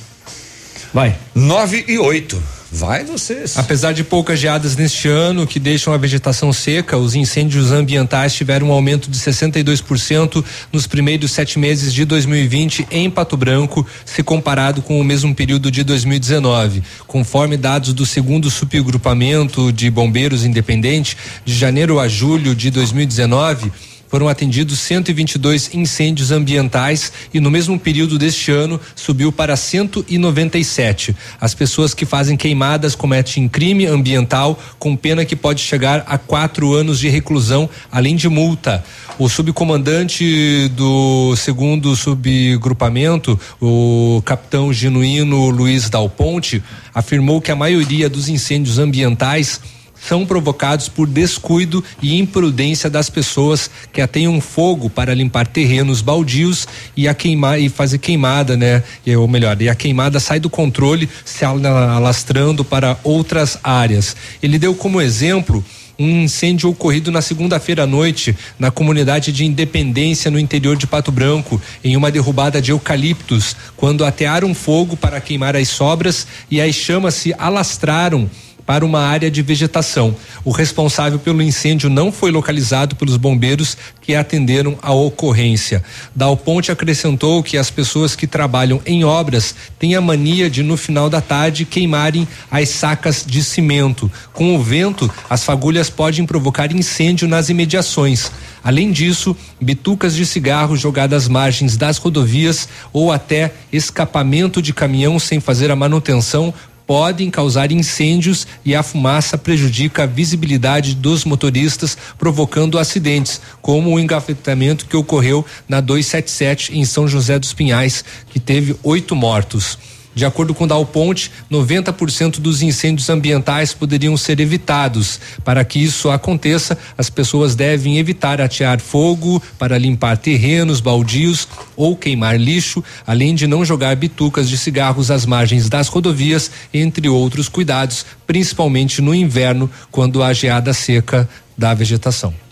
Speaker 3: Vai.
Speaker 1: 9 e 8. Vai vocês.
Speaker 2: Apesar de poucas geadas neste ano que deixam a vegetação seca, os incêndios ambientais tiveram um aumento de 62% nos primeiros sete meses de 2020 em Pato Branco, se comparado com o mesmo período de 2019. Conforme dados do segundo subgrupamento de bombeiros independente, de janeiro a julho de 2019, foram atendidos 122 incêndios ambientais e no mesmo período deste ano subiu para 197. As pessoas que fazem queimadas cometem crime ambiental com pena que pode chegar a quatro anos de reclusão, além de multa. O subcomandante do segundo subgrupamento, o capitão genuíno Luiz Dal Ponte, afirmou que a maioria dos incêndios ambientais são provocados por descuido e imprudência das pessoas que ateiam fogo para limpar terrenos baldios e a queimar e fazer queimada, né? Ou melhor, e a queimada sai do controle, se ala- alastrando para outras áreas. Ele deu como exemplo um incêndio ocorrido na segunda-feira à noite na comunidade de Independência no interior de Pato Branco, em uma derrubada de eucaliptos, quando atearam fogo para queimar as sobras e as chamas se alastraram para uma área de vegetação. O responsável pelo incêndio não foi localizado pelos bombeiros que atenderam a ocorrência. Dal Ponte acrescentou que as pessoas que trabalham em obras têm a mania de no final da tarde queimarem as sacas de cimento. Com o vento, as fagulhas podem provocar incêndio nas imediações. Além disso, bitucas de cigarro jogadas às margens das rodovias ou até escapamento de caminhão sem fazer a manutenção podem causar incêndios e a fumaça prejudica a visibilidade dos motoristas, provocando acidentes, como o engavetamento que ocorreu na 277 em São José dos Pinhais, que teve oito mortos. De acordo com Dal Ponte, 90% dos incêndios ambientais poderiam ser evitados. Para que isso aconteça, as pessoas devem evitar atear fogo para limpar terrenos baldios ou queimar lixo, além de não jogar bitucas de cigarros às margens das rodovias, entre outros cuidados, principalmente no inverno, quando há geada seca da vegetação.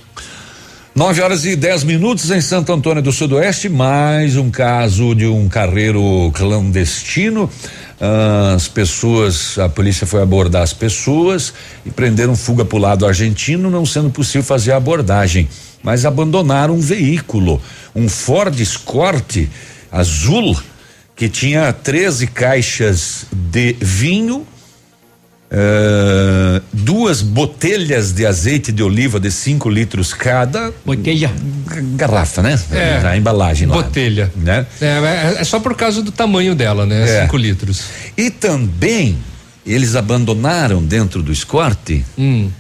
Speaker 1: 9 horas e 10 minutos em Santo Antônio do Sudoeste, mais um caso de um carreiro clandestino. As pessoas, a polícia foi abordar as pessoas e prenderam fuga para o lado argentino, não sendo possível fazer a abordagem, mas abandonaram um veículo, um Ford Escort azul que tinha 13 caixas de vinho Uh, duas botelhas de azeite de oliva de 5 litros cada.
Speaker 3: Botelha.
Speaker 1: Garrafa, né?
Speaker 2: É.
Speaker 1: A embalagem lá.
Speaker 2: Botelha.
Speaker 1: Né?
Speaker 2: É, é só por causa do tamanho dela, né? 5
Speaker 1: É.
Speaker 2: litros.
Speaker 1: E também eles abandonaram dentro do escorte
Speaker 2: Hum.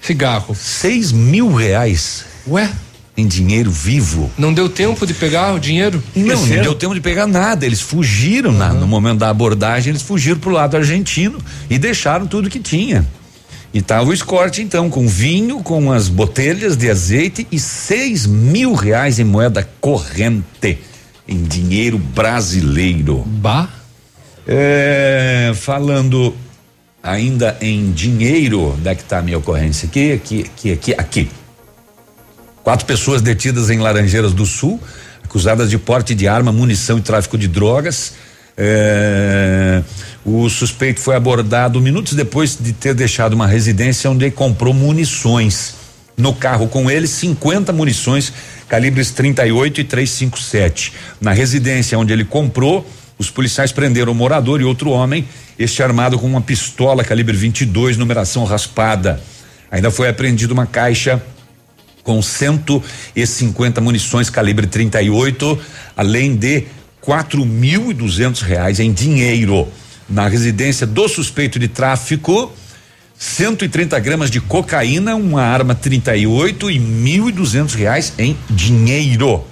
Speaker 2: Cigarro.
Speaker 1: seis mil reais.
Speaker 2: Ué?
Speaker 1: Em dinheiro vivo.
Speaker 2: Não deu tempo de pegar o dinheiro?
Speaker 1: Não, não deu tempo de pegar nada. Eles fugiram na- no momento da abordagem, eles fugiram pro lado argentino e deixaram tudo que tinha. E tava o escorte, então, com vinho, com as botelhas de azeite e seis mil reais em moeda corrente, em dinheiro brasileiro.
Speaker 2: Bah.
Speaker 1: É, falando ainda em dinheiro, onde é que tá a minha ocorrência? Aqui, aqui, aqui, aqui, aqui. Quatro pessoas detidas em Laranjeiras do Sul, acusadas de porte de arma, munição e tráfico de drogas. É, o suspeito foi abordado minutos depois de ter deixado uma residência onde comprou munições. No carro com ele, 50 munições calibres 38 e 357. Na residência onde ele comprou, os policiais prenderam o morador e outro homem, este armado com uma pistola calibre 22, numeração raspada. Ainda foi apreendida uma caixa com 150 munições calibre 38, além de quatro mil e duzentos reais em dinheiro. Na residência do suspeito de tráfico, 130 gramas de cocaína, uma arma 38 e mil e duzentos reais em dinheiro.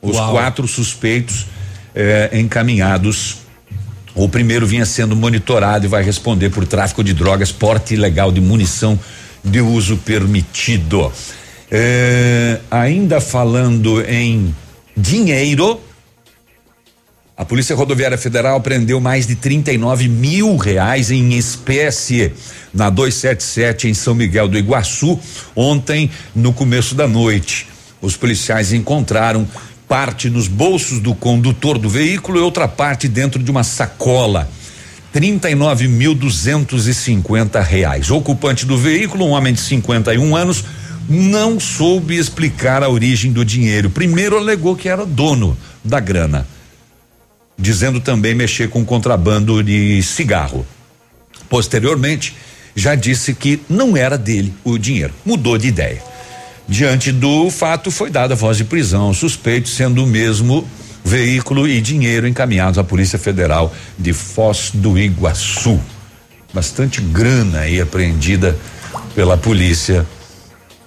Speaker 1: Os
Speaker 2: Uau.
Speaker 1: quatro suspeitos eh, encaminhados. O primeiro vinha sendo monitorado e vai responder por tráfico de drogas, porte ilegal de munição de uso permitido. Eh, ainda falando em dinheiro, a Polícia Rodoviária Federal prendeu mais de 39 mil reais em espécie na 277 em São Miguel do Iguaçu ontem no começo da noite. Os policiais encontraram parte nos bolsos do condutor do veículo e outra parte dentro de uma sacola. 39.250 reais. O ocupante do veículo, um homem de 51 anos, não soube explicar a origem do dinheiro. Primeiro alegou que era dono da grana, dizendo também mexer com contrabando de cigarro. Posteriormente, já disse que não era dele o dinheiro. Mudou de ideia. Diante do fato, foi dada voz de prisão suspeito, sendo o mesmo veículo e dinheiro encaminhados à Polícia Federal de Foz do Iguaçu. Bastante grana aí apreendida pela polícia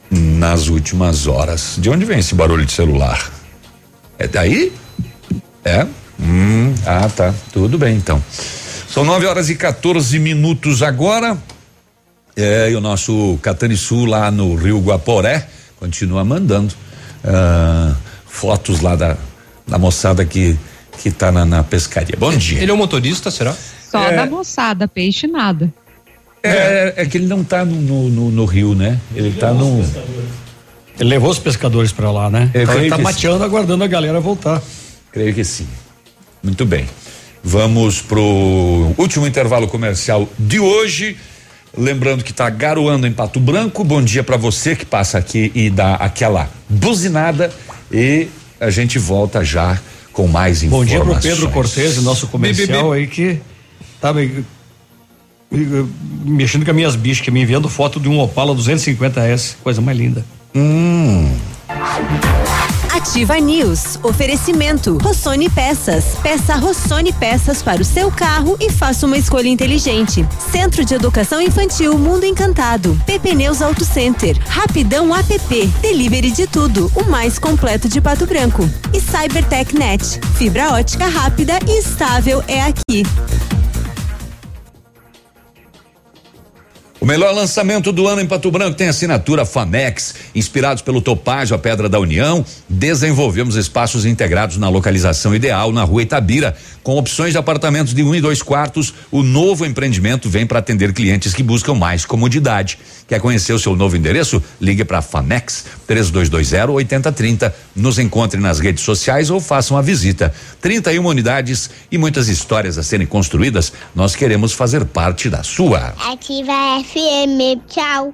Speaker 1: nas últimas horas. De onde vem esse barulho de celular? É daí? É? Hum, ah, tá. Tudo bem então. São 9 horas e 14 minutos agora. É, e o nosso Catanisul lá no Rio Guaporé continua mandando ah, fotos lá da, da moçada que que tá na, na pescaria. Bom dia.
Speaker 2: Ele é um motorista, será?
Speaker 5: Só
Speaker 1: É.
Speaker 5: da moçada, peixe nada.
Speaker 1: É, é que ele não tá no, no, no- no rio, né? Ele tá no.
Speaker 3: Ele levou os pescadores pra lá, né?
Speaker 1: Eu
Speaker 3: então ele tá mateando, aguardando a galera voltar.
Speaker 1: Creio que sim. Muito bem. Vamos pro último intervalo comercial de hoje. Lembrando que está garoando em Pato Branco. Bom dia para você que passa aqui e dá aquela buzinada e a gente volta já com mais
Speaker 3: Bom
Speaker 1: informações.
Speaker 3: dia pro Pedro Cortez, nosso comercial aí que tá mexendo com as minhas bichas, me enviando foto de um Opala 250S, coisa mais linda.
Speaker 1: Hum.
Speaker 6: Ativa News. Oferecimento. Rossoni Peças. Peça Rossoni Peças para o seu carro e faça uma escolha inteligente. Centro de Educação Infantil Mundo Encantado. PP Neus Auto Center. Rapidão app. Delivery de tudo. O mais completo de Pato Branco. E Cybertech Net. Fibra ótica rápida e estável é aqui.
Speaker 1: O melhor lançamento do ano em Pato Branco tem assinatura Famex. Inspirados pelo Topázio, a Pedra da União, desenvolvemos espaços integrados na localização ideal na rua Itabira. Com opções de apartamentos de um e dois quartos, o novo empreendimento vem para atender clientes que buscam mais comodidade. Quer conhecer o seu novo endereço? Ligue para Famex 3220 8030. Nos encontre nas redes sociais ou faça uma visita. 31 unidades e muitas histórias a serem construídas. Nós queremos fazer parte da sua.
Speaker 9: Ativa FM, tchau.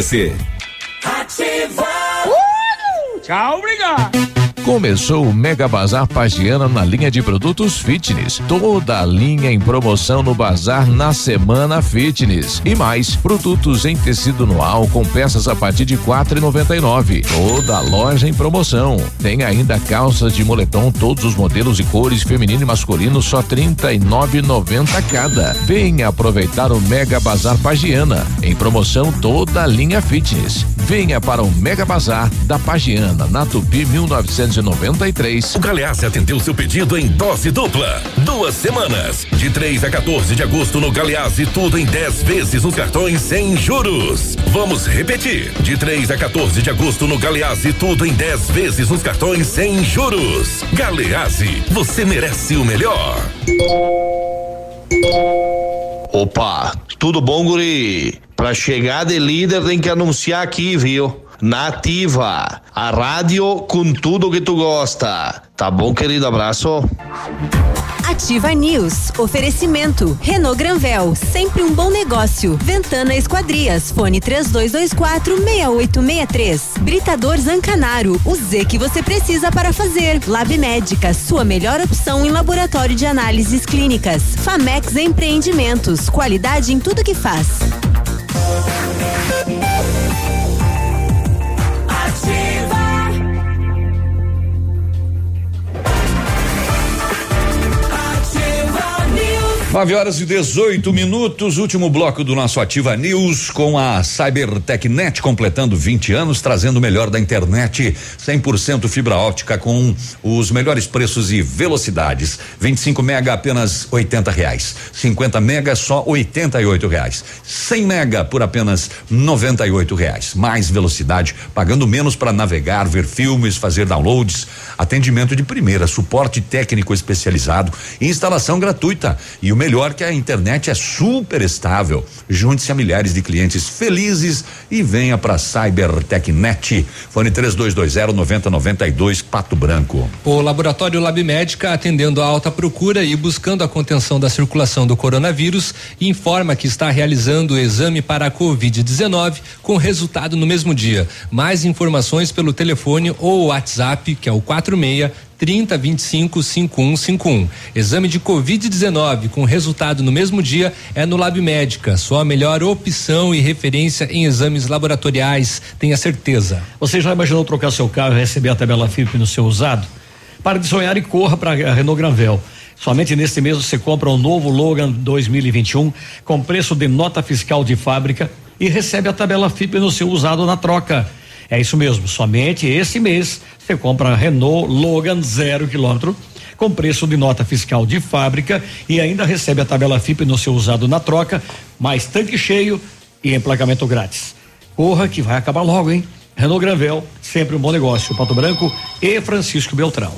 Speaker 9: Ativa.
Speaker 3: Tchau, obrigado.
Speaker 14: Começou o Mega Bazar Pagiana na linha de produtos fitness. Toda a linha em promoção no bazar na semana fitness. E mais, produtos em tecido noal com peças a partir de quatro e noventa e nove. Toda a loja em promoção. Tem ainda calças de moletom, todos os modelos e cores, feminino e masculino, só trinta e nove noventa cada. Venha aproveitar o Mega Bazar Pagiana. Em promoção toda a linha fitness. Venha para o Mega Bazar da Pagiana, na Tupi 1993.
Speaker 56: O Galeazzi atendeu seu pedido em dose dupla. Duas semanas. De 3 a 14 de agosto no Galeazzi, tudo em 10 vezes nos cartões sem juros. Vamos repetir. De 3 a 14 de agosto no Galeazzi, tudo em 10 vezes nos cartões sem juros. Galeazzi, você merece o melhor.
Speaker 40: Opa, tudo bom, guri? Pra chegar de líder tem que anunciar aqui, viu? Nativa, a rádio com tudo que tu gosta. Tá bom, querido? Abraço.
Speaker 6: Ativa News. Oferecimento. Renault Granvel. Sempre um bom negócio. Ventana Esquadrias. Fone 3224 6863. Britador Zancanaro. O Z que você precisa para fazer. Lab Médica. Sua melhor opção em laboratório de análises clínicas. Famex Empreendimentos. Qualidade em tudo que faz.
Speaker 1: 9 horas e 18 minutos, último bloco do nosso Ativa News com a CyberTechNet completando 20 anos, trazendo o melhor da internet, 100% fibra óptica com os melhores preços e velocidades. 25 mega apenas 80 reais, 50 mega só 88 reais, 100 mega por apenas 98 reais. Mais velocidade, pagando menos para navegar, ver filmes, fazer downloads, atendimento de primeira, suporte técnico especializado, instalação gratuita e o melhor que a internet é super estável. Junte-se a milhares de clientes felizes e venha para CyberTechNet. Fone 3220 9092 Pato Branco.
Speaker 2: O laboratório Lab Médica, atendendo a alta procura e buscando a contenção da circulação do coronavírus, informa que está realizando o exame para a Covid-19 com resultado no mesmo dia. Mais informações pelo telefone ou WhatsApp, que é o 46 30 25 5151. Exame de Covid-19 com resultado no mesmo dia é no Lab Médica. Sua melhor opção e referência em exames laboratoriais. Tenha certeza.
Speaker 3: Você já imaginou trocar seu carro e receber a tabela FIP no seu usado? Para de sonhar e corra para a Renault Granvel. Somente neste mês você compra o novo Logan 2021 com preço de nota fiscal de fábrica e recebe a tabela FIP no seu usado na troca. É isso mesmo, somente esse mês você compra Renault Logan zero quilômetro com preço de nota fiscal de fábrica e ainda recebe a tabela FIP no seu usado na troca, mais tanque cheio e emplacamento grátis. Corra que vai acabar logo, hein? Renault Granvel, sempre um bom negócio. Pato Branco e Francisco Beltrão.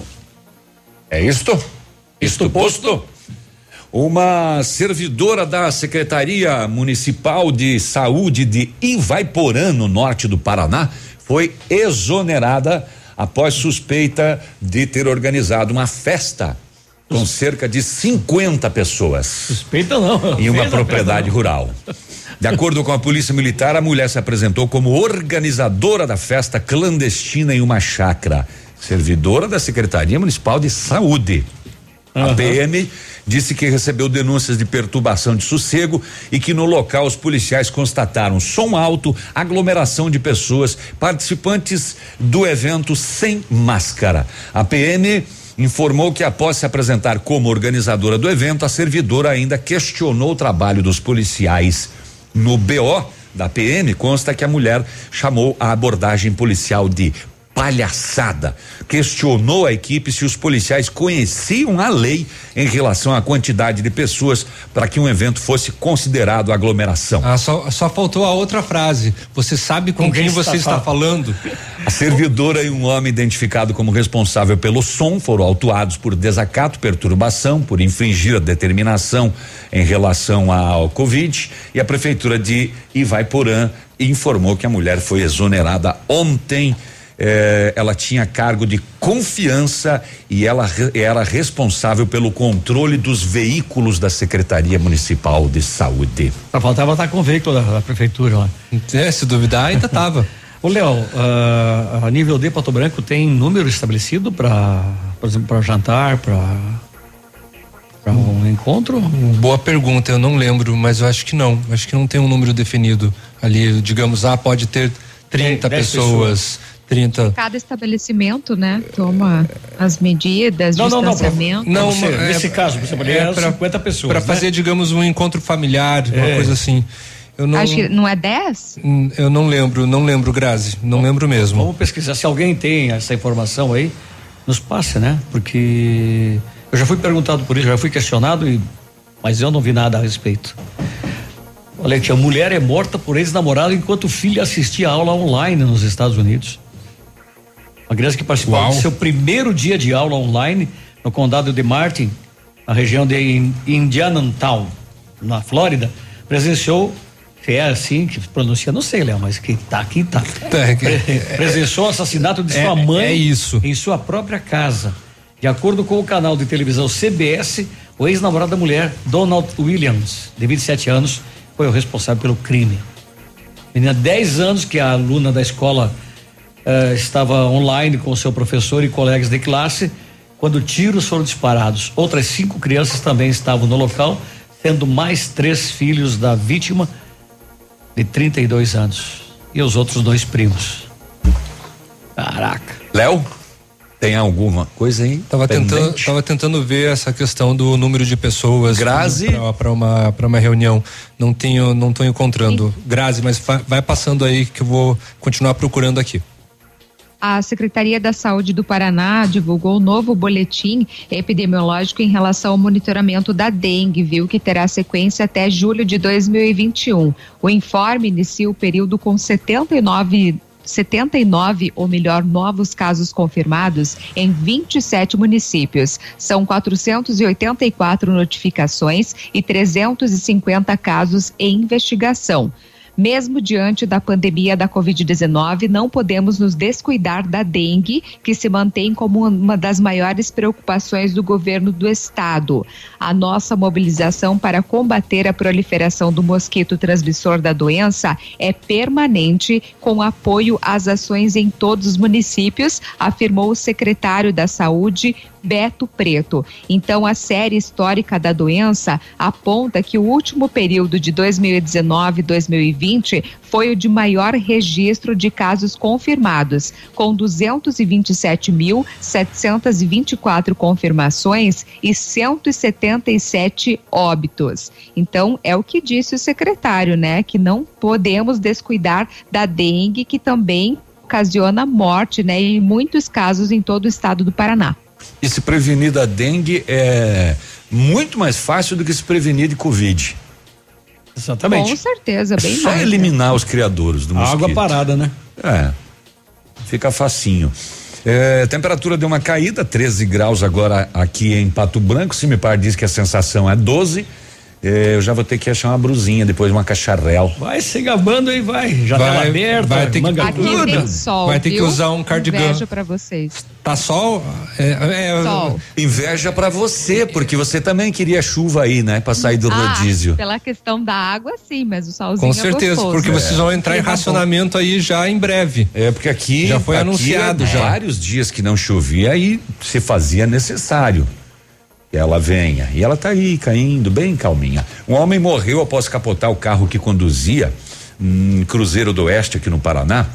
Speaker 1: É isto? Isto posto? Uma servidora da Secretaria Municipal de Saúde de Ivaiporã, no norte do Paraná, foi exonerada após suspeita de ter organizado uma festa com cerca de 50 pessoas.
Speaker 3: Suspeita não.
Speaker 1: Em uma propriedade rural. De acordo com a Polícia Militar, a mulher se apresentou como organizadora da festa clandestina em uma chácara, servidora da Secretaria Municipal de Saúde. A PM disse que recebeu denúncias de perturbação de sossego e que no local os policiais constataram som alto, aglomeração de pessoas, participantes do evento sem máscara. A PM informou que após se apresentar como organizadora do evento, a servidora ainda questionou o trabalho dos policiais. No BO da PM consta que a mulher chamou a abordagem policial de palhaçada. Questionou a equipe se os policiais conheciam a lei em relação à quantidade de pessoas para que um evento fosse considerado aglomeração.
Speaker 2: Ah, só, só faltou a outra frase. Você sabe com, quem, você está falando?
Speaker 1: A servidora e um homem identificado como responsável pelo som foram autuados por desacato, perturbação, por infringir a determinação em relação ao Covid e a prefeitura de Ivaiporã informou que a mulher foi exonerada ontem. Eh, ela tinha cargo de confiança e ela re- era responsável pelo controle dos veículos da Secretaria Municipal de Saúde.
Speaker 3: Só faltava estar com o veículo da, da prefeitura lá.
Speaker 2: É, se duvidar, ainda tava.
Speaker 3: Ô, Léo, ah, a nível de Pato Branco tem número estabelecido para, por exemplo, para jantar, para para um encontro?
Speaker 2: Boa pergunta, eu não lembro, mas eu acho que não. Acho que não tem um número definido ali. Digamos, ah, pode ter 30
Speaker 5: dez
Speaker 2: pessoas, 30.
Speaker 5: Cada estabelecimento, né, toma as medidas,
Speaker 3: Não, não, não,
Speaker 5: distanciamento.
Speaker 3: não, Você, nesse caso, por exemplo, ali eram 50 pessoas,
Speaker 2: Para
Speaker 3: né?
Speaker 2: fazer, digamos, um encontro familiar, uma
Speaker 3: É.
Speaker 2: coisa assim. Eu não,
Speaker 5: Acho que não é 10?
Speaker 2: Hum, eu não lembro, não lembro, Grazi, não lembro mesmo.
Speaker 3: Vamos pesquisar. Se alguém tem essa informação aí, nos passe, né? Porque eu já fui perguntado por isso, já fui questionado, e, mas eu não vi nada a respeito. Olha aqui, a mulher é morta por ex-namorado enquanto o filho assistia a aula online nos Estados Unidos. Uma criança que participou
Speaker 2: Uau.
Speaker 3: do seu primeiro dia de aula online no condado de Martin, na região de In- Indiantown, na Flórida, presenciou, se é assim que pronuncia, não sei, Léo, mas que tá aqui tá. Pre- presenciou o assassinato de
Speaker 2: É-
Speaker 3: sua mãe
Speaker 2: é isso.
Speaker 3: em sua própria casa. De acordo com o canal de televisão CBS, o ex-namorado da mulher, Donald Williams, de 27 anos, foi o responsável pelo crime. Menina, 10 anos que a aluna da escola eh, estava online com seu professor e colegas de classe, quando tiros foram disparados. Outras cinco crianças também estavam no local, sendo mais três filhos da vítima, de 32 anos, e os outros dois primos. Caraca.
Speaker 1: Léo, tem alguma coisa aí?
Speaker 2: Tava tentando,
Speaker 1: pendente?
Speaker 2: tava tentando ver essa questão do número de pessoas
Speaker 1: Grazi?
Speaker 2: para uma para uma reunião. Não tenho, não tô encontrando. Grazi, mas vai passando aí que eu vou continuar procurando aqui.
Speaker 5: A Secretaria da Saúde do Paraná divulgou o novo boletim epidemiológico em relação ao monitoramento da dengue, viu, que terá sequência até julho de 2021. O informe inicia o período com 79 79, ou melhor, novos casos confirmados em 27 municípios. São 484 notificações e 350 casos em investigação. Mesmo diante da pandemia da Covid-19, não podemos nos descuidar da dengue, que se mantém como uma das maiores preocupações do governo do estado. A nossa mobilização para combater a proliferação do mosquito transmissor da doença é permanente, com apoio às ações em todos os municípios, afirmou o secretário da Saúde, Beto Preto. Então, a série histórica da doença aponta que o último período de 2019 e 2020 foi o de maior registro de casos confirmados, com 227.724 confirmações e 177 óbitos. Então, é o que disse o secretário, né? Que não podemos descuidar da dengue, que também ocasiona morte, né? Em muitos casos em todo o estado do Paraná.
Speaker 1: E se prevenir da dengue é muito mais fácil do que se prevenir de Covid.
Speaker 3: Exatamente.
Speaker 5: Com certeza, bem
Speaker 1: é só
Speaker 5: mais.
Speaker 1: eliminar os criadores do
Speaker 3: A
Speaker 1: mosquito.
Speaker 3: água parada, né?
Speaker 1: É. Fica facinho. É, temperatura deu uma caída, 13 graus agora aqui em Pato Branco. Se me par diz que a sensação é 12. É, eu já vou ter que achar uma brusinha depois uma cacharel.
Speaker 3: Vai se gabando aí, vai. Janela
Speaker 2: Vai-
Speaker 3: aberta,
Speaker 2: vai ter que-
Speaker 3: manga
Speaker 5: Aqui
Speaker 3: curta.
Speaker 5: tem sol.
Speaker 2: Vai ter que
Speaker 5: viu?
Speaker 2: usar um cardigan.
Speaker 5: Inveja pra vocês.
Speaker 2: Tá sol? É, é,
Speaker 5: Sol.
Speaker 1: Inveja pra você, porque você também queria chuva aí, né? Pra sair do
Speaker 5: Ah,
Speaker 1: rodízio.
Speaker 5: pela questão da água, sim, mas o solzinho
Speaker 2: Com
Speaker 5: é
Speaker 2: certeza,
Speaker 5: gostoso.
Speaker 2: porque vocês vão entrar em racionamento aí já em breve.
Speaker 1: É, porque aqui.
Speaker 2: Já foi
Speaker 1: aqui
Speaker 2: anunciado
Speaker 1: há
Speaker 2: já.
Speaker 1: Vários dias que não chovia, aí se fazia necessário. Ela venha. E ela tá aí, caindo, bem calminha. Um homem morreu após capotar o carro que conduzia em Cruzeiro do Oeste, aqui no Paraná.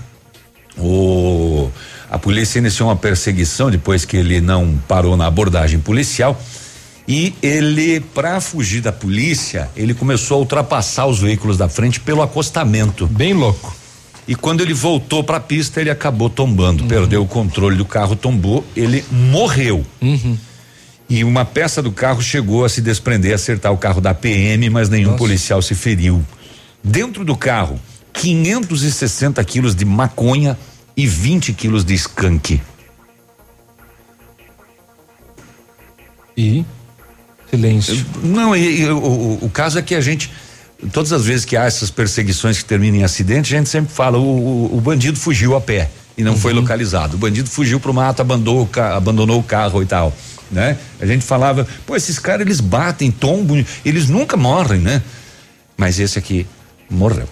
Speaker 1: O, a polícia iniciou uma perseguição depois que ele não parou na abordagem policial. E ele, para fugir da polícia, ele começou a ultrapassar os veículos da frente pelo acostamento.
Speaker 2: Bem louco.
Speaker 1: E quando ele voltou para a pista, ele acabou tombando, perdeu o controle do carro, tombou, ele morreu. E uma peça do carro chegou a se desprender, acertar o carro da PM, mas nenhum policial se feriu. Dentro do carro, 560 quilos de maconha e 20 quilos de skunk.
Speaker 2: E silêncio.
Speaker 1: Não, e, e o, o- o caso é que a gente, todas as vezes que há essas perseguições que terminam em acidente, a gente sempre fala: o, o- o bandido fugiu a pé e não foi localizado. O bandido fugiu pro mato, abandonou, o abandonou o carro e tal. Né? A gente falava, pô, esses caras eles batem, tombam, eles nunca morrem, né? Mas esse aqui morreu.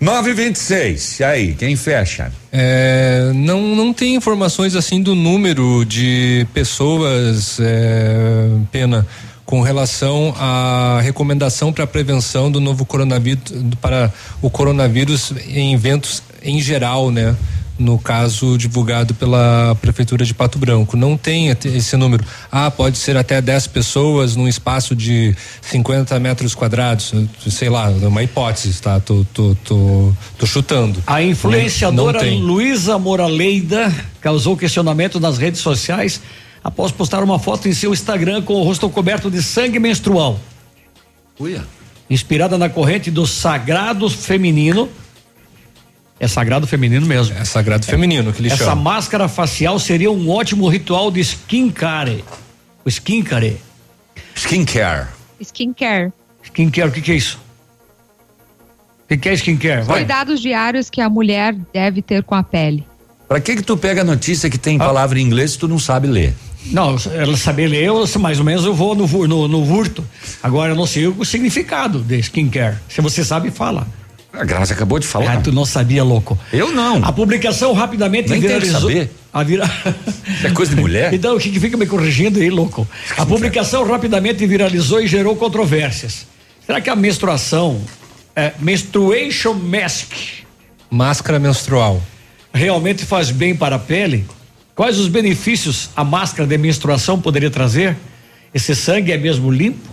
Speaker 1: 926, e aí, quem fecha?
Speaker 2: É, não, não tem informações assim do número de pessoas, é, pena, com relação à recomendação para prevenção do novo coronavírus, para o coronavírus em eventos em geral, né? No caso divulgado pela Prefeitura de Pato Branco. Não tem esse número. Ah, pode ser até 10 pessoas num espaço de 50 metros quadrados. Sei lá, é uma hipótese, tá? Tô, tô, tô, tô chutando.
Speaker 3: A influenciadora. Luísa Moraleida causou questionamento nas redes sociais após postar uma foto em seu Instagram com o rosto coberto de sangue menstrual.
Speaker 1: Uia.
Speaker 3: Inspirada na corrente do sagrado feminino. É sagrado feminino mesmo.
Speaker 2: É sagrado feminino que ele
Speaker 3: Essa
Speaker 2: chama.
Speaker 3: máscara facial seria um ótimo ritual de skincare. O skincare.
Speaker 1: Skincare.
Speaker 5: Skincare.
Speaker 3: Skincare, o que, que é isso? O que, que é skincare? Vai.
Speaker 5: Cuidados diários que a mulher deve ter com a pele.
Speaker 1: Pra que que tu pega a notícia que tem palavra em inglês se tu não sabe ler?
Speaker 3: Não, ela saber ler, eu, mais ou menos eu vou no, no, no vurto. Agora eu não sei o significado de skincare. Se você sabe, fala.
Speaker 1: A Graça acabou de falar.
Speaker 3: Ah, tu não sabia, louco.
Speaker 1: Eu não.
Speaker 3: A publicação rapidamente
Speaker 1: Nem tem que
Speaker 3: viralizou.
Speaker 1: saber.
Speaker 3: A vira...
Speaker 1: É coisa de mulher?
Speaker 3: Então, o que que fica me corrigindo aí, louco? A publicação rapidamente viralizou e gerou controvérsias. Será que a menstruação, é, menstruation mask,
Speaker 2: Máscara menstrual.
Speaker 3: realmente faz bem para a pele? Quais os benefícios a máscara de menstruação poderia trazer? Esse sangue é mesmo limpo?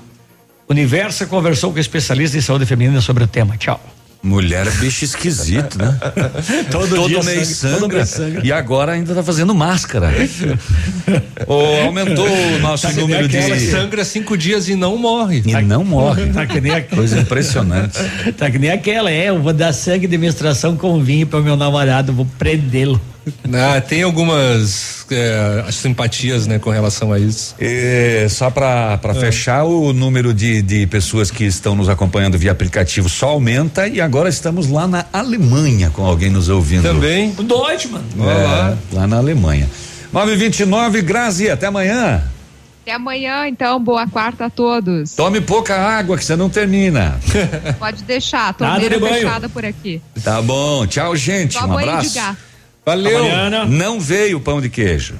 Speaker 3: Universa conversou com especialista em saúde feminina sobre o tema. Tchau.
Speaker 1: Mulher é bicho esquisito, né?
Speaker 3: Todo dia
Speaker 1: mês
Speaker 3: todo
Speaker 1: sangra,
Speaker 3: sangra.
Speaker 1: E agora ainda tá fazendo máscara. Ô, aumentou o nosso
Speaker 3: Tá que
Speaker 1: número de.
Speaker 2: Sangra cinco dias e não morre.
Speaker 1: E não morre.
Speaker 3: Tá que nem a-
Speaker 1: Coisa impressionante.
Speaker 3: Tá que nem aquela, é, eu vou dar sangue de menstruação com vinho para meu namorado, vou prendê-lo.
Speaker 2: Ah, tem algumas é, simpatias, né, com relação a isso.
Speaker 1: É, só para
Speaker 2: É.
Speaker 1: fechar, o número de, de pessoas que estão nos acompanhando via aplicativo só aumenta e agora estamos lá na Alemanha com alguém nos ouvindo.
Speaker 2: Também.
Speaker 3: O Deutschmann.
Speaker 1: É, lá na Alemanha. 929, Grazi, até amanhã.
Speaker 5: Até amanhã, então. Boa quarta a todos.
Speaker 1: Tome pouca água que você não termina.
Speaker 5: Pode deixar.
Speaker 1: De
Speaker 5: Torneira
Speaker 1: banho.
Speaker 5: fechada por aqui.
Speaker 1: Tá bom, tchau, gente.
Speaker 5: Só
Speaker 1: um
Speaker 5: de
Speaker 1: abraço.
Speaker 2: Valeu.
Speaker 1: Não veio o pão de queijo.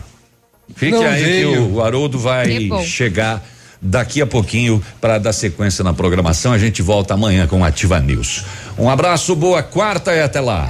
Speaker 1: Fique
Speaker 2: Não
Speaker 1: aí
Speaker 2: veio.
Speaker 1: que o Haroldo
Speaker 5: Que
Speaker 1: vai
Speaker 5: bom.
Speaker 1: chegar daqui a pouquinho para dar sequência na programação. A gente volta amanhã com Ativa News. Um abraço, boa quarta e até lá.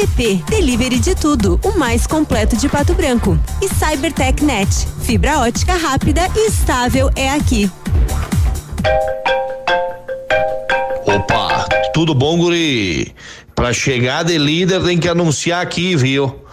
Speaker 6: app. Delivery de tudo. O mais completo de Pato Branco. E Cybertech Net. Fibra ótica rápida e estável é aqui.
Speaker 57: Opa, tudo bom, guri? Pra chegar de líder tem que anunciar aqui, viu?